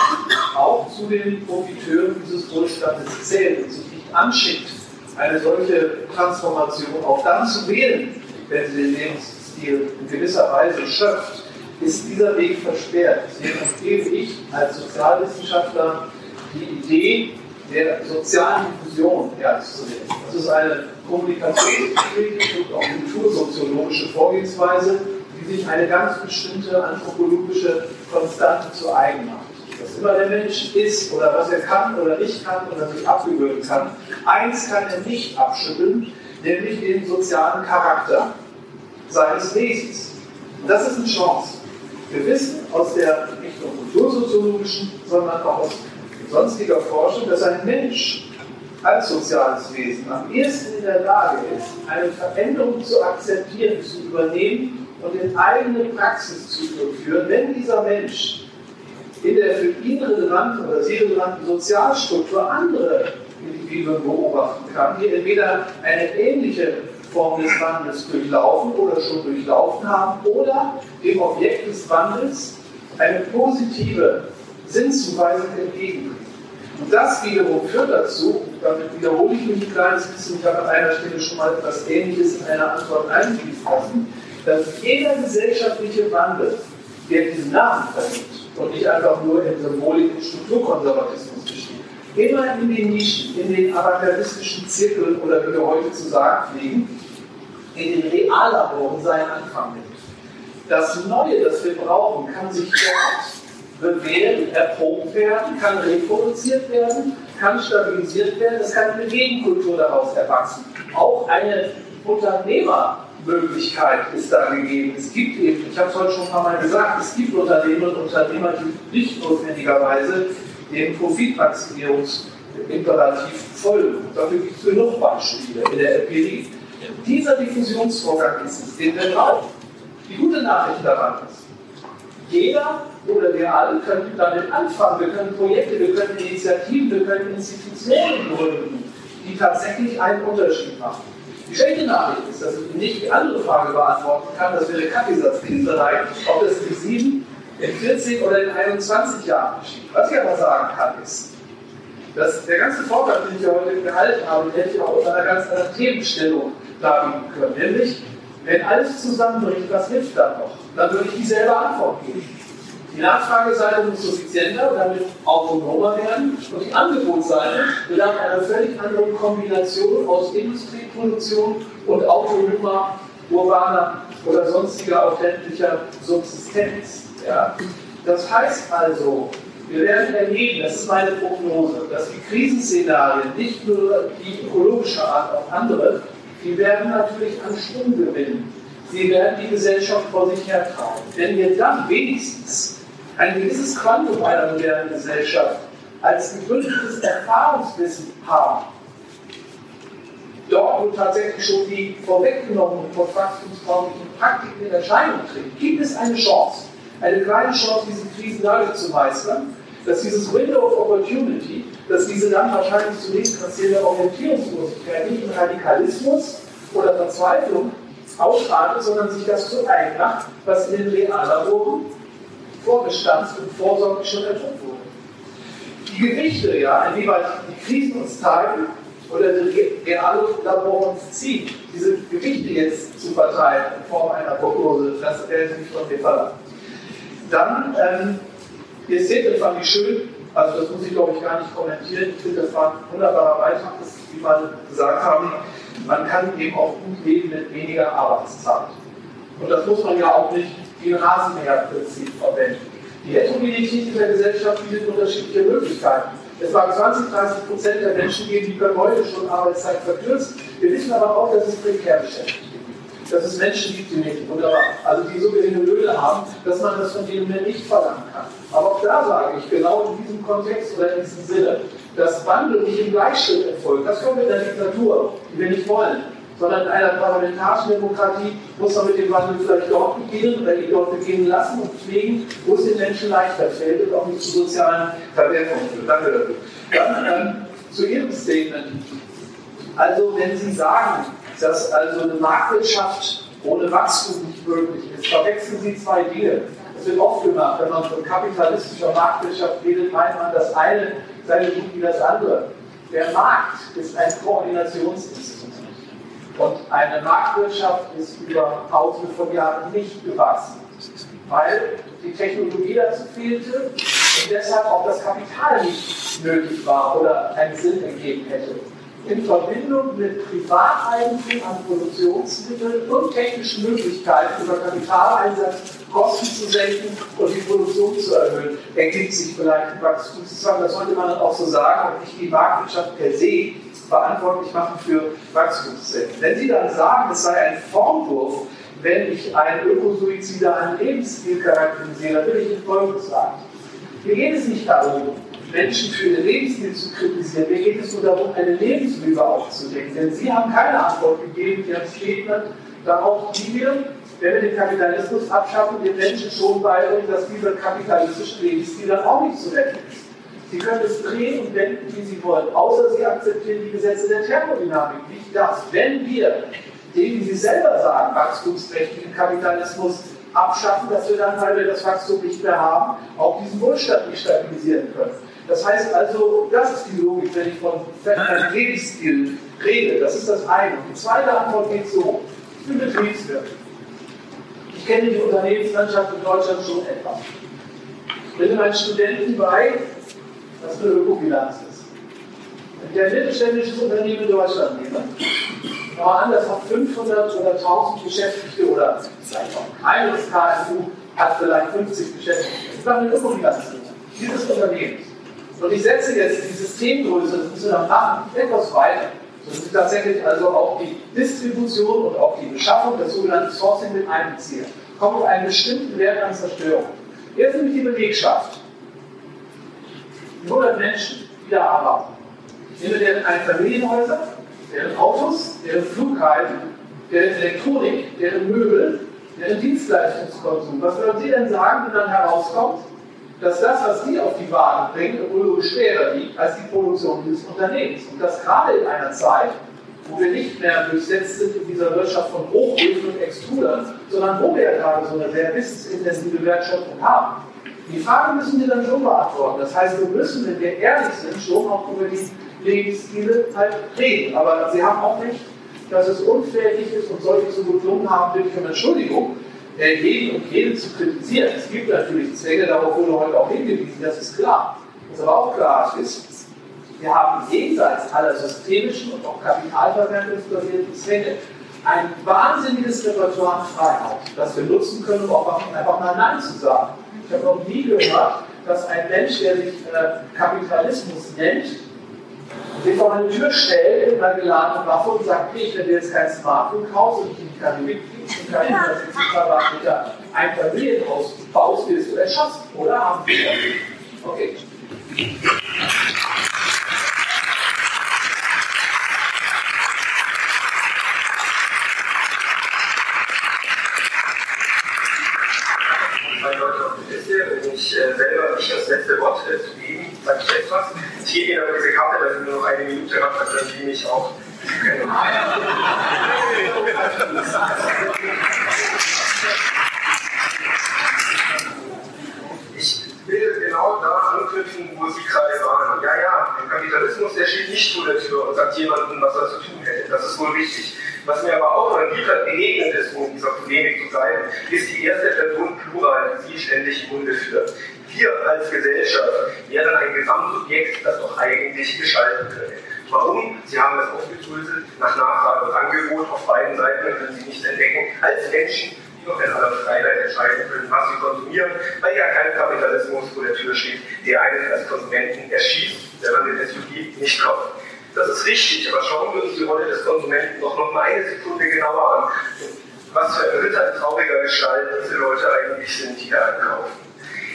auch zu den Profiteuren dieses Wohlstandes zählt und sich nicht anschickt, eine solche Transformation auch dann zu wählen, wenn sie den Lebensstil in gewisser Weise schöpft, ist dieser Weg versperrt. Deswegen empfehle ich als Sozialwissenschaftler die Idee der sozialen Diffusion ernst zu nehmen. Das ist eine kommunikationspolitische und auch kultursoziologische Vorgehensweise, die sich eine ganz bestimmte anthropologische Konstante zu eigen macht. Was immer der Mensch ist oder was er kann oder nicht kann oder sich abgewöhnen kann, eins kann er nicht abschütteln, nämlich den sozialen Charakter seines Wesens. Und das ist eine Chance. Wir wissen aus der nicht nur kultursoziologischen, sondern auch aus sonstiger Forschung, dass ein Mensch als soziales Wesen am ehesten in der Lage ist, eine Veränderung zu akzeptieren, zu übernehmen und in eigene Praxis zu überführen, wenn dieser Mensch in der für ihn relevanten oder sie relevanten Sozialstruktur andere Individuen beobachten kann, die entweder eine ähnliche Form des Wandels durchlaufen oder schon durchlaufen haben oder dem Objekt des Wandels eine positive Sinnzuweisung entgegenbringen. Und das wiederum führt dazu, damit wiederhole ich mich ein kleines bisschen, ich habe an einer Stelle schon mal etwas Ähnliches in einer Antwort einfließen dass jeder gesellschaftliche Wandel, der diesen Namen verdient und nicht einfach nur in Symbolik und Strukturkonservatismus besteht, immer in den Nischen, in den avantgardistischen Zirkeln oder wie wir heute zu sagen pflegen, in den Reallaboren seinen Anfang nimmt. Das Neue, das wir brauchen, kann sich dort bewährt, erprobt werden, kann reproduziert werden, kann stabilisiert werden, es kann eine Gegenkultur daraus erwachsen. Auch eine Unternehmermöglichkeit ist da gegeben. Es gibt eben, ich habe es heute schon ein paar Mal gesagt, es gibt Unternehmen und Unternehmer, die nicht notwendigerweise dem Profitmaximierungsimperativ folgen. Dafür gibt es genug Beispiele in der Empirie. Dieser Diffusionsvorgang ist es, den wir brauchen. Die gute Nachricht daran ist, jeder oder wir alle können damit anfangen. Wir können Projekte, wir können Initiativen, wir können Institutionen gründen, die tatsächlich einen Unterschied machen. Die schlechte Nachricht ist, dass ich nicht die andere Frage beantworten kann, das wäre Kaffeesatzleserei, ob das in 7, in 14 oder in 21 Jahren geschieht. Was ich aber sagen kann, ist, dass der ganze Vortrag, den ich heute gehalten habe, den hätte ich auch unter einer ganz anderen Themenstellung darbieten können. Nämlich, wenn alles zusammenbricht, was hilft dann noch? Dann würde ich dieselbe Antwort geben. Die Nachfrageseite muss suffizienter und damit autonomer werden und die Angebotsseite bedarf einer völlig anderen Kombination aus Industrieproduktion und autonomer, urbaner oder sonstiger authentischer Subsistenz. Ja? Das heißt also, wir werden erleben, das ist meine Prognose, dass die Krisenszenarien, nicht nur die ökologische Art, auch andere, die werden natürlich an Schwung gewinnen. Sie werden die Gesellschaft vor sich hertragen. Wenn wir dann wenigstens ein gewisses Quantum einer modernen Gesellschaft als gegründetes Erfahrungswissen haben, dort, wo tatsächlich schon die vorweggenommenen postwachstumstauglichen Praktiken in Erscheinung treten, gibt es eine Chance, eine kleine Chance, diese Krisen dadurch zu meistern, dass dieses Window of Opportunity, dass diese dann wahrscheinlich zunächst passierte Orientierungslosigkeit nicht in Radikalismus oder Verzweiflung ausartet, sondern sich das zu eigen macht, was in den Reallaboren vorgestanzt und vorsorglich schon erprobt wurde. Die Gewichte, ja, inwieweit die Krisen uns treiben oder die Reallabore uns ziehen, diese Gewichte jetzt zu verteilen in Form einer Prognose, das Sie nicht von mir verlangen. Dann, ähm, ihr seht, das fand ich schön, also das muss ich glaube ich gar nicht kommentieren, ich finde, das war ein wunderbarer Beitrag, das, wie man gesagt haben, man kann eben auch gut leben mit weniger Arbeitszeit. Und das muss man ja auch nicht die ein Rasenmäherprinzip verwenden. Die Heterogenität dieser Gesellschaft bietet unterschiedliche Möglichkeiten. Es mag 20, 30 Prozent der Menschen geben, die können heute schon Arbeitszeit verkürzen. Wir wissen aber auch, dass es prekär beschäftigt dass es Menschen gibt, die nicht wunderbar, also die so geringe Löhne haben, dass man das von denen mehr nicht verlangen kann. Aber auch da sage ich, genau in diesem Kontext oder in diesem Sinne, dass Wandel nicht im Gleichschritt erfolgt. Das kommt mit der Diktatur, die wir nicht wollen. Sondern in einer parlamentarischen Demokratie muss man mit dem Wandel vielleicht dort beginnen oder ihn dort beginnen lassen und pflegen, wo es den Menschen leichter fällt und auch nicht zu sozialen Verwerfungen führt. Danke dafür. Dann ähm, zu Ihrem Statement. Also, wenn Sie sagen, dass also eine Marktwirtschaft ohne Wachstum nicht möglich ist, verwechseln Sie zwei Dinge. Das wird oft gemacht, wenn man von kapitalistischer Marktwirtschaft redet, meint man das eine sei so gut wie das andere. Der Markt ist ein Koordinationsinstitut. Und eine Marktwirtschaft ist über tausende von Jahren nicht gewachsen, weil die Technologie dazu fehlte und deshalb auch das Kapital nicht nötig war oder einen Sinn ergeben hätte in Verbindung mit Privateigentum an Produktionsmitteln und technischen Möglichkeiten über Kapitaleinsatz Kosten zu senken und die Produktion zu erhöhen, ergibt sich vielleicht ein Wachstumszwang. Das sollte man dann auch so sagen und nicht die Marktwirtschaft per se verantwortlich machen für Wachstumszwänge. Wenn Sie dann sagen, es sei ein Formwurf, wenn ich einen ökosuizidalen Lebensstil charakterisiere, will ich Ihnen Folgendes sagen. Mir geht es nicht darum, Menschen für ihr Lebensstil zu kritisieren. Mir geht es nur darum, eine Lebenslüge aufzudecken. Denn Sie haben keine Antwort gegeben, Ihren Rednern, darauf, wie wir, wenn wir den Kapitalismus abschaffen, den Menschen schon beibringen, dass dieser kapitalistische Lebensstil dann auch nicht zu retten ist. Sie können es drehen und wenden, wie Sie wollen, außer Sie akzeptieren die Gesetze der Thermodynamik. Nicht das. Wenn wir den, wie Sie selber sagen, wachstumsträchtigen Kapitalismus abschaffen, dass wir dann, weil wir das Wachstum nicht mehr haben, auch diesen Wohlstand nicht stabilisieren können. Das heißt also, das ist die Logik, wenn ich von Lebensstil rede. Das ist das eine. Und die zweite Antwort geht so: Ich bin Betriebswirt. Ich kenne die Unternehmenslandschaft in Deutschland schon etwas. Ich bringe meinen Studenten bei, was eine Ökobilanz ist. Wenn ich ein mittelständisches Unternehmen in Deutschland nehme, aber an, das hat 500 oder 1000 Beschäftigte oder vielleicht auch ein kleines KMU hat vielleicht 50 Beschäftigte. Ich mache eine Ökobilanz dieses Unternehmens. Und ich setze jetzt die Systemgröße, das müssen wir dann machen, etwas weiter. Dass ich tatsächlich also auch die Distribution und auch die Beschaffung, das sogenannte Sourcing mit einbeziehe. Kommt auf einen bestimmten Wert an Zerstörung. Jetzt nämlich die Belegschaft. 100 Menschen, die da arbeiten. Ich nehme deren Einfamilienhäuser, deren Autos, deren Flughalten, deren Elektronik, deren Möbel, deren Dienstleistungskonsum. Was würden Sie denn sagen, wenn dann herauskommt, dass das, was die auf die Wagen bringen, ökologisch schwerer liegt als die Produktion dieses Unternehmens. Und das gerade in einer Zeit, wo wir nicht mehr durchsetzt sind in dieser Wirtschaft von Hochöfen und Extrudern, sondern wo wir ja gerade so eine sehr wissensintensive Wertschöpfung haben. Die Frage müssen wir dann schon beantworten. Das heißt, wir müssen, wenn wir ehrlich sind, schon auch über die Lebensstile halt reden. Aber Sie haben auch nicht, dass es unfähig ist und solche so gelungen haben, wirklich um Entschuldigung jeden und jeden zu kritisieren. Es gibt natürlich Zwänge, darauf wurde heute auch hingewiesen, das ist klar. Was aber auch klar ist, wir haben jenseits aller systemischen und auch kapitalverwendungsbasierten Zwänge ein wahnsinniges Repertoire an Freiheit, das wir nutzen können, um auch einfach mal Nein zu sagen. Ich habe noch nie gehört, dass ein Mensch, der sich äh, Kapitalismus nennt, sich vor eine Tür stellt mit einer geladenen Waffe und sagt, ich, wenn du jetzt kein Smartphone kaufst und ich keine Mitglieds und keine Quadratmeter ein Familienhaus baust, wirst du erschossen, oder? Haben wir Okay. Liste und ich äh, selber nicht das letzte Wort äh, zu geben, sage ich etwas. Gebe Ihnen aber diese Karte, ich nur noch eine Minute habe, dann Sie mich auch. Ich will genau da anknüpfen, wo Sie gerade waren. Ja, ja, der Kapitalismus, der steht nicht vor der Tür und sagt jemandem, was er zu tun hätte. Das ist wohl richtig. Was mir aber auch immer wieder begegnet ist, um dieser Polemik zu sein, ist die erste Person Plural, die Sie ständig im Munde führt. Wir als Gesellschaft wären ein Gesamtsubjekt, das doch eigentlich gestalten könnte. Warum? Sie haben es aufgedröselt, nach Nachfrage und Angebot auf beiden Seiten können Sie nicht entdecken, als Menschen, die noch in aller Freiheit entscheiden können, was sie konsumieren, weil ja kein Kapitalismus vor der Tür steht, der einen als Konsumenten erschießt, wenn man den SUV nicht kauft. Das ist richtig, aber schauen wir uns die Rolle des Konsumenten noch, noch mal eine Sekunde genauer an. Was für ein Ritter trauriger Gestalt diese Leute eigentlich sind, die da einkaufen.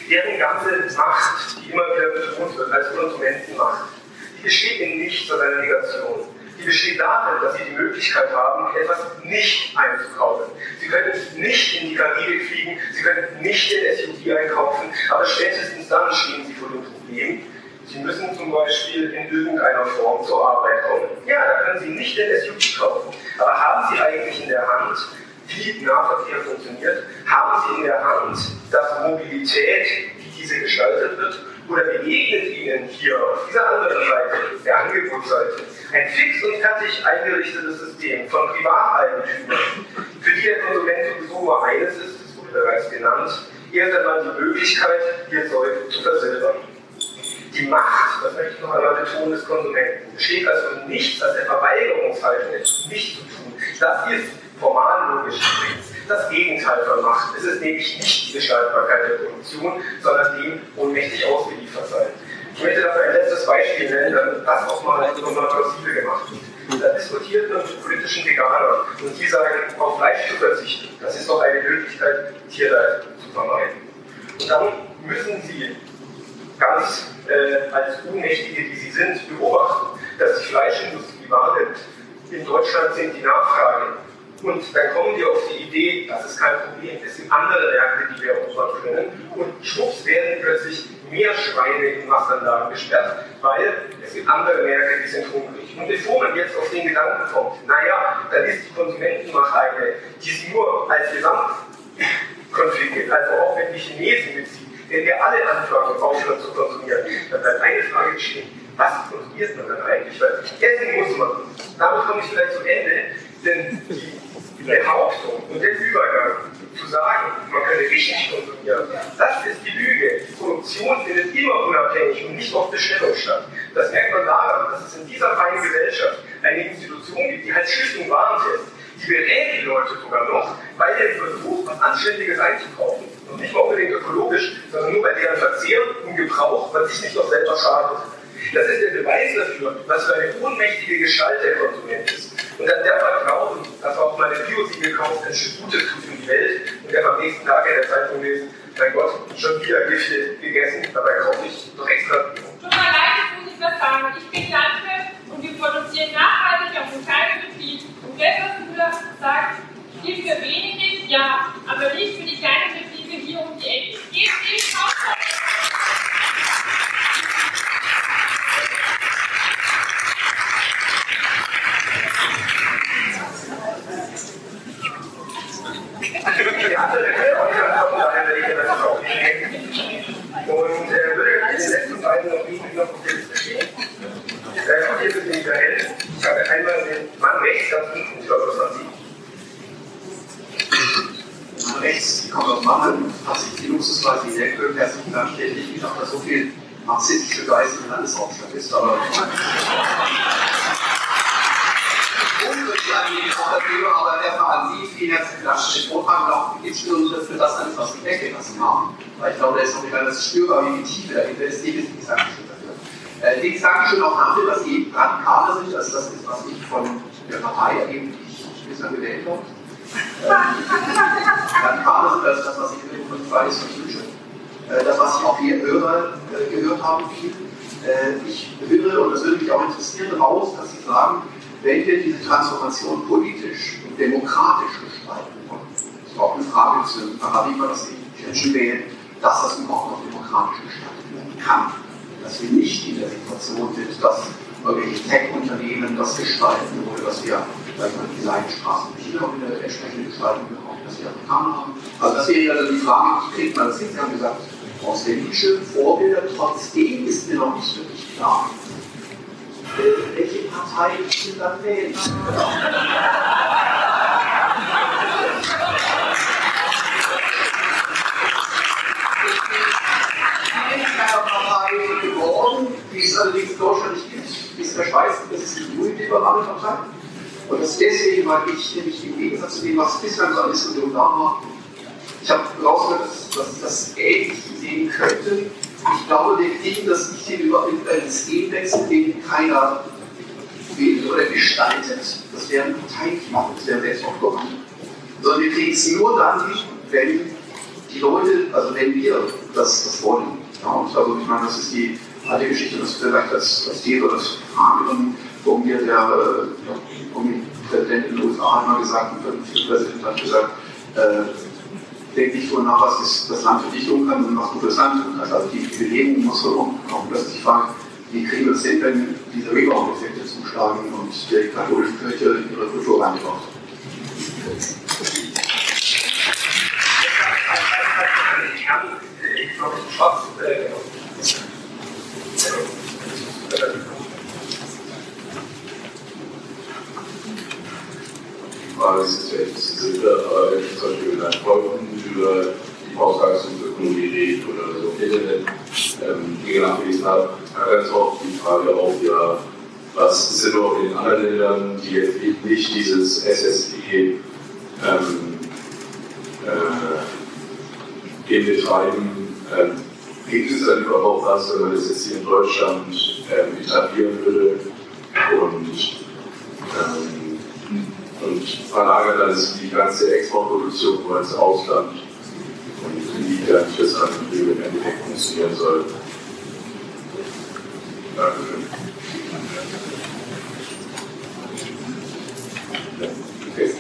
Deren ganze Macht, die immer wieder betont wird als Konsumentenmacht, die besteht in nichts als einer Negation. Die besteht darin, dass sie die Möglichkeit haben, etwas nicht einzukaufen. Sie können nicht in die Karibik fliegen, sie können nicht den SUV einkaufen, aber spätestens dann stehen sie vor dem Problem, Sie müssen zum Beispiel in irgendeiner Form zur Arbeit kommen. Ja, da können Sie nicht den SUV kaufen. Aber haben Sie eigentlich in der Hand, wie Nahverkehr funktioniert? Haben Sie in der Hand, dass Mobilität, wie diese gestaltet wird, oder begegnet Ihnen hier auf dieser anderen Seite, der Angebotsseite, ein fix und fertig eingerichtetes System von Privateigentümern, für die der Konsument sowieso nur eines ist, das wurde bereits genannt, erst einmal die Möglichkeit, ihr Zeug zu versilbern. Die Macht, das möchte ich noch einmal betonen, des Konsumenten besteht also nichts als der Verweigerungshaltung, nicht zu tun. Das ist formal logisch das Gegenteil von Macht. Es ist nämlich nicht die Gestaltbarkeit der Produktion, sondern dem ohnmächtig ausgeliefert sein. Ich möchte dafür ein letztes Beispiel nennen, damit das auch mal nochmal plausibel gemacht wird. Da diskutiert man mit politischen Veganern und die sagen, auf Fleisch zu verzichten, das ist doch eine Möglichkeit, Tierleid zu vermeiden. Und dann müssen sie ganz äh, als Unmächtige, die sie sind, beobachten, dass die Fleischindustrie wahrnimmt. In Deutschland sind die Nachfrage. Und dann kommen wir auf die Idee, das ist kein Problem, es sind andere Märkte, die wir erobern können. Und schwupps werden plötzlich mehr Schweine in Massenanlagen gesperrt, weil es gibt andere Märkte, die sind hungrig. Und bevor man jetzt auf den Gedanken kommt, naja, dann ist die Konsumentenmacht eine, die sie nur als Gesamtkonflikt also auch wenn die Chinesen mitziehen, wenn wir alle anfangen, aufhören zu konsumieren, dann bleibt eine Frage bestehen. Was konsumiert man dann eigentlich? Weil essen muss man. Damit komme ich vielleicht zum Ende, denn die Behauptung und der Übergang zu sagen, man könne richtig konsumieren, das ist die Lüge. Die Produktion findet immer unabhängig und nicht auf Bestellung statt. Das merkt man daran, dass es in dieser feinen Gesellschaft eine Institution gibt, die heißt Stiftung Warentest. Die berät die Leute sogar noch bei dem Versuch, was Anständiges einzukaufen. Und nicht unbedingt ökologisch, sondern nur bei deren Verzehr und Gebrauch, was sich nicht noch selber schadet. Das ist der Beweis dafür, was für eine ohnmächtige Gestalt der Konsument ist. Und dann der Vertrauen, dass auch kauft, ein Stück Gutes tut für die Welt und der am nächsten Tag in der Zeitung lesen, mein Gott, schon wieder Gifte gegessen, dabei kaufe ich doch extra. Tut mir leid, jetzt muss ich was sagen. Ich bin Landwirt und wir produzieren nachhaltig auf einem kleinen Betrieb. Und das, was du sagst, gilt für wenige, ja, aber nicht für die kleinen Betriebe hier um die Ecke. Geht nicht auf. Und äh, würde in den letzten beiden noch irgendwie noch auf stehen. Äh, und hier sind die Held. Ich habe einmal den Mann rechts, ich das war Sie. Mann rechts, die kommt aus Mannheim, hat sich die Luxusweise die Herkunft. Ich glaube, dass so viel marxistische Geist in Landeshauptstadt ist, aber aber erstmal an Sie vielen herzlichen Dank für den Vortrag und auch insbesondere für das alles, was Sie weggelassen haben. Weil ich glaube, da ist noch nicht ganz spürbar, wie die Tiefe dahinter ist. Definitiv Dankeschön dafür. Äh, dickes Dankeschön auch dafür, dass Sie radikaler sind. Also das ist, was ich von der Partei eben, die ich bislang gewählt habe. Äh, radikaler sind als das, was ich für den von Fridays for Future, äh, das, was ich auch hier höre, äh, gehört habe, viel. Äh, ich höre, und das würde mich auch interessieren, raus, dass Sie sagen, wenn wir diese Transformation politisch und demokratisch gestalten wollen, ist auch eine Frage zum Paradigma, das die Menschen wählen, dass das überhaupt noch demokratisch gestaltet werden kann. Dass wir nicht in der Situation sind, dass irgendwelche Tech-Unternehmen das gestalten oder dass wir vielleicht mal die Seidenstraßen hier auch in der entsprechenden Gestaltung bekommen, dass wir getan haben. Also das wäre also die Frage, wie kriegt man das hin? Sie haben gesagt, aus der Nische Vorbilder, trotzdem ist mir noch nicht wirklich klar, welche Partei ich dann wählen. Die es allerdings in Deutschland nicht gibt, die es in der Schweiz das ist die grünliberale Partei. Und das deswegen, weil ich nämlich im Gegensatz zu dem, was bislang so an Diskussion da war, ich habe rausgehört, dass, dass das ähnlich sehen könnte. Ich glaube, wir kriegen das nicht hin über einen Systemwechsel, den keiner will oder gestaltet. Das wäre ein Parteiklima, das wäre selbstaufgeräumt. Sondern wir kriegen es nur dann wenn die Leute, also wenn wir das, das wollen. Ja, und also ich meine, das ist die alte Geschichte, das vielleicht als, als These oder als Frage, wo mir der, äh, Präsident in den USA hat gesagt, ein Präsident hat gesagt, äh, denke nicht nur nach, was ist das Land für dich tun kann, und was du für das Land tun kannst. Also die Belegung muss so auch plötzlich fragen, wie kriegen wir es hin, wenn diese Rebound-Effekte zuschlagen und die katholische Kirche ihre Kultur reinbaut. Ich habe, ich glaube, Frage ist, vielleicht ist es sinnvoll, aber wenn ich zum Beispiel mit einem Folgen über die Ausgangsökonomie redet oder so im Internet, ähm, die nachgelesen habe, ganz oft die Frage auf, ja, was ist denn überhaupt in den anderen Ländern, die jetzt eben nicht dieses SSG ähm, äh, eben betreiben, ähm, gibt es dann überhaupt was, wenn man das jetzt hier in Deutschland ähm, etablieren würde? Und ähm, und verlagert dann die ganze Exportproduktion nur ins Ausland und inwiefern das dann im Endeffekt funktionieren soll. Dankeschön. Okay.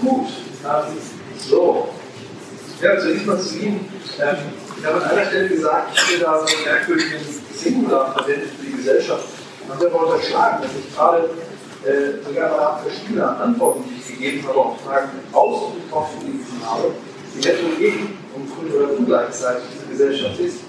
Gut. Ähm, so. Ja, zunächst mal zu Ihnen. Ähm, ich habe an einer Stelle gesagt, ich will da so einen merkwürdigen Singular verwendet für die Gesellschaft. Man soll aber unterschlagen, dass ich gerade äh, sogar noch verschiedene Antworten, die ich gegeben habe, auf Fragen ausdrücklich aufgewiesen habe, die Heterogen und grün oder ungleichzeitig diese Gesellschaft ist.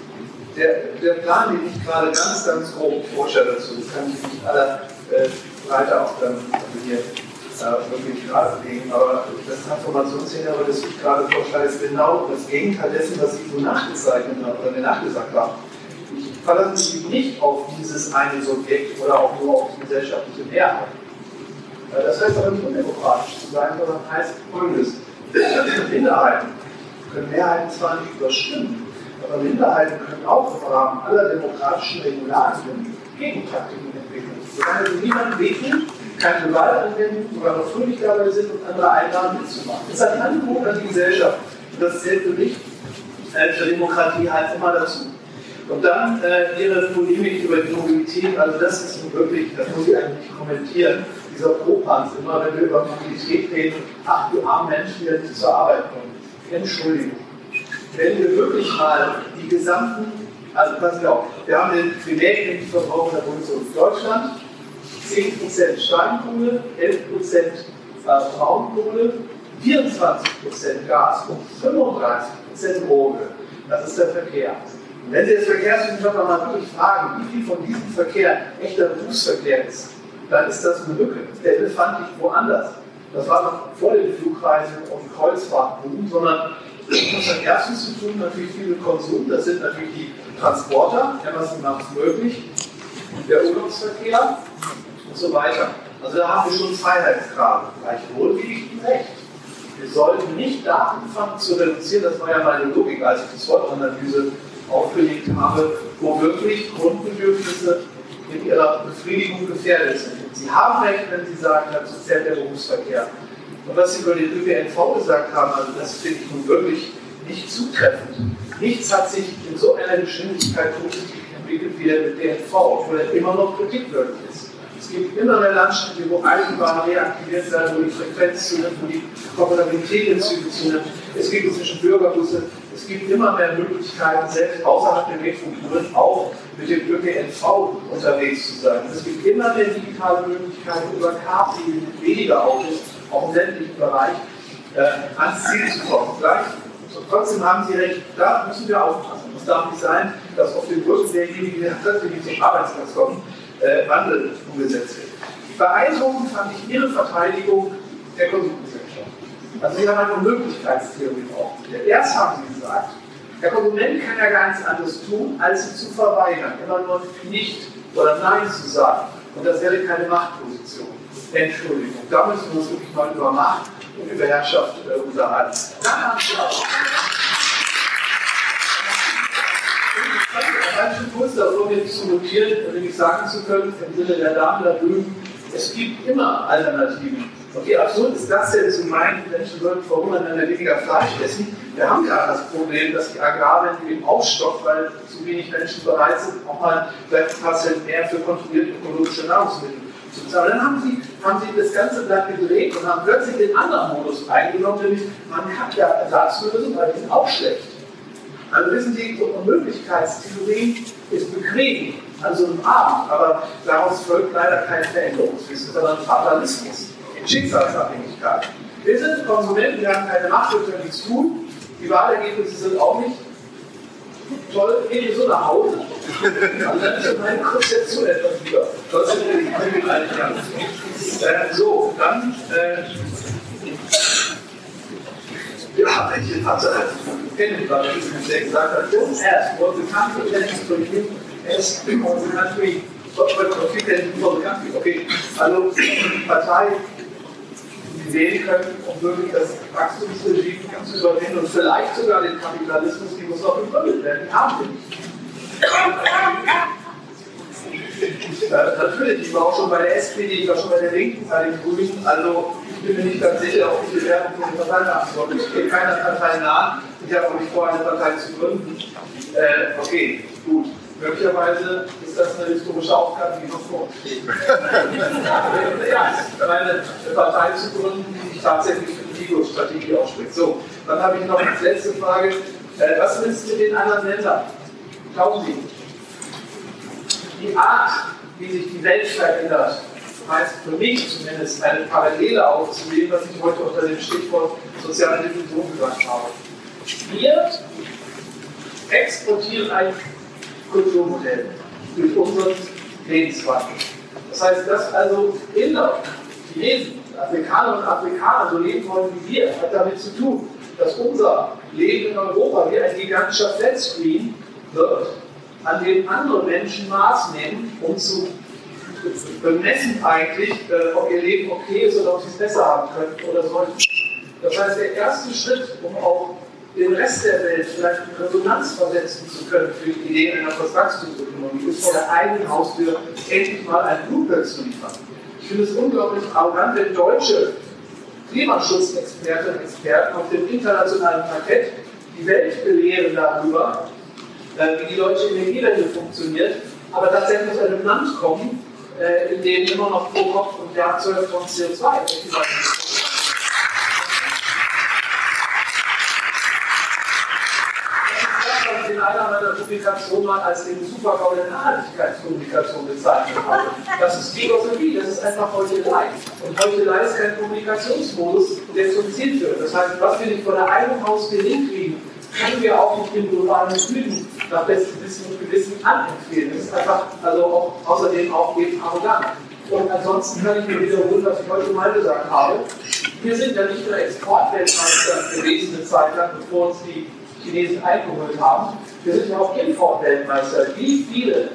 Der, der Plan, den ich gerade ganz, ganz grob vorstelle dazu, das kann ich nicht aller äh, Breite auch dann hier äh, wirklich gerade legen, aber das Transformationsszenario, das ich gerade vorstelle, ist genau das Gegenteil dessen, was ich so nachgezeichnet habe oder mir nachgesagt habe. Ich verlasse mich nicht auf dieses eine Subjekt oder auch nur auf die gesellschaftliche Mehrheit das heißt aber nicht undemokratisch zu sein, sondern heißt folgendes. Minderheiten können Mehrheiten zwar nicht überstimmen, aber Minderheiten können auch im Rahmen aller demokratischen Regularien Gegentaktiken entwickeln. Solange sie niemandem wehtun, keine Gewalt anwenden, sogar noch fröhlich dabei sind und andere einladen mitzumachen. Das ist ein Angebot an die Gesellschaft. Und das zählt für mich äh, zur Demokratie halt immer dazu. Und dann äh, Ihre Polemik über die Mobilität, also das ist wirklich, das muss ich eigentlich kommentieren, dieser Propanz, immer wenn wir über Mobilität reden, ach, die armen Menschen, die jetzt zur Arbeit kommen. Entschuldigung. Wenn wir wirklich mal die gesamten, also passen wir auf, wir haben den Primärenergieverbrauch der Bundesrepublik Deutschland, 10% Steinkohle, 11% Braunkohle, 24% Gas und 35% Rohöl. Das ist der Verkehr. Und wenn Sie jetzt Verkehrswissenschaftler mal wirklich fragen, wie viel von diesem Verkehr echter Berufsverkehr ist, dann ist das eine Lücke. Der Elefant liegt woanders. Das war noch vor den Flugreisen und Kreuzfahrtboom, sondern das hat erstens zu tun natürlich viel mit Konsum. Das sind natürlich die Transporter, Amazon macht es möglich, der Urlaubsverkehr und so weiter. Also da haben wir schon Freiheitsgrade. Gleichwohl gebe ich recht. Wir sollten nicht da anfangen zu reduzieren, das war ja meine Logik, als ich die SWOT-Analyse aufgelegt habe, wo wirklich Grundbedürfnisse in ihrer Befriedigung gefährdet sind. Sie haben recht, wenn Sie sagen, dazu zählt der Berufsverkehr. Und was Sie über den ÖPNV gesagt haben, also das finde ich nun wirklich nicht zutreffend. Nichts hat sich in so einer Geschwindigkeit positiv entwickelt wie der ÖPNV, obwohl er immer noch kritikwürdig ist. Es gibt immer mehr Landstriche, wo Eisenbahnen reaktiviert werden, wo die Frequenz zunimmt, wo die Komfortabilität in Zügen zunimmt. Es gibt inzwischen Bürgerbusse. Es gibt immer mehr Möglichkeiten, selbst außerhalb der Metropole auch mit dem ÖPNV unterwegs zu sein. Es gibt immer mehr digitale Möglichkeiten, über Carpool mit weniger Autos, auch im ländlichen Bereich, äh, ans Ziel zu kommen. Gleich, trotzdem haben Sie recht, da müssen wir aufpassen. Es darf nicht sein, dass auf dem Rücken derjenigen, die zum Arbeitsplatz kommen, äh, Wandel umgesetzt wird. Beeindruckend fand ich Ihre Verteidigung der Konsumgesellschaft. Also wir haben halt eine Unmöglichkeitstheorie aufgestellt. Erst haben sie gesagt, der Konsument kann ja gar nichts anderes tun, als sie zu verweigern, immer nur nicht oder nein zu sagen. Und das wäre keine Machtposition. Entschuldigung, da müssen wir uns wirklich mal über Macht und über Herrschaft äh, unterhalten. Dann haben sie auch. Manche kurz darüber mir zu notieren, um sagen zu können, im Sinne der Damen da drüben, es gibt immer Alternativen. Und wie absurd ist das denn zu meinen, Menschen würden verhungern, wenn wir weniger Fleisch essen? Wir haben ja das Problem, dass die Agrarwende eben aufstockt, weil zu wenig Menschen bereit sind, auch mal vielleicht ein paar Cent mehr für kontrollierte ökologische Nahrungsmittel zu bezahlen. Dann haben sie, haben sie das ganze Blatt gedreht und haben plötzlich den anderen Modus eingenommen, nämlich man hat ja Ersatzlösungen, weil die sind auch schlecht. Also wissen Sie, so eine Möglichkeitstheorie ist bequem an so einem Abend, aber daraus folgt leider kein Veränderungswissen, sondern Fatalismus, Schicksalsabhängigkeit. Wir sind Konsumenten, wir haben keine Macht, wir können nichts tun. Die Wahlergebnisse sind auch nicht toll. Gehen wir so nach Hause? Und dann ist meine Konzeption etwas lieber. Äh, so, dann. Äh, ja, ich hatte kennen, was der gesagt hat. Don't ask what the country intends for you, ask what the country, what, what, what you can do the country. Okay, also Partei wählen können, um wirklich das Wachstumsregime zu überwinden und vielleicht sogar den Kapitalismus, die muss noch überwinden werden. Haben. Äh, natürlich, ich war auch schon bei der SPD, ich war schon bei der Linken, bei den Grünen, also ich bin mir nicht ganz sicher, ob ich die Werbung von den Parteien antworte. Ich gehe keiner Partei nahe, ich habe auch nicht vor, eine Partei zu gründen. Äh, okay, gut. Möglicherweise ist das eine historische Aufgabe, die noch vor uns steht. ja, eine Partei zu gründen, die sich tatsächlich für die Ego-Strategie ausspricht. So, dann habe ich noch als letzte Frage. Äh, was ist mit den anderen Ländern? Glauben Sie, die Art, wie sich die Welt verändert, heißt für mich zumindest eine Parallele aufzunehmen, was ich heute unter dem Stichwort soziale Diffusion gesagt habe. Wir exportieren ein Kulturmodell durch unseren Lebenswandel. Das heißt, dass also Inder, Chinesen, Afrikaner und Afrikaner so leben wollen wie wir, hat damit zu tun, dass unser Leben in Europa wie ein gigantischer Flatscreen wird, an dem andere Menschen Maß nehmen, um zu bemessen eigentlich, äh, ob ihr Leben okay ist oder ob sie es besser haben können oder sollten. Das heißt, der erste Schritt, um auch den Rest der Welt vielleicht in Resonanz versetzen zu können für die Idee einer Postwachstumsökonomie, ist vor der eigenen Haustür endlich mal ein Blueprint zu liefern. Ich finde es unglaublich arrogant, wenn deutsche Klimaschutzexpertinnen und Experten auf dem internationalen Parkett die Welt belehren darüber, äh, wie die deutsche Energiewende funktioniert, aber tatsächlich aus einem Land kommen, äh, in dem immer noch pro Kopf und Jahr 12 Tonnen CO2 in Publikationen mal als den Supergau der Nachhaltigkeitskommunikation bezeichnet habe. Das ist Philosophie, das ist einfach Heuchelei. Und Heuchelei ist kein Kommunikationsmodus, der zum Ziel führt. Das heißt, was wir nicht von der einem Haus hinkriegen, können wir auch nicht im globalen Süden nach bestem Wissen und Gewissen anempfehlen. Das ist einfach, also auch, außerdem auch eben arrogant. Und ansonsten kann ich mir wiederholen, was ich heute mal gesagt habe. Wir sind ja nicht nur Exportweltmeister gewesen eine Zeit lang, bevor uns die Chinesen eingeholt haben. Wir sind ja auch Importweltmeister. Wie viele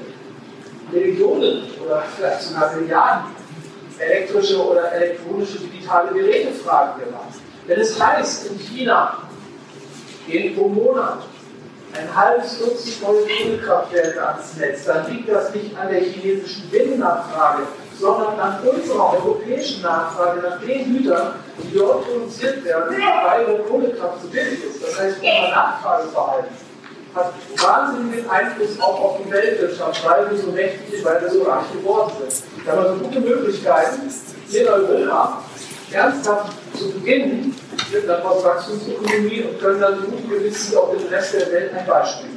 Millionen oder vielleicht sogar Milliarden elektrische oder elektronische digitale Geräte fragen wir mal. Wenn es heißt, in China gehen pro Monat ein halbes Dutzend neue Kohlekraftwerke ans Netz, dann liegt das nicht an der chinesischen Binnennachfrage, sondern an unserer europäischen Nachfrage nach den Gütern, die dort produziert werden, weil der Kohlekraft zu billig ist. Das heißt, unser Nachfrageverhalten hat wahnsinnigen Einfluss auch auf die Weltwirtschaft, weil wir so mächtig, weil wir so reich geworden sind. Wir haben also gute Möglichkeiten, hier in Europa ernsthaft zu beginnen mit einer Postwachstumsökonomie und können dann guten Gewissens auch den Rest der Welt ein Beispiel